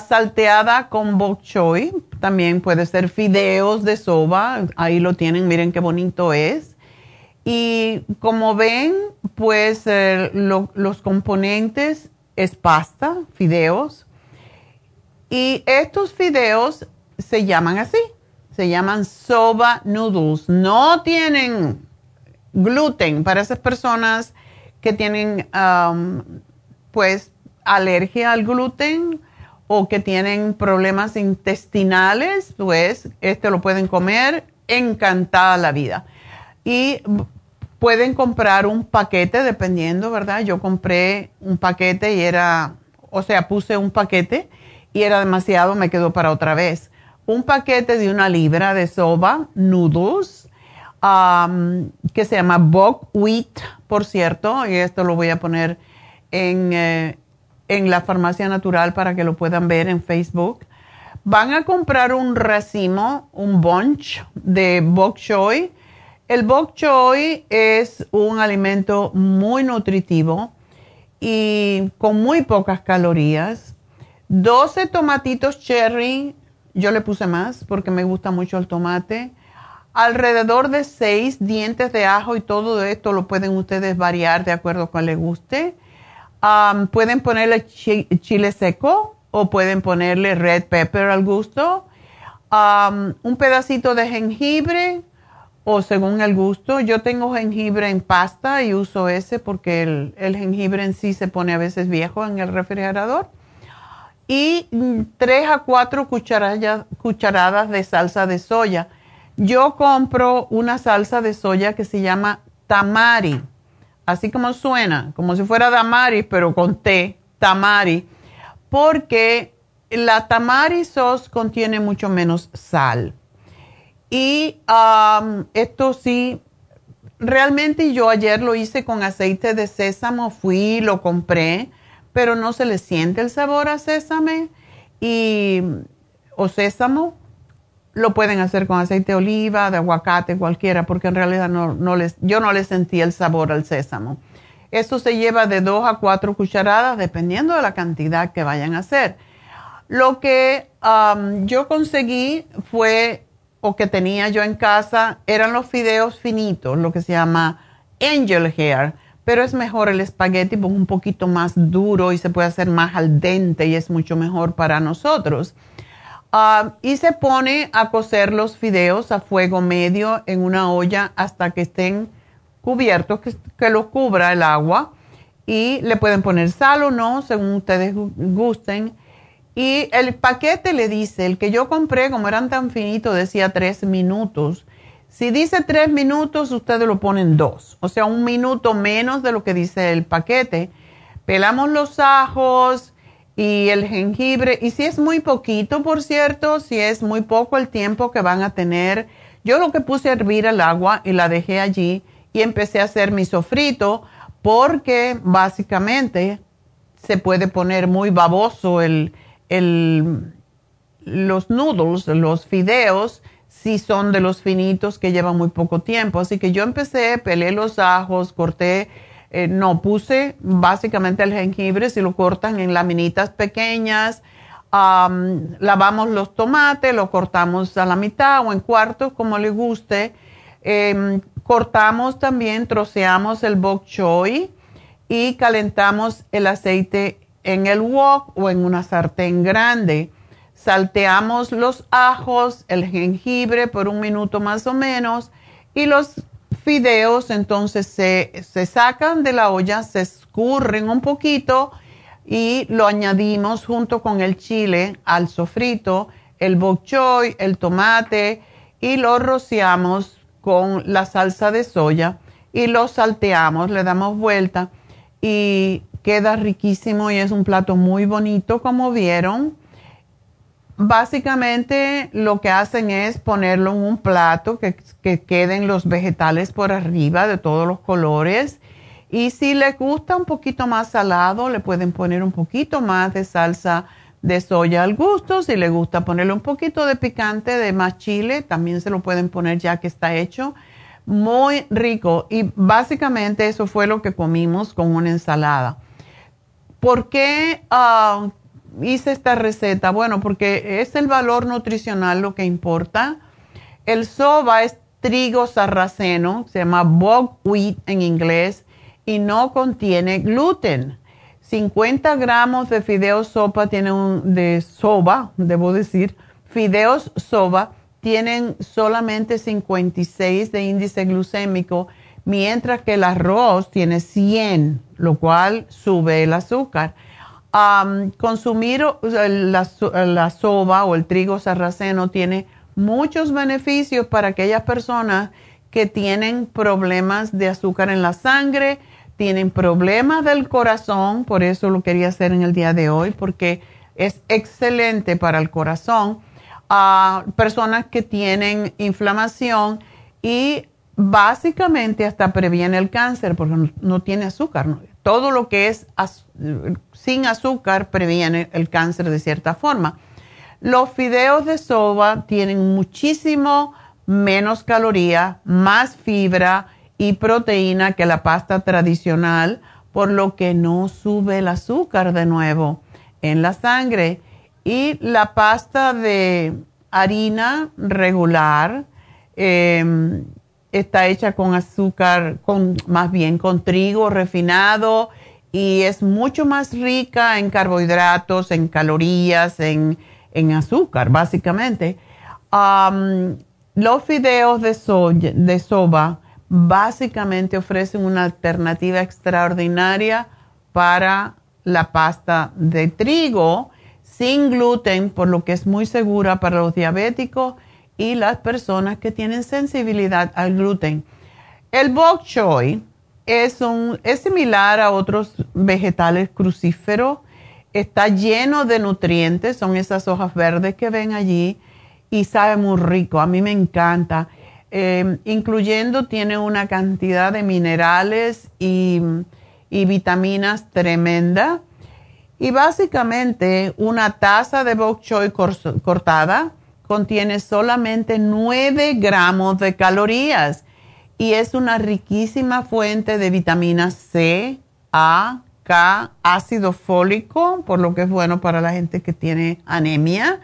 salteada con bok choy, también puede ser fideos de soba, ahí lo tienen, miren qué bonito es. Y como ven, pues eh, los componentes es pasta, fideos. Y estos fideos se llaman así, se llaman soba noodles. No tienen gluten para esas personas que tienen pues alergia al gluten o que tienen problemas intestinales, pues este lo pueden comer encantada la vida. Y pueden comprar un paquete, dependiendo, ¿verdad? Yo compré un paquete y era, o sea, puse un paquete y era demasiado, me quedó para otra vez. Un paquete de una libra de soba, noodles, que se llama buckwheat, por cierto, y esto lo voy a poner en, eh, en la farmacia natural para que lo puedan ver en Facebook. Van a comprar un racimo, un bunch de bok choy. El bok choy es un alimento muy nutritivo y con muy pocas calorías. 12 tomatitos cherry, yo le puse más porque me gusta mucho el tomate. Alrededor de 6 dientes de ajo y todo esto lo pueden ustedes variar de acuerdo a cuál les guste pueden ponerle chile seco o pueden ponerle red pepper al gusto. un pedacito de jengibre o según el gusto. Yo tengo jengibre en pasta y uso ese porque el, jengibre en sí se pone a veces viejo en el refrigerador. Y 3 a 4 cucharadas, de salsa de soya. Yo compro una salsa de soya que se llama tamari así como suena, como si fuera Damari, pero con T, Tamari, porque la Tamari sauce contiene mucho menos sal. Y um, esto sí, realmente yo ayer lo hice con aceite de sésamo, fui, lo compré, pero no se le siente el sabor a sésame y, o sésamo lo pueden hacer con aceite de oliva, de aguacate, cualquiera, porque en realidad no, les, yo no le sentí el sabor al sésamo. Esto se lleva de 2 a 4 cucharadas, dependiendo de la cantidad que vayan a hacer. Lo que um, yo conseguí fue, o que tenía yo en casa, eran los fideos finitos, lo que se llama angel hair, pero es mejor el espagueti porque es un poquito más duro y se puede hacer más al dente y es mucho mejor para nosotros. Ah, y se pone a cocer los fideos a fuego medio en una olla hasta que estén cubiertos, que, que los cubra el agua. Y le pueden poner sal o no, según ustedes gusten. Y el paquete le dice, el que yo compré, como eran tan finitos, decía tres minutos. Si dice tres minutos, ustedes lo ponen dos, o sea, un minuto menos de lo que dice el paquete. Pelamos los ajos, y el jengibre. Y si es muy poquito, por cierto, si es muy poco el tiempo que van a tener, yo lo que puse a hervir el agua y la dejé allí y empecé a hacer mi sofrito porque básicamente se puede poner muy baboso el, el, los noodles, los fideos, si son de los finitos que llevan muy poco tiempo. Así que yo empecé, pelé los ajos, corté eh, no, puse básicamente el jengibre, si lo cortan en laminitas pequeñas, lavamos los tomates, lo cortamos a la mitad o en cuartos, como le guste. Em, cortamos también, troceamos el bok choy y calentamos el aceite en el wok o en una sartén grande. Salteamos los ajos, el jengibre por un minuto más o menos y los fideos entonces se, sacan de la olla, se escurren un poquito y lo añadimos junto con el chile al sofrito, el bok choy, el tomate y lo rociamos con la salsa de soya y lo salteamos, le damos vuelta y queda riquísimo y es un plato muy bonito como vieron básicamente lo que hacen es ponerlo en un plato que, queden los vegetales por arriba de todos los colores. Y si les gusta un poquito más salado, le pueden poner un poquito más de salsa de soya al gusto. Si les gusta ponerle un poquito de picante, de más chile, también se lo pueden poner ya que está hecho. Muy rico. Y básicamente eso fue lo que comimos con una ensalada. ¿Por qué ah, hice esta receta? Bueno, porque es el valor nutricional lo que importa. El soba es trigo sarraceno, se llama buckwheat en inglés, y no contiene gluten. 50 gramos de fideos sopa tienen un, de soba, debo decir, fideos soba tienen solamente 56 de índice glucémico, mientras que el arroz tiene 100, lo cual sube el azúcar. Consumir la, soba o el trigo sarraceno tiene muchos beneficios para aquellas personas que tienen problemas de azúcar en la sangre, tienen problemas del corazón, por eso lo quería hacer en el día de hoy, porque es excelente para el corazón, a personas que tienen inflamación y básicamente hasta previene el cáncer porque no, tiene azúcar. Todo lo que es sin azúcar previene el cáncer de cierta forma. Los fideos de soba tienen muchísimo menos caloría, más fibra y proteína que la pasta tradicional, por lo que no sube el azúcar de nuevo en la sangre. Y la pasta de harina regular em, está hecha con azúcar, con, más bien con trigo refinado y es mucho más rica en carbohidratos, en calorías, en, azúcar, básicamente. los fideos de, de soba básicamente ofrecen una alternativa extraordinaria para la pasta de trigo sin gluten, por lo que es muy segura para los diabéticos y las personas que tienen sensibilidad al gluten. El bok choy es, un, es similar a otros vegetales crucíferos, está lleno de nutrientes, son esas hojas verdes que ven allí y sabe muy rico, a mí me encanta. Em, incluyendo tiene una cantidad de minerales y, y vitaminas tremenda. Y básicamente una taza de bok choy cortada contiene solamente 9 gramos de calorías y es una riquísima fuente de vitaminas C, A, K, ácido fólico, por lo que es bueno para la gente que tiene anemia,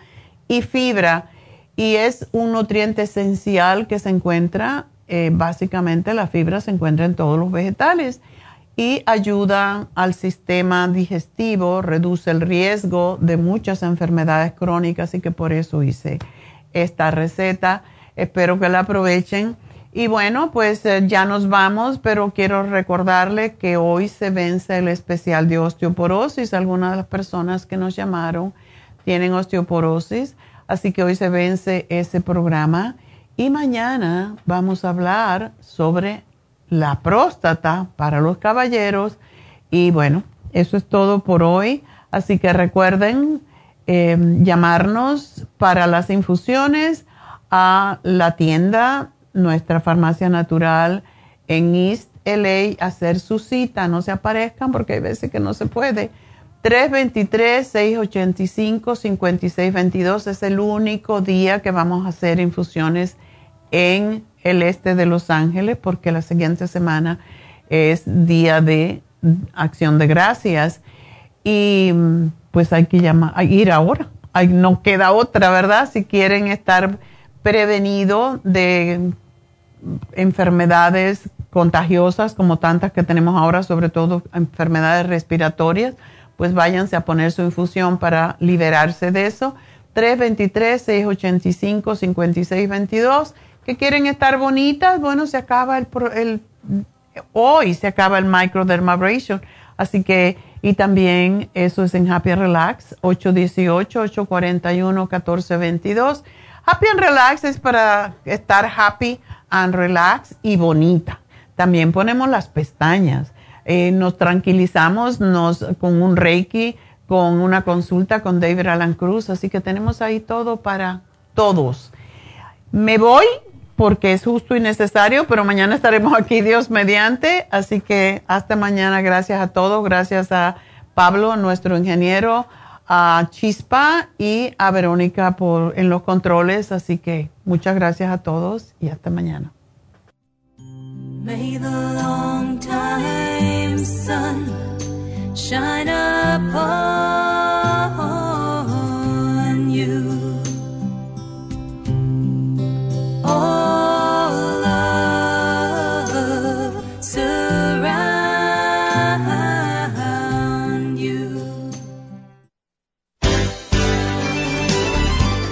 y fibra. Y es un nutriente esencial que se encuentra, eh, básicamente la fibra se encuentra en todos los vegetales y ayuda al sistema digestivo, reduce el riesgo de muchas enfermedades crónicas y que por eso hice esta receta. Espero que la aprovechen. Y bueno, pues eh, ya nos vamos, pero quiero recordarle que hoy se vence el especial de osteoporosis. Algunas de las personas que nos llamaron tienen osteoporosis, así que hoy se vence ese programa. Y mañana vamos a hablar sobre la próstata para los caballeros. Y bueno, eso es todo por hoy. Así que recuerden eh, llamarnos para las infusiones a la tienda, nuestra farmacia natural en East LA, hacer su cita. No se aparezcan porque hay veces que no se puede. 323-685-5622 es el único día que vamos a hacer infusiones en el este de Los Ángeles porque la siguiente semana es día de acción de gracias y pues hay que llamar, ir ahora. no queda otra, ¿verdad? Si quieren estar prevenidos de enfermedades contagiosas como tantas que tenemos ahora, sobre todo enfermedades respiratorias, pues váyanse a poner su infusión para liberarse de eso. 323-685-5622 que quieren estar bonitas, bueno, se acaba el, el hoy se acaba el microdermabrasion, así que y también eso es en Happy Relax 818-841-1422. Happy and Relax es para estar happy and relax y bonita. También ponemos las pestañas. Eh, nos tranquilizamos nos, con un Reiki, con una consulta con David Alan Cruz. Así que tenemos ahí todo para todos. Me voy porque es justo y necesario, pero mañana estaremos aquí, Dios mediante. Así que hasta mañana, gracias a todos, gracias a Pablo, nuestro ingeniero, a Chispa y a Verónica por, en los controles. Así que muchas gracias a todos y hasta mañana.